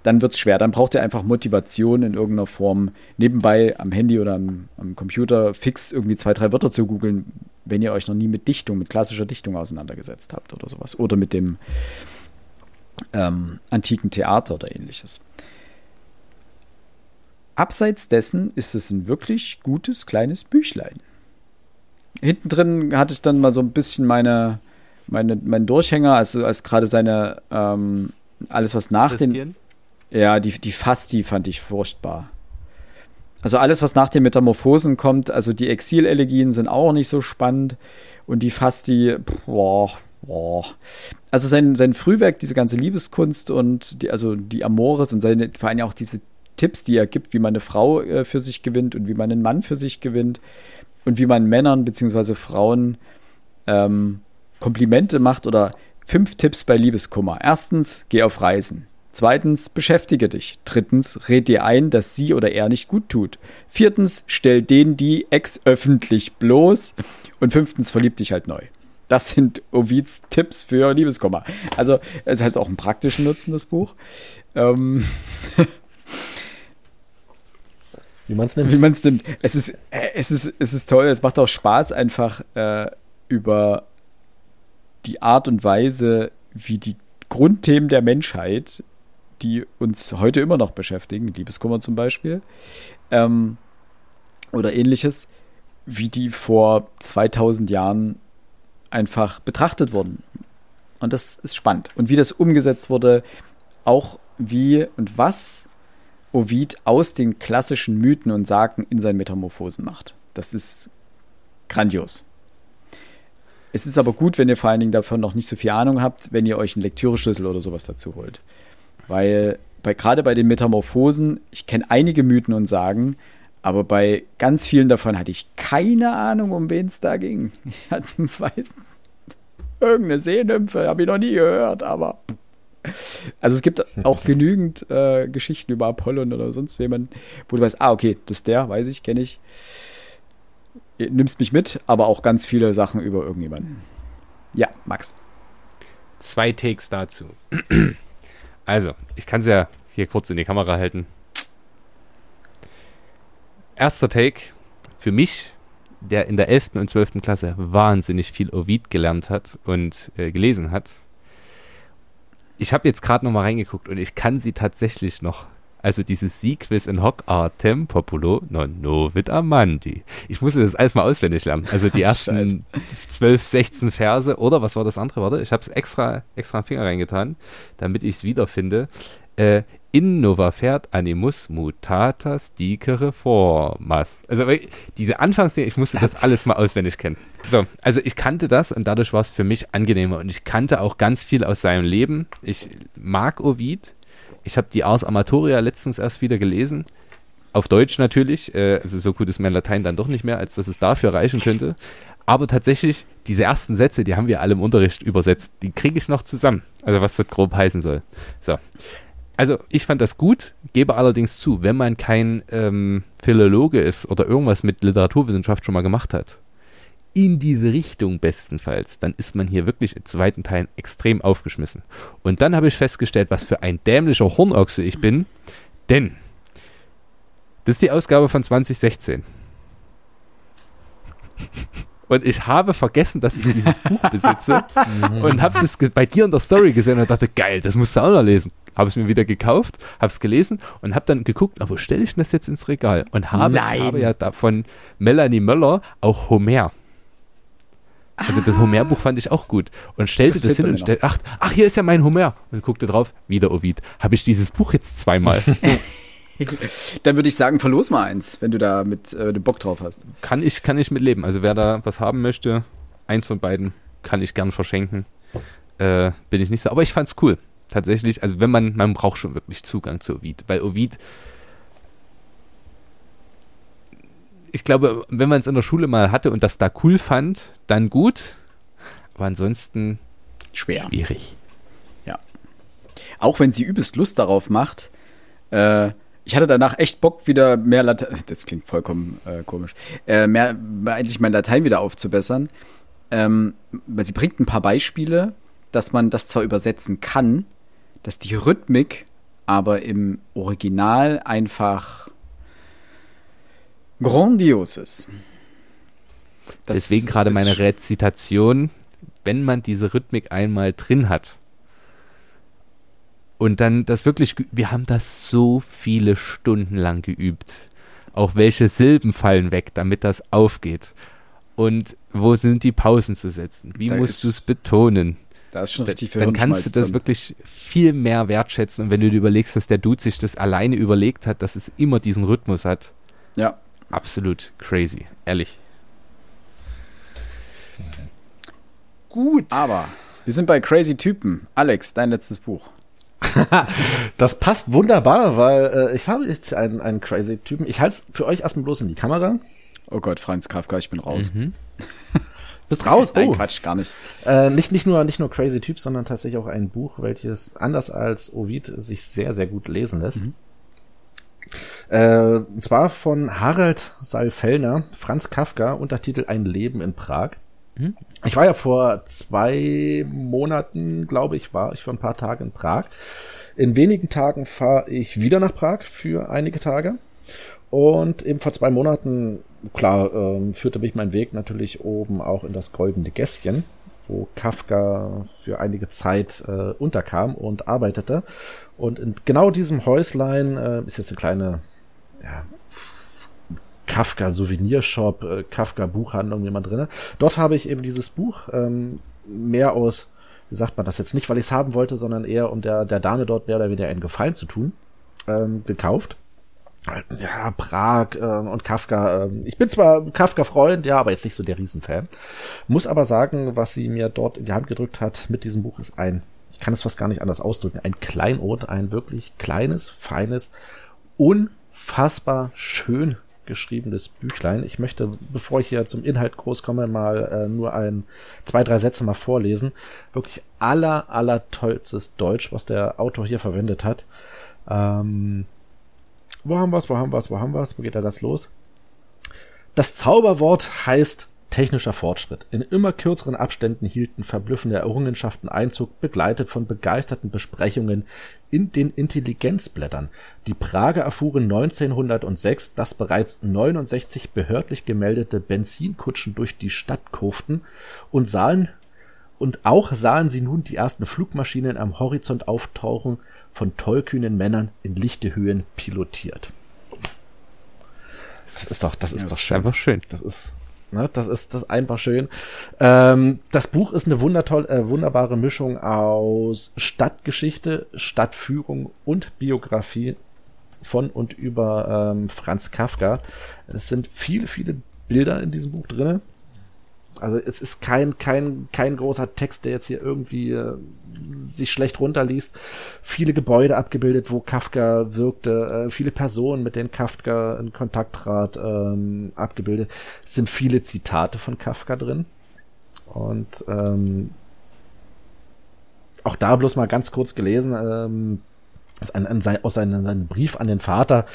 S2: dann wird es schwer. Dann braucht ihr einfach Motivation in irgendeiner Form, nebenbei am Handy oder am, am Computer fix irgendwie zwei, drei Wörter zu googeln, wenn ihr euch noch nie mit Dichtung, mit klassischer Dichtung auseinandergesetzt habt oder sowas. Oder mit dem ähm, antiken Theater oder ähnliches. Abseits dessen ist es ein wirklich gutes kleines Büchlein. Hinten drin hatte ich dann mal so ein bisschen meine, meine, meinen Durchhänger, also als gerade seine ähm, alles, was nach den. Ja, die, die Fasti fand ich furchtbar. Also alles, was nach den Metamorphosen kommt, also die Exilelegien sind auch nicht so spannend und die Fasti, boah, boah. Also sein, sein Frühwerk, diese ganze Liebeskunst und die, also die Amores und seine, vor allem auch diese Tipps, die er gibt, wie man eine Frau äh, für sich gewinnt und wie man einen Mann für sich gewinnt und wie man Männern bzw. Frauen ähm, Komplimente macht oder fünf Tipps bei Liebeskummer. Erstens, geh auf Reisen. Zweitens, beschäftige dich. Drittens, red dir ein, dass sie oder er nicht gut tut. Viertens, stell den die ex öffentlich bloß. Und fünftens, verlieb dich halt neu. Das sind Ovids Tipps für Liebeskummer. Also, es hat auch einen praktischen Nutzen, das Buch. Ähm
S3: Wie man es nimmt.
S2: Wie man es nimmt. Es ist, äh, es, ist, es ist toll, es macht auch Spaß, einfach äh, über die Art und Weise, wie die Grundthemen der Menschheit, die uns heute immer noch beschäftigen, Liebeskummer zum Beispiel, ähm, oder ähnliches, wie die vor 2000 Jahren einfach betrachtet wurden. Und das ist spannend. Und wie das umgesetzt wurde, auch wie und was Ovid aus den klassischen Mythen und Sagen in seinen Metamorphosen macht. Das ist grandios. Es ist aber gut, wenn ihr vor allen Dingen davon noch nicht so viel Ahnung habt, wenn ihr euch einen Lektüreschlüssel oder sowas dazu holt. Weil bei, gerade bei den Metamorphosen, ich kenne einige Mythen und Sagen, aber bei ganz vielen davon hatte ich keine Ahnung, um wen es da ging. Ich hatte, weiß, irgendeine Seenymphe, habe ich noch nie gehört, aber also es gibt auch genügend äh, Geschichten über Apollon oder sonst jemand, wo du weißt, ah, okay, das ist der, weiß ich, kenne ich. Nimmst mich mit, aber auch ganz viele Sachen über irgendjemanden. Ja, Max.
S1: Zwei Takes dazu. Also, ich kann es ja hier kurz in die Kamera halten. Erster Take. Für mich, der in der 11. und 12. Klasse wahnsinnig viel Ovid gelernt hat und äh, gelesen hat, ich habe jetzt gerade noch mal reingeguckt und ich kann sie tatsächlich noch. Also dieses Sequis in hoc artem populo non novit amandi. Ich musste das alles mal auswendig lernen. Also die ersten 12, 16 Verse oder was war das andere? Warte, ich habe es extra, extra einen Finger reingetan, damit ich es wiederfinde. Äh, innova fert animus mutatas dicere formas. Also diese Anfangsszene, ich musste das alles mal auswendig kennen. So, also ich kannte das und dadurch war es für mich angenehmer und ich kannte auch ganz viel aus seinem Leben. Ich mag Ovid. Ich habe die Ars Amatoria letztens erst wieder gelesen. Auf Deutsch natürlich. Äh, also so gut ist mein Latein dann doch nicht mehr, als dass es dafür reichen könnte. Aber tatsächlich, diese ersten Sätze, die haben wir alle im Unterricht übersetzt. Die kriege ich noch zusammen. Also was das grob heißen soll. So also ich fand das gut, gebe allerdings zu, wenn man kein ähm, Philologe ist oder irgendwas mit Literaturwissenschaft schon mal gemacht hat, in diese Richtung bestenfalls, dann ist man hier wirklich in zweiten Teilen extrem aufgeschmissen. Und dann habe ich festgestellt, was für ein dämlicher Hornochse ich bin, denn das ist die Ausgabe von 2016. Und ich habe vergessen, dass ich dieses Buch besitze und habe das bei dir in der Story gesehen und dachte, geil, das musst du auch noch lesen. Habe es mir wieder gekauft, habe es gelesen und habe dann geguckt, wo stelle ich das jetzt ins Regal? Und habe, habe ja da von Melanie Möller auch Homer. Also das Homer-Buch fand ich auch gut. Und stellte das, das hin und stellte, ach, ach, hier ist ja mein Homer. Und guckte drauf, wieder Ovid. Habe ich dieses Buch jetzt zweimal.
S2: Dann würde ich sagen, verlos mal eins, wenn du da mit äh, Bock drauf hast.
S1: Kann ich, kann ich mitleben. Also wer da was haben möchte, eins von beiden kann ich gern verschenken. Äh, bin ich nicht so. Aber ich fand's cool. Tatsächlich, also wenn man, man braucht schon wirklich Zugang zu Ovid, weil Ovid, ich glaube, wenn man es in der Schule mal hatte und das da cool fand, dann gut. Aber ansonsten
S2: schwer.
S1: Schwierig.
S2: Ja. Auch wenn sie übelst Lust darauf macht, äh, ich hatte danach echt Bock, wieder mehr Latein, das klingt vollkommen äh, komisch, äh, mehr, eigentlich mein Latein wieder aufzubessern. Ähm, weil sie bringt ein paar Beispiele, dass man das zwar übersetzen kann, dass die Rhythmik aber im Original einfach grandios ist.
S1: Das Deswegen gerade meine Rezitation, wenn man diese Rhythmik einmal drin hat. Und dann das wirklich, wir haben das so viele Stunden lang geübt. Auch welche Silben fallen weg, damit das aufgeht. Und wo sind die Pausen zu setzen? Wie da musst du es betonen?
S2: Da ist schon richtig
S1: viel Dann kannst du das drin. wirklich viel mehr wertschätzen. Und wenn du dir überlegst, dass der Dude sich das alleine überlegt hat, dass es immer diesen Rhythmus hat.
S2: Ja.
S1: Absolut crazy, ehrlich.
S2: Gut. Aber wir sind bei Crazy Typen. Alex, dein letztes Buch.
S3: das passt wunderbar, weil äh, ich habe jetzt einen, einen crazy Typen. Ich halte es für euch erstmal bloß in die Kamera.
S2: Oh Gott, Franz Kafka, ich bin raus. Mhm.
S3: Bist raus?
S2: Oh. Nein, Quatsch, gar nicht.
S3: Äh, nicht, nicht, nur, nicht nur crazy Typ, sondern tatsächlich auch ein Buch, welches anders als Ovid sich sehr, sehr gut lesen lässt. Mhm. Äh, und zwar von Harald Saalfellner, Franz Kafka, Untertitel Ein Leben in Prag. Mhm. Ich war ja vor zwei Monaten, glaube ich, war ich für ein paar Tage in Prag. In wenigen Tagen fahre ich wieder nach Prag für einige Tage. Und eben vor zwei Monaten, klar, äh, führte mich mein Weg natürlich oben auch in das Goldene Gässchen, wo Kafka für einige Zeit äh, unterkam und arbeitete. Und in genau diesem Häuslein äh, ist jetzt eine kleine ja, Kafka Souvenirshop, äh, Kafka Buchhandlung jemand drinne. Dort habe ich eben dieses Buch ähm, mehr aus, wie sagt man das jetzt nicht, weil ich es haben wollte, sondern eher um der, der Dame dort mehr oder weniger einen Gefallen zu tun, ähm, gekauft. Ja, Prag äh, und Kafka. Äh, ich bin zwar Kafka-Freund, ja, aber jetzt nicht so der Riesenfan. Muss aber sagen, was sie mir dort in die Hand gedrückt hat mit diesem Buch ist ein, ich kann es fast gar nicht anders ausdrücken, ein Kleinod, ein wirklich kleines, feines, unfassbar schön geschriebenes Büchlein. Ich möchte, bevor ich hier zum Inhalt groß komme, mal äh, nur ein, zwei, drei Sätze mal vorlesen. Wirklich aller, aller tollstes Deutsch, was der Autor hier verwendet hat. Ähm, wo haben wir's, wo haben wir's, wo haben wir's? Wo geht der Satz los? Das Zauberwort heißt Technischer Fortschritt. In immer kürzeren Abständen hielten verblüffende Errungenschaften Einzug, begleitet von begeisterten Besprechungen in den Intelligenzblättern. Die Prager erfuhren 1906, dass bereits 69 behördlich gemeldete Benzinkutschen durch die Stadt kurften und sahen und auch sahen sie nun die ersten Flugmaschinen am Horizont auftauchen, von tollkühnen Männern in lichte Höhen pilotiert. Das ist doch, das ist ja, doch schön. einfach schön. Das ist Ne, das ist das ist einfach schön. Ähm, das Buch ist eine wundertoll, äh, wunderbare Mischung aus Stadtgeschichte, Stadtführung und Biografie von und über ähm, Franz Kafka. Es sind viele, viele Bilder in diesem Buch drinne. Also es ist kein, kein, kein großer Text, der jetzt hier irgendwie äh, sich schlecht runterliest. Viele Gebäude abgebildet, wo Kafka wirkte, äh, viele Personen, mit denen Kafka in Kontakt trat, ähm, abgebildet. Es sind viele Zitate von Kafka drin. Und ähm, auch da bloß mal ganz kurz gelesen, ähm, aus seinem, seinem Brief an den Vater,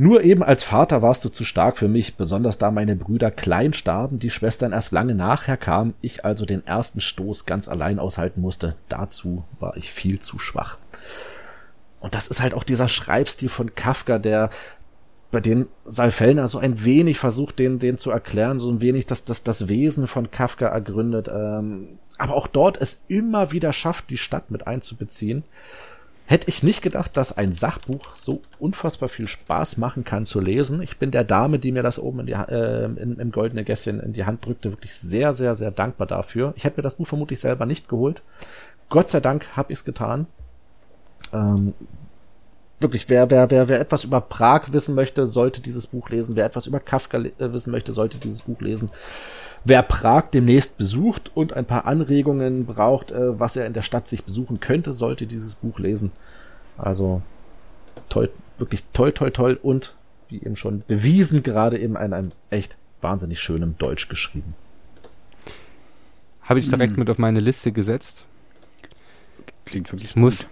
S3: nur eben als Vater warst du zu stark für mich, besonders da meine Brüder klein starben, die Schwestern erst lange nachher kamen, ich also den ersten Stoß ganz allein aushalten musste. Dazu war ich viel zu schwach. Und das ist halt auch dieser Schreibstil von Kafka, der bei den Salfellner so ein wenig versucht, den, den zu erklären, so ein wenig das, das, das Wesen von Kafka ergründet, ähm, aber auch dort es immer wieder schafft, die Stadt mit einzubeziehen. Hätte ich nicht gedacht, dass ein Sachbuch so unfassbar viel Spaß machen kann zu lesen. Ich bin der Dame, die mir das oben in die, äh, in, im goldenen Gässchen in die Hand drückte, wirklich sehr, sehr, sehr dankbar dafür. Ich hätte mir das Buch vermutlich selber nicht geholt. Gott sei Dank habe ich es getan. Ähm, wirklich, wer, wer, wer, wer etwas über Prag wissen möchte, sollte dieses Buch lesen. Wer etwas über Kafka äh, wissen möchte, sollte dieses Buch lesen. Wer Prag demnächst besucht und ein paar Anregungen braucht, äh, was er in der Stadt sich besuchen könnte, sollte dieses Buch lesen. Also toll, wirklich toll, toll, toll und wie eben schon bewiesen, gerade eben in einem echt wahnsinnig schönen Deutsch geschrieben.
S1: Habe ich direkt hm. mit auf meine Liste gesetzt.
S2: Klingt wirklich
S1: ich gut. muss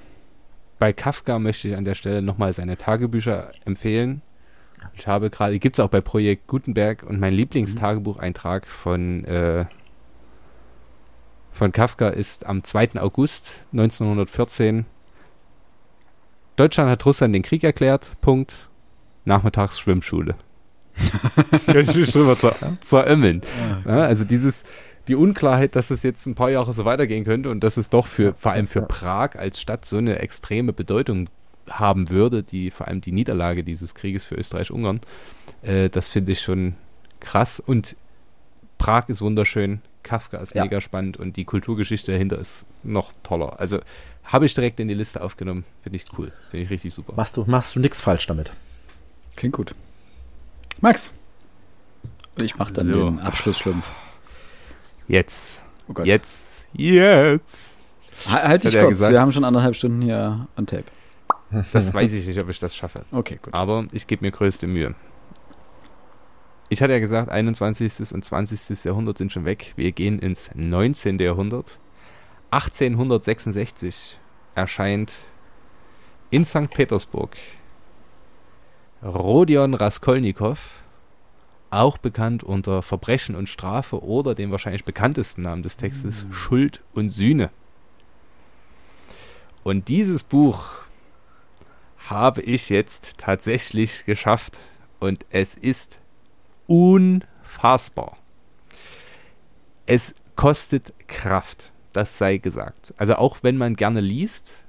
S1: bei Kafka möchte ich an der Stelle nochmal seine Tagebücher empfehlen. Ich habe gerade, gibt es auch bei Projekt Gutenberg und mein Lieblingstagebucheintrag von, äh, von Kafka ist am 2. August 1914. Deutschland hat Russland den Krieg erklärt, Punkt. Nachmittags Schwimmschule. Kann ich mich drüber zer zerömmeln. Ja, also dieses, die Unklarheit, dass es jetzt ein paar Jahre so weitergehen könnte und dass es doch für, vor allem für Prag als Stadt so eine extreme Bedeutung haben würde, die vor allem die Niederlage dieses Krieges für Österreich-Ungarn, äh, das finde ich schon krass. Und Prag ist wunderschön, Kafka ist
S2: Ja.
S1: mega spannend und die Kulturgeschichte dahinter ist noch toller. Also habe ich direkt in die Liste aufgenommen. Finde ich cool. Finde ich richtig super.
S3: Machst du, machst du nichts falsch damit.
S2: Klingt gut. Max. Ich mach dann
S1: So.
S2: den Abschlussschlumpf.
S1: Jetzt.
S2: Oh Gott.
S1: Jetzt. Jetzt.
S2: Ha- Halt dich kurz,
S1: gesagt.
S2: wir haben schon anderthalb Stunden hier on tape.
S1: Das weiß ich nicht, ob ich das schaffe.
S2: Okay, gut.
S1: Aber ich gebe mir größte Mühe. Ich hatte ja gesagt, 21. und 20. Jahrhundert sind schon weg. Wir gehen ins 19. Jahrhundert. 1866 erscheint in St. Petersburg Rodion Raskolnikow, auch bekannt unter Verbrechen und Strafe oder dem wahrscheinlich bekanntesten Namen des Textes Schuld und Sühne. Und dieses Buch habe ich jetzt tatsächlich geschafft und es ist unfassbar. Es kostet Kraft, das sei gesagt. Also auch wenn man gerne liest,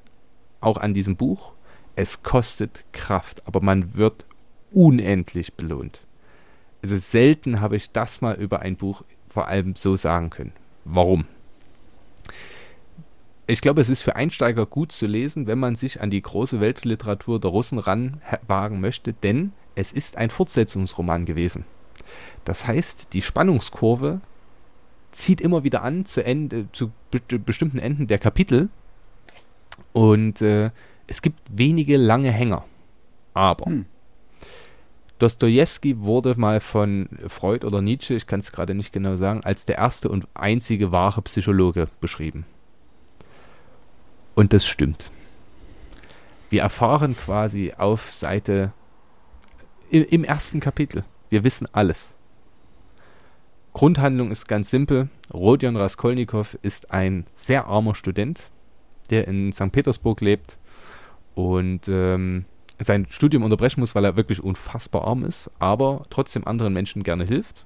S1: auch an diesem Buch, es kostet Kraft, aber man wird unendlich belohnt. Also selten habe ich das mal über ein Buch vor allem so sagen können. Warum? Ich glaube, es ist für Einsteiger gut zu lesen, wenn man sich an die große Weltliteratur der Russen ranwagen möchte, denn es ist ein Fortsetzungsroman gewesen. Das heißt, die Spannungskurve zieht immer wieder an zu, Ende, zu be bestimmten Enden der Kapitel und äh, es gibt wenige lange Hänger. Aber
S2: Hm.
S1: Dostoevsky wurde mal von Freud oder Nietzsche, ich kann es gerade nicht genau sagen, als der erste und einzige wahre Psychologe beschrieben. Und das stimmt. Wir erfahren quasi auf Seite im, im ersten Kapitel. Wir wissen alles. Grundhandlung ist ganz simpel. Rodion Raskolnikow ist ein sehr armer Student, der in St. Petersburg lebt und ähm, sein Studium unterbrechen muss, weil er wirklich unfassbar arm ist, aber trotzdem anderen Menschen gerne hilft.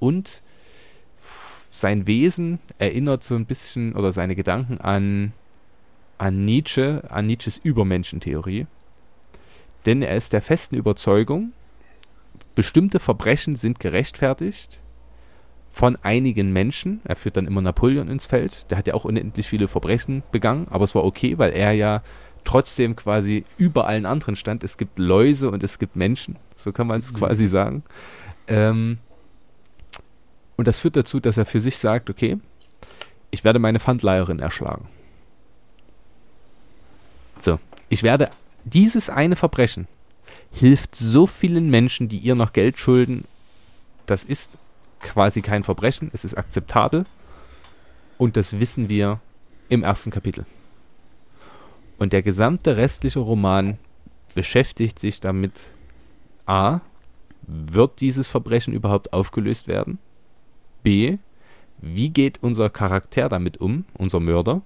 S1: Und sein Wesen erinnert so ein bisschen oder seine Gedanken an, an Nietzsche, an Nietzsches Übermenschentheorie. Denn er ist der festen Überzeugung, bestimmte Verbrechen sind gerechtfertigt von einigen Menschen. Er führt dann immer Napoleon ins Feld. Der hat ja auch unendlich viele Verbrechen begangen, aber es war okay, weil er ja trotzdem quasi über allen anderen stand. Es gibt Läuse und es gibt Menschen, so kann man es quasi sagen. Ähm, und das führt dazu, dass er für sich sagt, okay, ich werde meine Pfandleiherin erschlagen. So, ich werde dieses eine Verbrechen hilft so vielen Menschen, die ihr noch Geld schulden. Das ist quasi kein Verbrechen, es ist akzeptabel. Und das wissen wir im ersten Kapitel. Und der gesamte restliche Roman beschäftigt sich damit, a, wird dieses Verbrechen überhaupt aufgelöst werden? B, wie geht unser Charakter damit um, unser Mörder,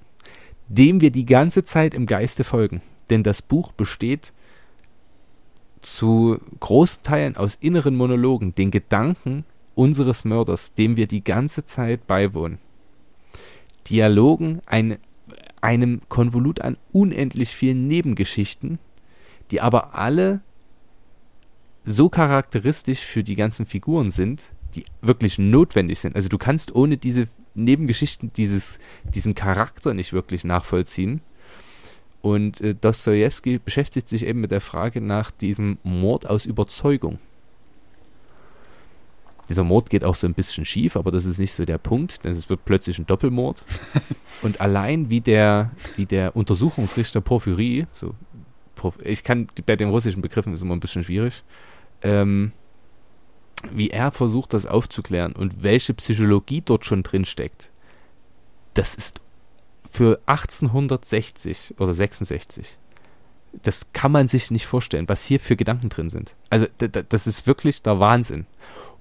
S1: dem wir die ganze Zeit im Geiste folgen? Denn das Buch besteht zu großen Teilen aus inneren Monologen, den Gedanken unseres Mörders, dem wir die ganze Zeit beiwohnen. Dialogen, ein, einem Konvolut an unendlich vielen Nebengeschichten, die aber alle so charakteristisch für die ganzen Figuren sind, die wirklich notwendig sind. Also du kannst ohne diese Nebengeschichten dieses, diesen Charakter nicht wirklich nachvollziehen. Und äh, Dostoevsky beschäftigt sich eben mit der Frage nach diesem Mord aus Überzeugung. Dieser Mord geht auch so ein bisschen schief, aber das ist nicht so der Punkt, denn es wird plötzlich ein Doppelmord. Und allein wie der, wie der Untersuchungsrichter Porphyry, so, ich kann bei den russischen Begriffen ist immer ein bisschen schwierig, ähm, wie er versucht, das aufzuklären und welche Psychologie dort schon drin steckt, das ist für 1860 oder 66. Das kann man sich nicht vorstellen, was hier für Gedanken drin sind. Also das ist wirklich der Wahnsinn.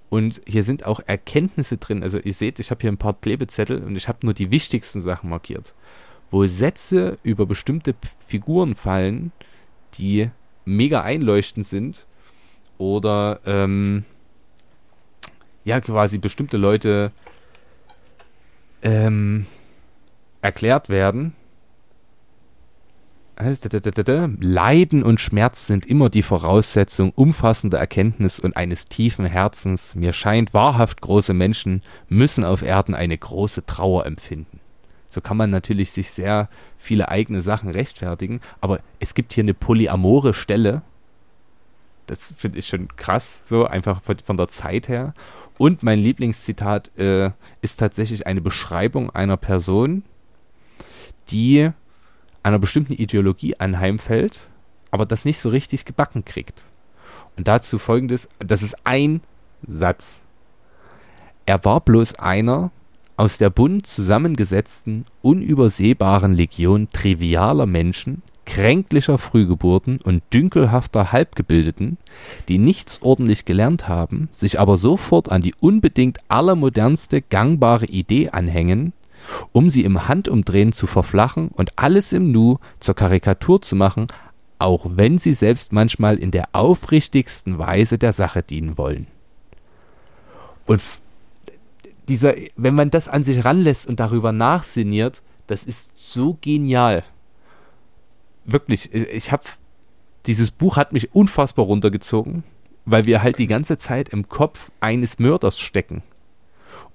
S1: Und hier sind auch Erkenntnisse drin. Also ihr seht, ich habe hier ein paar Klebezettel und ich habe nur die wichtigsten Sachen markiert. wo Sätze über bestimmte Figuren fallen, die mega einleuchtend sind oder ähm, ja quasi bestimmte Leute ähm, erklärt werden. Leiden und Schmerz sind immer die Voraussetzung umfassender Erkenntnis und eines tiefen Herzens. Mir scheint, wahrhaft große Menschen müssen auf Erden eine große Trauer empfinden. So kann man natürlich sich sehr viele eigene Sachen rechtfertigen, aber es gibt hier eine polyamore Stelle. Das finde ich schon krass, so einfach von, von der Zeit her. Und mein Lieblingszitat äh, ist tatsächlich eine Beschreibung einer Person, die einer bestimmten Ideologie anheimfällt, aber das nicht so richtig gebacken kriegt. Und dazu folgendes, das ist ein Satz. Er war bloß einer aus der bunt zusammengesetzten, unübersehbaren Legion trivialer Menschen, kränklicher Frühgeburten und dünkelhafter Halbgebildeten, die nichts ordentlich gelernt haben, sich aber sofort an die unbedingt allermodernste gangbare Idee anhängen, um sie im Handumdrehen zu verflachen und alles im Nu zur Karikatur zu machen, auch wenn sie selbst manchmal in der aufrichtigsten Weise der Sache dienen wollen. Und dieser, wenn man das an sich ranlässt und darüber nachsinniert, das ist so genial. Wirklich, ich habe dieses Buch hat mich unfassbar runtergezogen, weil wir halt die ganze Zeit im Kopf eines Mörders stecken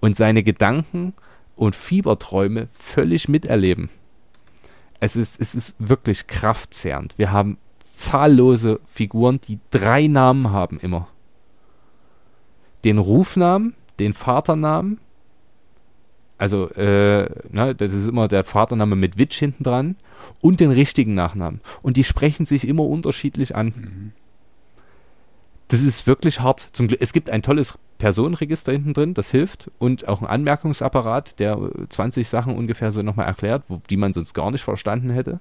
S1: und seine Gedanken und Fieberträume völlig miterleben. Es ist, es ist wirklich kraftzehrend. Wir haben zahllose Figuren, die drei Namen haben immer. Den Rufnamen, den Vaternamen, also äh, ne, das ist immer der Vatername mit Witsch hinten dran und den richtigen Nachnamen. Und die sprechen sich immer unterschiedlich an. Mhm. Das ist wirklich hart. Zum Glück, es gibt ein tolles Personenregister hinten drin, das hilft und auch ein Anmerkungsapparat, der 20 Sachen ungefähr so nochmal erklärt, wo, die man sonst gar nicht verstanden hätte.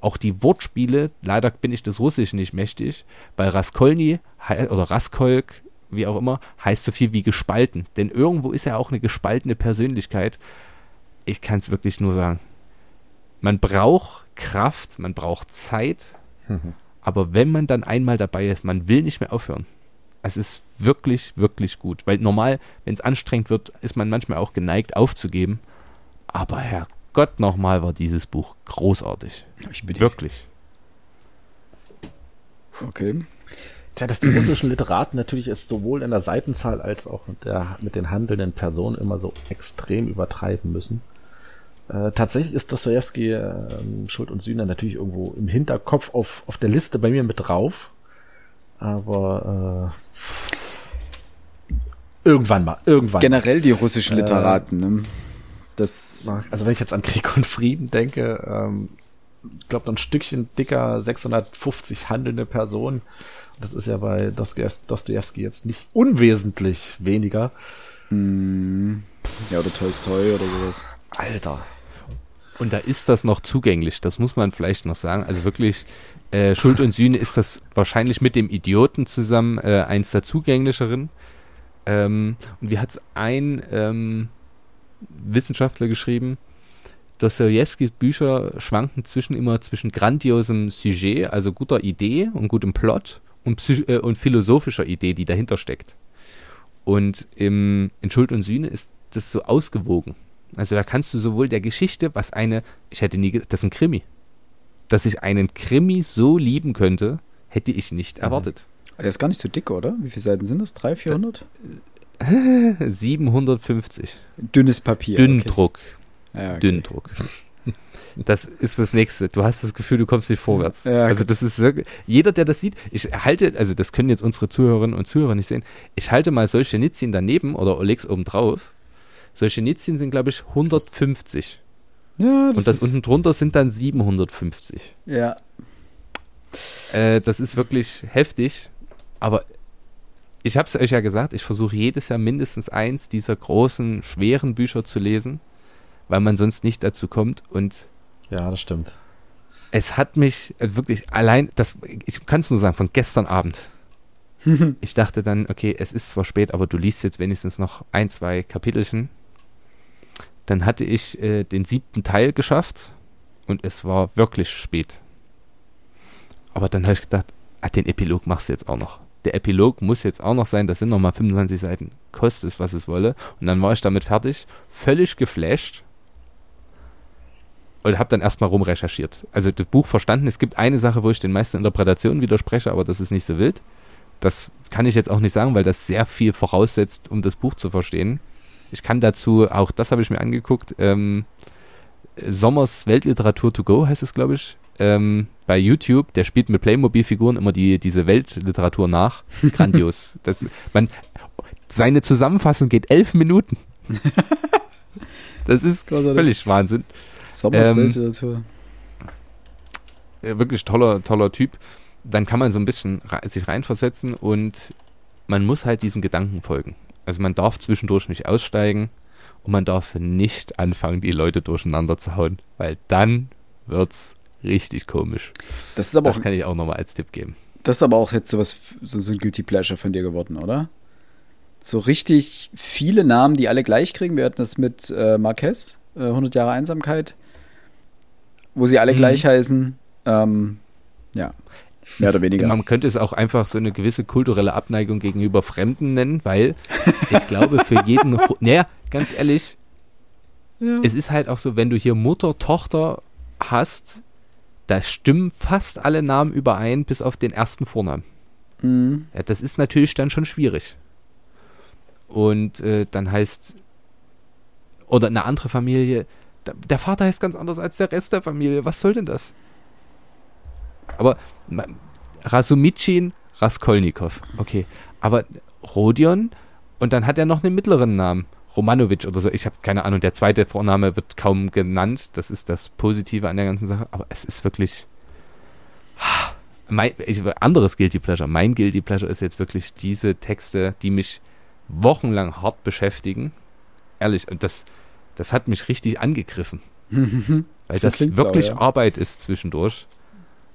S1: Auch die Wortspiele, leider bin ich das Russisch nicht mächtig, bei Raskolny oder Raskolk, wie auch immer, heißt so viel wie gespalten. Denn irgendwo ist er auch eine gespaltene Persönlichkeit. Ich kann es wirklich nur sagen. Man braucht Kraft, man braucht Zeit, mhm. aber wenn man dann einmal dabei ist, man will nicht mehr aufhören. Es ist wirklich, wirklich gut. Weil normal, wenn es anstrengend wird, ist man manchmal auch geneigt aufzugeben. Aber Herrgott, nochmal war dieses Buch großartig.
S2: Ich bin
S1: wirklich.
S3: Okay. Tja, dass die russischen Literaten natürlich es sowohl in der Seitenzahl als auch mit, der, mit den handelnden Personen immer so extrem übertreiben müssen. Äh, tatsächlich ist Dostoevsky äh, Schuld und Sühne natürlich irgendwo im Hinterkopf auf, auf der Liste bei mir mit drauf. Aber äh, irgendwann mal, irgendwann.
S2: Generell die russischen äh, Literaten. Ne?
S3: Das also wenn ich jetzt an Krieg und Frieden denke, ähm, ich glaube, ein Stückchen dicker 650 handelnde Personen. Das ist ja bei Dostoevsky jetzt nicht unwesentlich weniger.
S2: Mm, ja, oder Tolstoi oder sowas.
S3: Alter.
S1: Und da ist das noch zugänglich, das muss man vielleicht noch sagen. Also wirklich, äh, Schuld und Sühne ist das wahrscheinlich mit dem Idioten zusammen äh, eins der zugänglicheren. Ähm, und wie hat es ein ähm, Wissenschaftler geschrieben? Dostojewskis Bücher schwanken zwischen immer zwischen grandiosem Sujet, also guter Idee und gutem Plot und, äh, und philosophischer Idee, die dahinter steckt. Und im, in Schuld und Sühne ist das so ausgewogen. Also da kannst du sowohl der Geschichte, was eine, ich hätte nie, das ist ein Krimi dass ich einen Krimi so lieben könnte, hätte ich nicht mhm. erwartet.
S2: Der ist gar nicht so dick, oder? Wie viele Seiten sind das? 300, 400?
S1: 750.
S2: Dünnes Papier.
S1: Dünndruck. Okay. Ja, okay. Dünndruck. Das ist das nächste. Du hast das Gefühl, du kommst nicht vorwärts. Ja, also das ist wirklich, jeder, der das sieht, ich halte, also das können jetzt unsere Zuhörerinnen und Zuhörer nicht sehen, ich halte mal solche Nitzchen daneben oder Olex oben drauf. Solche Nitzchen sind, glaube ich, 150. Ja, das Und das unten drunter sind dann 750.
S2: Ja.
S1: Äh, das ist wirklich heftig. Aber ich habe es euch ja gesagt, ich versuche jedes Jahr mindestens eins dieser großen, schweren Bücher zu lesen, weil man sonst nicht dazu kommt. Und
S3: ja, das stimmt.
S1: Es hat mich äh, wirklich allein, das, ich kann es nur sagen, von gestern Abend. ich dachte dann, okay, es ist zwar spät, aber du liest jetzt wenigstens noch ein, zwei Kapitelchen dann hatte ich äh, den siebten Teil geschafft und es war wirklich spät. Aber dann habe ich gedacht, ah, den Epilog machst du jetzt auch noch. Der Epilog muss jetzt auch noch sein, das sind nochmal 25 Seiten, kostet es, was es wolle. Und dann war ich damit fertig, völlig geflasht und habe dann erstmal rumrecherchiert. Also das Buch verstanden. Es gibt eine Sache, wo ich den meisten Interpretationen widerspreche, aber das ist nicht so wild. Das kann ich jetzt auch nicht sagen, weil das sehr viel voraussetzt, um das Buch zu verstehen. Ich kann dazu, auch das habe ich mir angeguckt, ähm, Sommers Weltliteratur to go heißt es, glaube ich, ähm, bei YouTube. Der spielt mit Playmobil-Figuren immer die, diese Weltliteratur nach. Grandios. das, man, seine Zusammenfassung geht elf Minuten. das ist völlig Wahnsinn.
S2: Sommers ähm, Weltliteratur.
S1: Wirklich toller, toller Typ. Dann kann man so ein bisschen sich reinversetzen und man muss halt diesen Gedanken folgen. Also man darf zwischendurch nicht aussteigen und man darf nicht anfangen, die Leute durcheinander zu hauen, weil dann wird's richtig komisch.
S2: Das ist aber
S1: das auch, kann ich auch nochmal als Tipp geben.
S2: Das ist aber auch jetzt sowas, so, so ein Guilty Pleasure von dir geworden, oder? So richtig viele Namen, die alle gleich kriegen. Wir hatten das mit äh, Marquez, äh, 100 Jahre Einsamkeit wo sie alle mhm. gleich heißen. Ähm, ja, mehr oder weniger.
S1: Man könnte es auch einfach so eine gewisse kulturelle Abneigung gegenüber Fremden nennen, weil ich glaube, für jeden, naja, ganz ehrlich, ja. es ist halt auch so, wenn du hier Mutter, Tochter hast, da stimmen fast alle Namen überein, bis auf den ersten Vornamen. Mhm. Ja, das ist natürlich dann schon schwierig. Und äh, dann heißt, oder eine andere Familie, der Vater heißt ganz anders als der Rest der Familie. Was soll denn das? Aber Rasumichin, Raskolnikow. Okay. Aber Rodion und dann hat er noch einen mittleren Namen. Romanovic oder so. Ich habe keine Ahnung. Der zweite Vorname wird kaum genannt. Das ist das Positive an der ganzen Sache. Aber es ist wirklich. Mein, ich, anderes Guilty Pleasure. Mein Guilty Pleasure ist jetzt wirklich diese Texte, die mich wochenlang hart beschäftigen. Ehrlich. Und das das hat mich richtig angegriffen. weil so das wirklich auch, ja. Arbeit ist zwischendurch.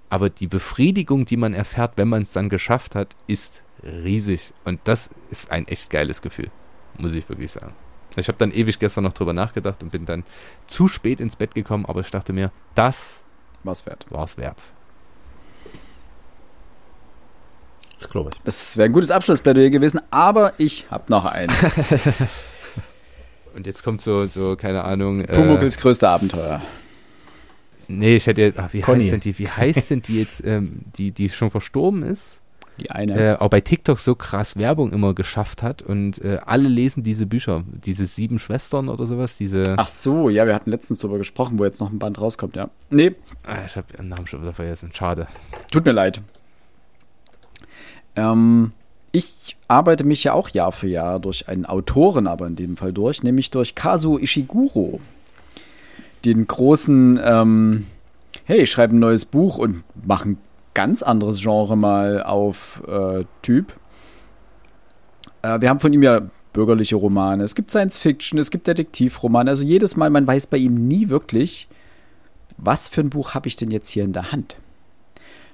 S1: Aber die Befriedigung, die man erfährt, wenn man es dann geschafft hat, ist riesig. Und das ist ein echt geiles Gefühl, muss ich wirklich sagen. Ich habe dann ewig gestern noch drüber nachgedacht und bin dann zu spät ins Bett gekommen, aber ich dachte mir, das
S2: war's wert.
S1: War's wert.
S2: Das glaube ich. Es wäre ein gutes Abschlussplädoyer gewesen, aber ich habe noch eins.
S1: Und jetzt kommt so, so keine Ahnung.
S2: Pumuckls äh, größte Abenteuer.
S1: Nee, ich hätte jetzt, ach, wie Conny. heißt denn die, wie heißt denn die jetzt, ähm, die, die schon verstorben ist?
S2: Die eine.
S1: Äh, auch bei TikTok so krass Werbung immer geschafft hat und äh, alle lesen diese Bücher, diese sieben Schwestern oder sowas, diese.
S2: Ach so, ja, wir hatten letztens darüber gesprochen, wo jetzt noch ein Band rauskommt, ja. Nee.
S1: Ah, ich habe ihren Namen schon wieder vergessen, schade.
S2: Tut mir leid. Ähm, ich arbeite mich ja auch Jahr für Jahr durch einen Autoren aber in dem Fall durch, nämlich durch Kazuo Ishiguro. Den großen, ähm, hey, ich schreibe ein neues Buch und mache ein ganz anderes Genre mal auf äh, Typ. Äh, wir haben von ihm ja bürgerliche Romane, es gibt Science Fiction, es gibt Detektivromane. Also jedes Mal, man weiß bei ihm nie wirklich, was für ein Buch habe ich denn jetzt hier in der Hand.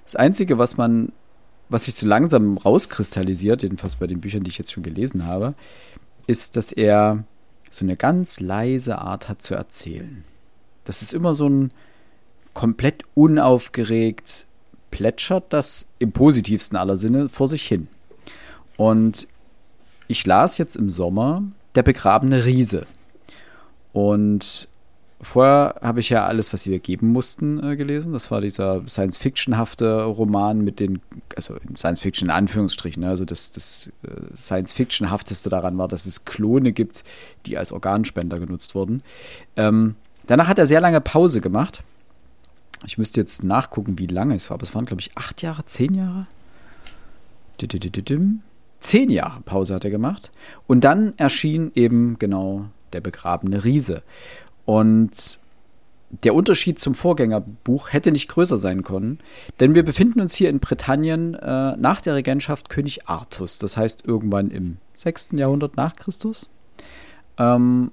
S2: Das Einzige, was man was sich so langsam rauskristallisiert, jedenfalls bei den Büchern, die ich jetzt schon gelesen habe, ist, dass er so eine ganz leise Art hat zu erzählen. Das ist immer so ein komplett unaufgeregt, plätschert das im positivsten aller Sinne vor sich hin. Und ich las jetzt im Sommer Der begrabene Riese. Und Vorher habe ich ja alles, was sie mir geben mussten, äh, gelesen. Das war dieser Science-Fiction-hafte Roman mit den, also Science-Fiction in Anführungsstrichen. Ne? Also das, das äh, Science-Fiction-hafteste daran war, dass es Klone gibt, die als Organspender genutzt wurden. Ähm, danach hat er sehr lange Pause gemacht. Ich müsste jetzt nachgucken, wie lange es war. Aber es waren, glaube ich, acht Jahre, zehn Jahre. Zehn Jahre Pause hat er gemacht. Und dann erschien eben genau der begrabene Riese. Und der Unterschied zum Vorgängerbuch hätte nicht größer sein können, denn wir befinden uns hier in Britannien äh, nach der Regentschaft König Artus, das heißt irgendwann im 6. Jahrhundert nach Christus. Ähm,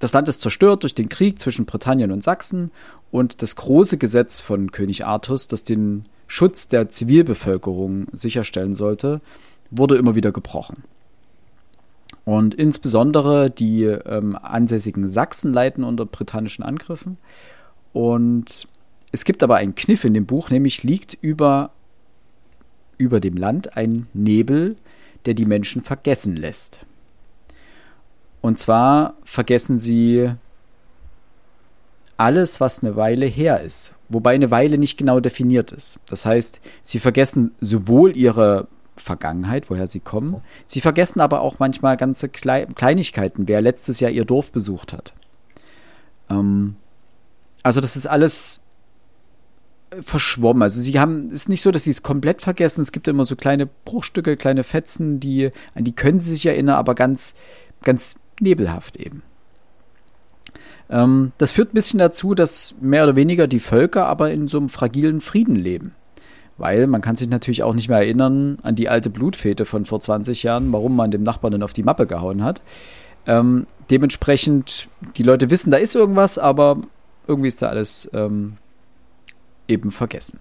S2: das Land ist zerstört durch den Krieg zwischen Britannien und Sachsen und das große Gesetz von König Artus, das den Schutz der Zivilbevölkerung sicherstellen sollte, wurde immer wieder gebrochen. Und insbesondere die ähm, ansässigen Sachsen leiden unter britannischen Angriffen. Und es gibt aber einen Kniff in dem Buch, nämlich liegt über, über dem Land ein Nebel, der die Menschen vergessen lässt. Und zwar vergessen sie alles, was eine Weile her ist. Wobei eine Weile nicht genau definiert ist. Das heißt, sie vergessen sowohl ihre Vergangenheit, woher sie kommen, sie vergessen aber auch manchmal ganze Kleinigkeiten, wer letztes Jahr ihr Dorf besucht hat. Ähm, also das ist alles verschwommen. Also sie haben, es ist nicht so, dass sie es komplett vergessen. Es gibt immer so kleine Bruchstücke, kleine Fetzen, die, an die können sie sich erinnern, aber ganz, ganz nebelhaft eben. Ähm, das führt ein bisschen dazu, dass mehr oder weniger die Völker aber in so einem fragilen Frieden leben. Weil man kann sich natürlich auch nicht mehr erinnern an die alte Blutfete von vor 20 Jahren, warum man dem Nachbarn dann auf die Mappe gehauen hat. Ähm, dementsprechend, die Leute wissen, da ist irgendwas, aber irgendwie ist da alles ähm, eben vergessen.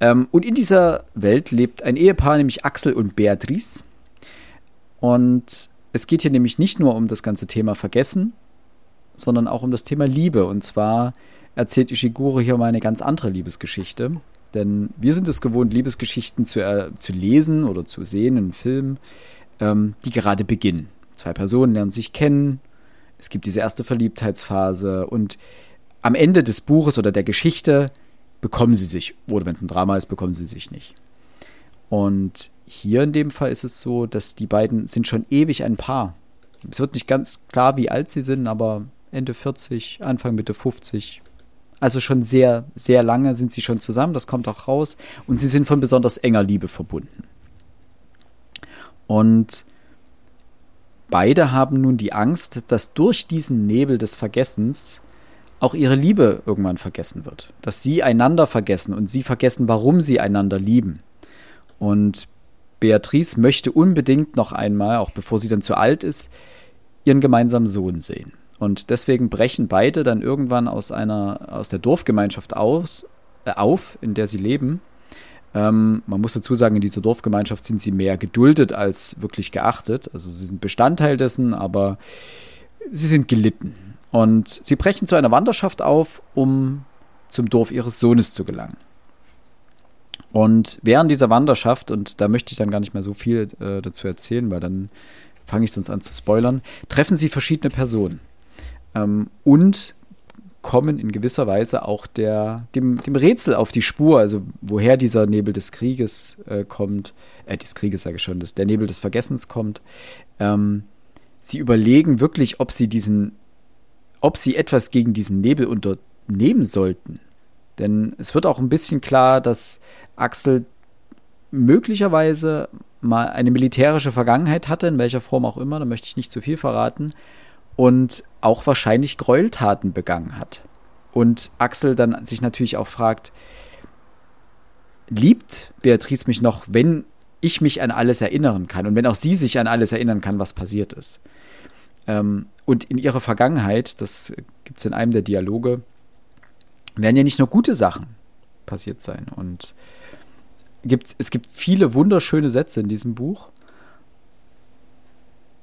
S2: Ähm, und in dieser Welt lebt ein Ehepaar, nämlich Axel und Beatrice. Und es geht hier nämlich nicht nur um das ganze Thema Vergessen, sondern auch um das Thema Liebe. Und zwar erzählt Ishiguro hier mal eine ganz andere Liebesgeschichte. Denn wir sind es gewohnt, Liebesgeschichten zu, äh, zu lesen oder zu sehen in Filmen, ähm, die gerade beginnen. Zwei Personen lernen sich kennen, es gibt diese erste Verliebtheitsphase und am Ende des Buches oder der Geschichte bekommen sie sich. Oder wenn es ein Drama ist, bekommen sie sich nicht. Und hier in dem Fall ist es so, dass die beiden sind schon ewig ein Paar. Es wird nicht ganz klar, wie alt sie sind, aber Ende 40, Anfang Mitte 50. Also schon sehr, sehr lange sind sie schon zusammen, das kommt auch raus. Und sie sind von besonders enger Liebe verbunden. Und beide haben nun die Angst, dass durch diesen Nebel des Vergessens auch ihre Liebe irgendwann vergessen wird. Dass sie einander vergessen und sie vergessen, warum sie einander lieben. Und Beatrice möchte unbedingt noch einmal, auch bevor sie dann zu alt ist, ihren gemeinsamen Sohn sehen. Und deswegen brechen beide dann irgendwann aus einer, aus der Dorfgemeinschaft aus, äh, auf, in der sie leben. Ähm, man muss dazu sagen, in dieser Dorfgemeinschaft sind sie mehr geduldet als wirklich geachtet. Also sie sind Bestandteil dessen, aber sie sind gelitten. Und sie brechen zu einer Wanderschaft auf, um zum Dorf ihres Sohnes zu gelangen. Und während dieser Wanderschaft, und da möchte ich dann gar nicht mehr so viel äh, dazu erzählen, weil dann fange ich sonst an zu spoilern, treffen sie verschiedene Personen. Ähm, und kommen in gewisser Weise auch der, dem, dem Rätsel auf die Spur, also woher dieser Nebel des Krieges äh, kommt, äh, des Krieges sage ich schon, dass der Nebel des Vergessens kommt. Ähm, sie überlegen wirklich, ob sie diesen ob sie etwas gegen diesen Nebel unternehmen sollten. Denn es wird auch ein bisschen klar, dass Axel möglicherweise mal eine militärische Vergangenheit hatte, in welcher Form auch immer, da möchte ich nicht zu viel verraten, und auch wahrscheinlich Gräueltaten begangen hat. Und Axel dann sich natürlich auch fragt, liebt Beatrice mich noch, wenn ich mich an alles erinnern kann und wenn auch sie sich an alles erinnern kann, was passiert ist. Ähm, und in ihrer Vergangenheit, das gibt es in einem der Dialoge, werden ja nicht nur gute Sachen passiert sein. Und gibt, es gibt viele wunderschöne Sätze in diesem Buch.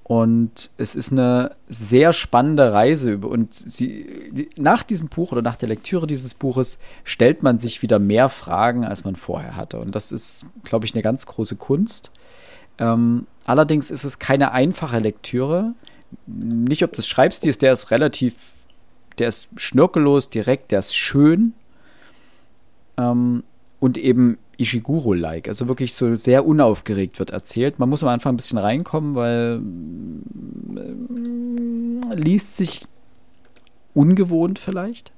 S2: Und es ist eine sehr spannende Reise. Und sie, nach diesem Buch oder nach der Lektüre dieses Buches stellt man sich wieder mehr Fragen, als man vorher hatte. Und das ist, glaube ich, eine ganz große Kunst. Ähm, allerdings ist es keine einfache Lektüre nicht, ob das Schreibstil ist, der ist relativ, der ist schnörkellos, direkt, der ist schön ähm, und eben Ishiguro-like, also wirklich so sehr unaufgeregt wird erzählt. Man muss am Anfang ein bisschen reinkommen, weil äh, liest sich ungewohnt vielleicht.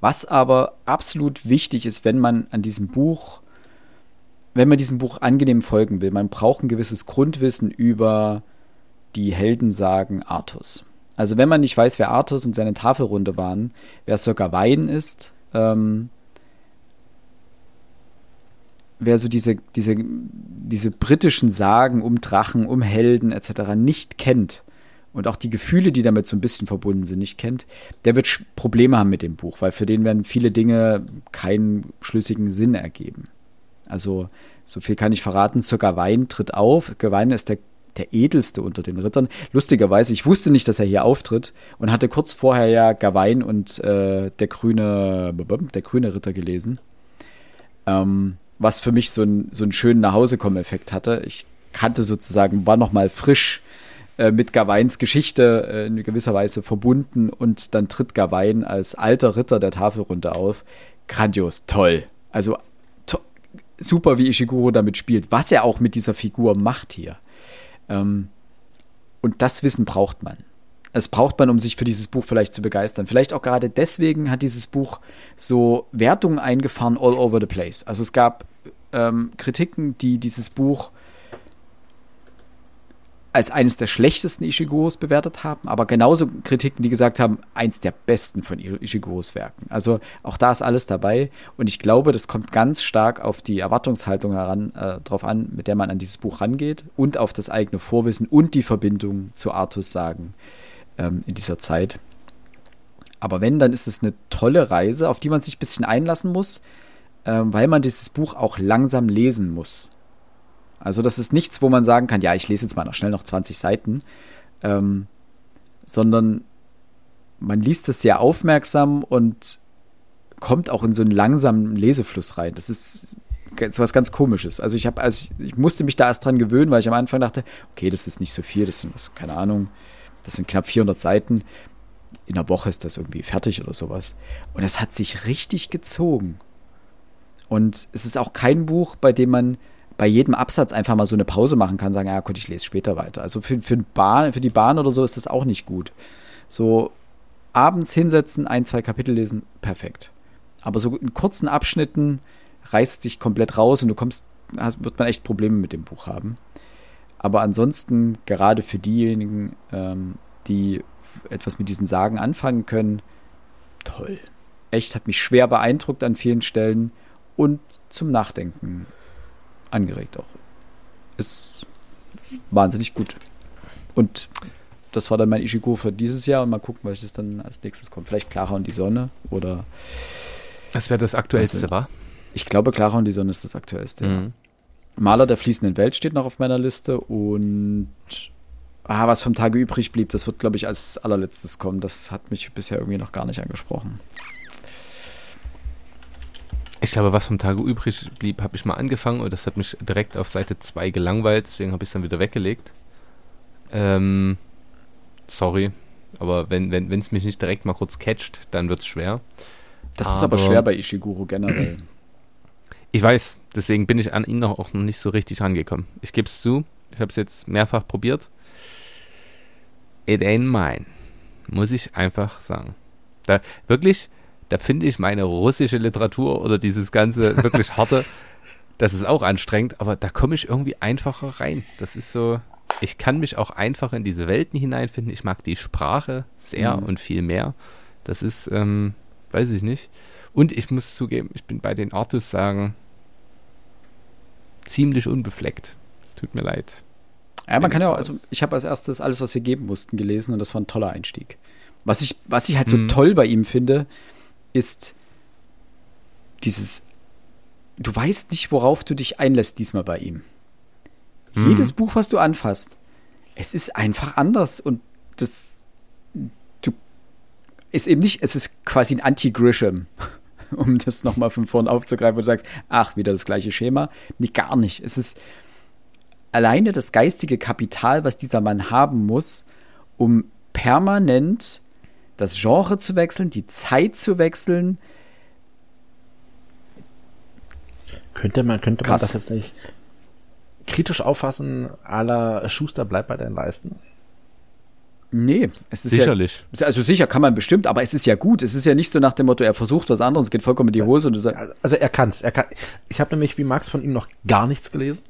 S2: Was aber absolut wichtig ist, wenn man an diesem Buch, wenn man diesem Buch angenehm folgen will, man braucht ein gewisses Grundwissen über die Helden sagen Artus. Also wenn man nicht weiß, wer Artus und seine Tafelrunde waren, wer Sir Wein ist, ähm, wer so diese, diese, diese britischen Sagen um Drachen, um Helden etc. nicht kennt und auch die Gefühle, die damit so ein bisschen verbunden sind, nicht kennt, der wird Probleme haben mit dem Buch, weil für den werden viele Dinge keinen schlüssigen Sinn ergeben. Also so viel kann ich verraten, Sir Gawain tritt auf. Gawain ist der der edelste unter den Rittern. Lustigerweise, ich wusste nicht, dass er hier auftritt und hatte kurz vorher ja Gawain und äh, der grüne, der grüne Ritter gelesen. Ähm, was für mich so, ein, so einen schönen Nachhausekommen-Effekt hatte. Ich kannte sozusagen, war nochmal frisch äh, mit Gawains Geschichte äh, in gewisser Weise verbunden und dann tritt Gawain als alter Ritter der Tafelrunde auf. Grandios, toll. Also to super, wie Ishiguro damit spielt, was er auch mit dieser Figur macht hier. Ähm, und das Wissen braucht man. Es braucht man, um sich für dieses Buch vielleicht zu begeistern. Vielleicht auch gerade deswegen hat dieses Buch so Wertungen eingefahren all over the place. Also es gab ähm, Kritiken, die dieses Buch als eines der schlechtesten Ishiguros bewertet haben, aber genauso Kritiken, die gesagt haben, eins der besten von Ishiguros Werken. Also auch da ist alles dabei und ich glaube, das kommt ganz stark auf die Erwartungshaltung heran, äh, drauf an, mit der man an dieses Buch rangeht und auf das eigene Vorwissen und die Verbindung zu Artus sagen ähm, in dieser Zeit. Aber wenn, dann ist es eine tolle Reise, auf die man sich ein bisschen einlassen muss, ähm, weil man dieses Buch auch langsam lesen muss. Also das ist nichts, wo man sagen kann, ja, ich lese jetzt mal noch schnell noch 20 Seiten, ähm, sondern man liest es sehr aufmerksam und kommt auch in so einen langsamen Lesefluss rein. Das ist, das was ganz Komisches. Also ich habe, also ich, musste mich da erst dran gewöhnen, weil ich am Anfang dachte, okay, das ist nicht so viel, das sind was, keine Ahnung, das sind knapp 400 Seiten. In einer Woche ist das irgendwie fertig oder sowas. Und es hat sich richtig gezogen. Und es ist auch kein Buch, bei dem man bei jedem Absatz einfach mal so eine Pause machen kann, sagen, ja gut, ich lese später weiter. Also für, für, Bahn, für die Bahn oder so ist das auch nicht gut. So abends hinsetzen, ein, zwei Kapitel lesen, perfekt. Aber so in kurzen Abschnitten reißt dich komplett raus und du kommst, hast, wird man echt Probleme mit dem Buch haben. Aber ansonsten, gerade für diejenigen, ähm, die etwas mit diesen Sagen anfangen können, toll. Echt, hat mich schwer beeindruckt an vielen Stellen und zum Nachdenken angeregt auch. Ist wahnsinnig gut. Und das war dann mein Ishigo für dieses Jahr und mal gucken, was dann als nächstes kommt. Vielleicht Clara und die Sonne oder.
S1: Das wäre das aktuellste, also, war?
S2: Ich glaube, Clara und die Sonne ist das aktuellste. Mhm. Maler der fließenden Welt steht noch auf meiner Liste und ah, was vom Tage übrig blieb, das wird, glaube ich, als allerletztes kommen. Das hat mich bisher irgendwie noch gar nicht angesprochen.
S1: Ich glaube, was vom Tage übrig blieb, habe ich mal angefangen und das hat mich direkt auf Seite 2 gelangweilt, deswegen habe ich es dann wieder weggelegt. Ähm, sorry, aber wenn es wenn, mich nicht direkt mal kurz catcht, dann wird es schwer.
S2: Das aber, ist aber schwer bei Ishiguro generell.
S1: Ich weiß, deswegen bin ich an ihn noch, auch noch nicht so richtig rangekommen. Ich gebe es zu, ich habe es jetzt mehrfach probiert. It ain't mine. Muss ich einfach sagen. Da wirklich, da finde ich meine russische Literatur oder dieses ganze wirklich harte, das ist auch anstrengend, aber da komme ich irgendwie einfacher rein. Das ist so, ich kann mich auch einfach in diese Welten hineinfinden. Ich mag die Sprache sehr mhm. und viel mehr. Das ist, ähm, weiß ich nicht. Und ich muss zugeben, ich bin bei den Artus sagen ziemlich unbefleckt. Es tut mir leid.
S2: Ja, man kann ja auch, also ich habe als erstes alles, was wir geben mussten, gelesen und das war ein toller Einstieg. Was ich, was ich halt so mhm. toll bei ihm finde, ist dieses, du weißt nicht, worauf du dich einlässt diesmal bei ihm. Mhm. Jedes Buch, was du anfasst, es ist einfach anders und das, du, ist eben nicht, es ist quasi ein Anti-Grisham, um das nochmal von vorn aufzugreifen, wo du sagst, ach, wieder das gleiche Schema. Nee, gar nicht. Es ist alleine das geistige Kapital, was dieser Mann haben muss, um permanent das Genre zu wechseln, die Zeit zu wechseln.
S3: Könnte man, könnte man das jetzt nicht kritisch auffassen, aller Schuster bleibt bei deinen Leisten?
S2: Nee, es ist
S1: Sicherlich.
S2: Ja, also sicher kann man bestimmt, aber es ist ja gut. Es ist ja nicht so nach dem Motto, er versucht was anderes, es geht vollkommen in die Hose. Und du sagst,
S3: also er kann's. Er kann. Ich habe nämlich wie Max von ihm noch gar nichts gelesen.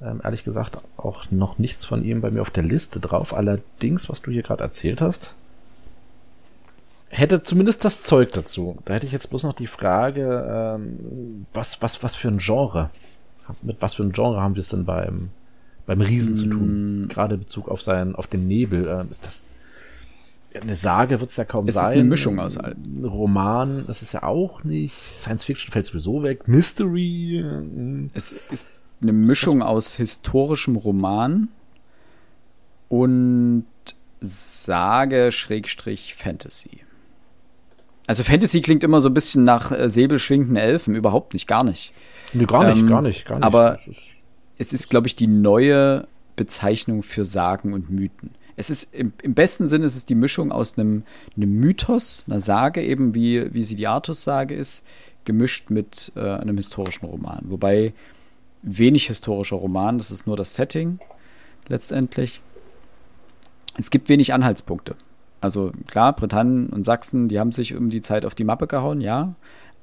S3: Ähm, ehrlich gesagt auch noch nichts von ihm bei mir auf der Liste drauf. Allerdings, was du hier gerade erzählt hast, hätte zumindest das Zeug dazu. Da hätte ich jetzt bloß noch die Frage, ähm, was, was, was für ein Genre? Mit was für ein Genre haben wir es denn beim, beim Riesen mm. zu tun? Mm. Gerade in Bezug auf seinen, auf den Nebel. Ähm, ist das eine Sage wird es ja kaum
S2: es
S3: sein. Es
S2: ist eine Mischung aus allem.
S3: Roman, das ist ja auch nicht. Science Fiction fällt sowieso weg. Mystery.
S2: Es ist eine Mischung aus historischem Roman, und Sage Schrägstrich Fantasy. Also Fantasy klingt immer so ein bisschen nach äh, säbelschwingenden Elfen, überhaupt nicht, gar nicht.
S3: Nee, gar nicht, ähm, gar nicht, gar nicht.
S2: Aber es ist, glaube ich, die neue Bezeichnung für Sagen und Mythen. Es ist im, im besten Sinne ist es die Mischung aus einem, einem Mythos, einer Sage, eben wie, wie sie die Artus-Sage ist, gemischt mit äh, einem historischen Roman. Wobei wenig historischer Roman, das ist nur das Setting letztendlich. Es gibt wenig Anhaltspunkte. Also klar, Britannien und Sachsen, die haben sich um die Zeit auf die Mappe gehauen, ja.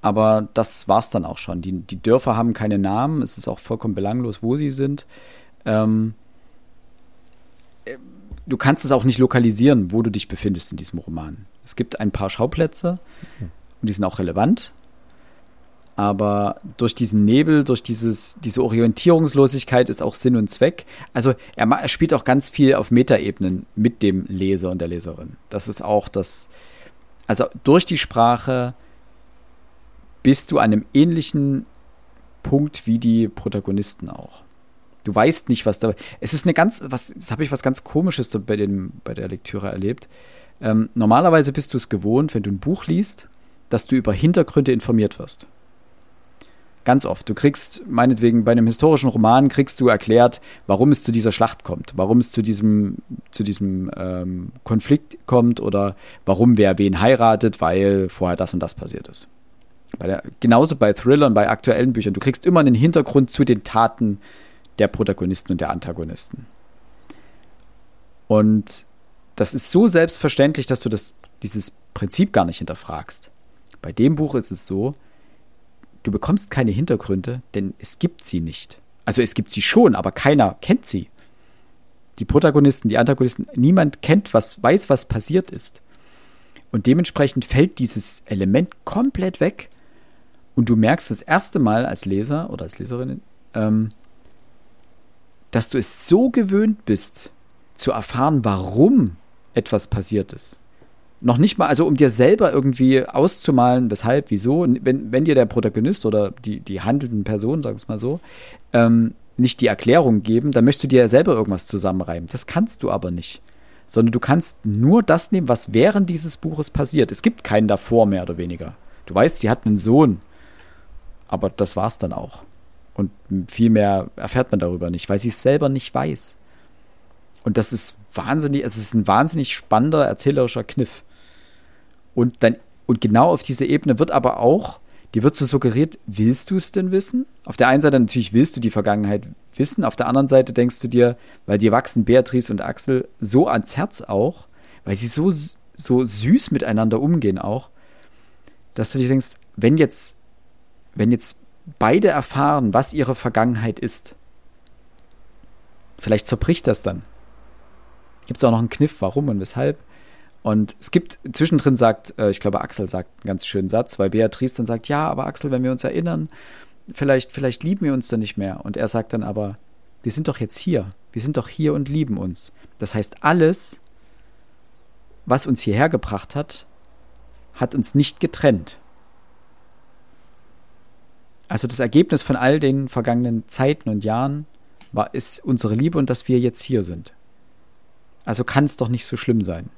S2: Aber das war's dann auch schon. Die, die Dörfer haben keine Namen, es ist auch vollkommen belanglos, wo sie sind. Ähm, du kannst es auch nicht lokalisieren, wo du dich befindest in diesem Roman. Es gibt ein paar Schauplätze und die sind auch relevant. Aber durch diesen Nebel, durch dieses, diese Orientierungslosigkeit ist auch Sinn und Zweck. Also er, er spielt auch ganz viel auf Metaebenen mit dem Leser und der Leserin. Das ist auch das. Also durch die Sprache bist du an einem ähnlichen Punkt wie die Protagonisten auch. Du weißt nicht, was da. Es ist eine ganz, was, das habe ich was ganz Komisches bei, dem, bei der Lektüre erlebt. Ähm, normalerweise bist du es gewohnt, wenn du ein Buch liest, dass du über Hintergründe informiert wirst. Ganz oft. Du kriegst, meinetwegen bei einem historischen Roman, kriegst du erklärt, warum es zu dieser Schlacht kommt, warum es zu diesem, zu diesem ähm, Konflikt kommt oder warum wer wen heiratet, weil vorher das und das passiert ist. Bei der, genauso bei Thrillern, bei aktuellen Büchern. Du kriegst immer einen Hintergrund zu den Taten der Protagonisten und der Antagonisten. Und das ist so selbstverständlich, dass du das, dieses Prinzip gar nicht hinterfragst. Bei dem Buch ist es so, du bekommst keine Hintergründe, denn es gibt sie nicht. Also es gibt sie schon, aber keiner kennt sie. Die Protagonisten, die Antagonisten, niemand kennt, was weiß, was passiert ist. Und dementsprechend fällt dieses Element komplett weg. Und du merkst das erste Mal als Leser oder als Leserin, ähm, dass du es so gewöhnt bist, zu erfahren, warum etwas passiert ist. Noch nicht mal, also um dir selber irgendwie auszumalen, weshalb, wieso, wenn, wenn dir der Protagonist oder die, die handelnden Personen, sag ich mal so, ähm, nicht die Erklärung geben, dann möchtest du dir ja selber irgendwas zusammenreimen. Das kannst du aber nicht. Sondern du kannst nur das nehmen, was während dieses Buches passiert. Es gibt keinen davor, mehr oder weniger. Du weißt, sie hat einen Sohn. Aber das war's dann auch. Und viel mehr erfährt man darüber nicht, weil sie es selber nicht weiß. Und das ist wahnsinnig, es ist ein wahnsinnig spannender erzählerischer Kniff. Und dann, und genau auf diese Ebene wird aber auch, die wird so suggeriert, willst du es denn wissen? Auf der einen Seite natürlich willst du die Vergangenheit wissen, auf der anderen Seite denkst du dir, weil dir wachsen Beatrice und Axel so ans Herz auch, weil sie so, so süß miteinander umgehen auch, dass du dir denkst, wenn jetzt, wenn jetzt beide erfahren, was ihre Vergangenheit ist. Vielleicht zerbricht das dann. Gibt es auch noch einen Kniff, warum und weshalb. Und es gibt, zwischendrin sagt, äh, ich glaube, Axel sagt einen ganz schönen Satz, weil Beatrice dann sagt, ja, aber Axel, wenn wir uns erinnern, vielleicht, vielleicht lieben wir uns dann nicht mehr. Und er sagt dann aber, wir sind doch jetzt hier. Wir sind doch hier und lieben uns. Das heißt, alles, was uns hierher gebracht hat, hat uns nicht getrennt. Also das Ergebnis von all den vergangenen Zeiten und Jahren war, ist unsere Liebe und dass wir jetzt hier sind. Also kann es doch nicht so schlimm sein.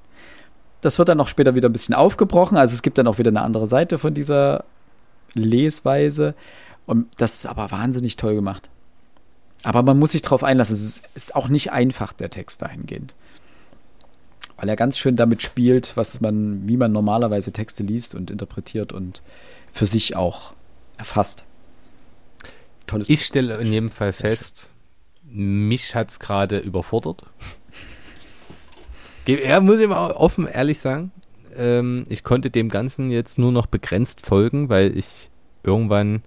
S2: Das wird dann auch später wieder ein bisschen aufgebrochen. Also es gibt dann auch wieder eine andere Seite von dieser Lesweise. Und das ist aber wahnsinnig toll gemacht. Aber man muss sich darauf einlassen. Es ist, auch nicht einfach, der Text dahingehend. Weil er ganz schön damit spielt, was man, wie man normalerweise Texte liest und interpretiert und für sich auch erfasst.
S1: Tolles ich stelle in jedem Fall fest, mich hat es gerade überfordert. Er muss ich mal offen ehrlich sagen, ähm, ich konnte dem Ganzen jetzt nur noch begrenzt folgen, weil ich irgendwann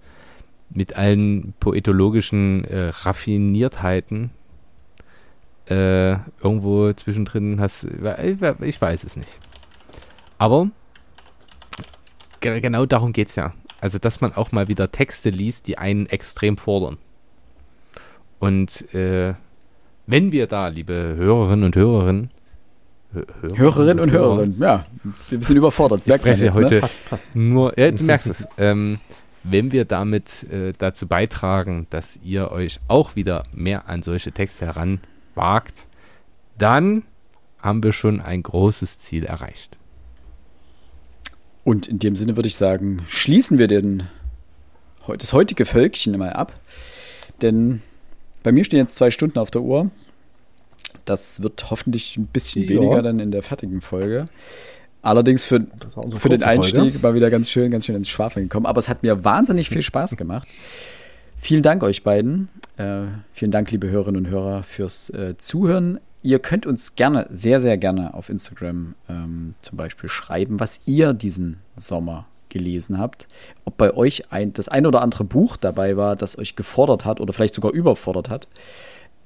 S1: mit allen poetologischen äh, Raffiniertheiten äh, irgendwo zwischendrin hast. Ich weiß es nicht. Aber genau darum geht es ja. Also, dass man auch mal wieder Texte liest, die einen extrem fordern. Und äh, wenn wir da, liebe Hörerinnen und Hörerinnen,
S2: Hörer, Hörerinnen und Hörerinnen, ja, wir sind überfordert.
S1: Ich spreche jetzt, heute ne? passt, passt. nur, ja, du merkst es. Ähm, wenn wir damit äh, dazu beitragen, dass ihr euch auch wieder mehr an solche Texte heranwagt, dann haben wir schon ein großes Ziel erreicht.
S2: Und in dem Sinne würde ich sagen, schließen wir den, das heutige Völkchen mal ab. Denn bei mir stehen jetzt zwei Stunden auf der Uhr. Das wird hoffentlich ein bisschen ja. weniger dann in der fertigen Folge. Allerdings für, für den Einstieg Folge. war wieder ganz schön, ganz schön ins Schwafeln gekommen. Aber es hat mir wahnsinnig viel Spaß gemacht. Vielen Dank euch beiden. Äh, vielen Dank, liebe Hörerinnen und Hörer, fürs äh, Zuhören. Ihr könnt uns gerne, sehr, sehr gerne auf Instagram ähm, zum Beispiel schreiben, was ihr diesen Sommer gelesen habt. Ob bei euch ein, das ein oder andere Buch dabei war, das euch gefordert hat oder vielleicht sogar überfordert hat.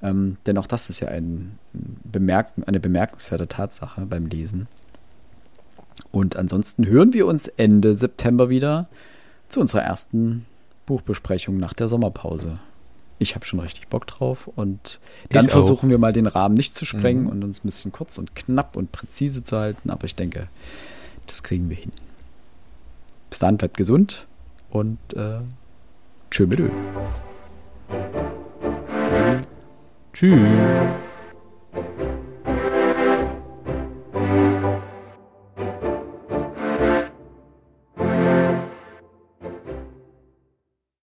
S2: Ähm, denn auch das ist ja ein, bemerken, eine bemerkenswerte Tatsache beim Lesen. Und ansonsten hören wir uns Ende September wieder zu unserer ersten Buchbesprechung nach der Sommerpause. Ich habe schon richtig Bock drauf und dann versuchen wir mal den Rahmen nicht zu sprengen mhm. und uns ein bisschen kurz und knapp und präzise zu halten, aber ich denke, das kriegen wir hin. Bis dann, bleibt gesund und äh, tschö mit Tschüss. Tschüss.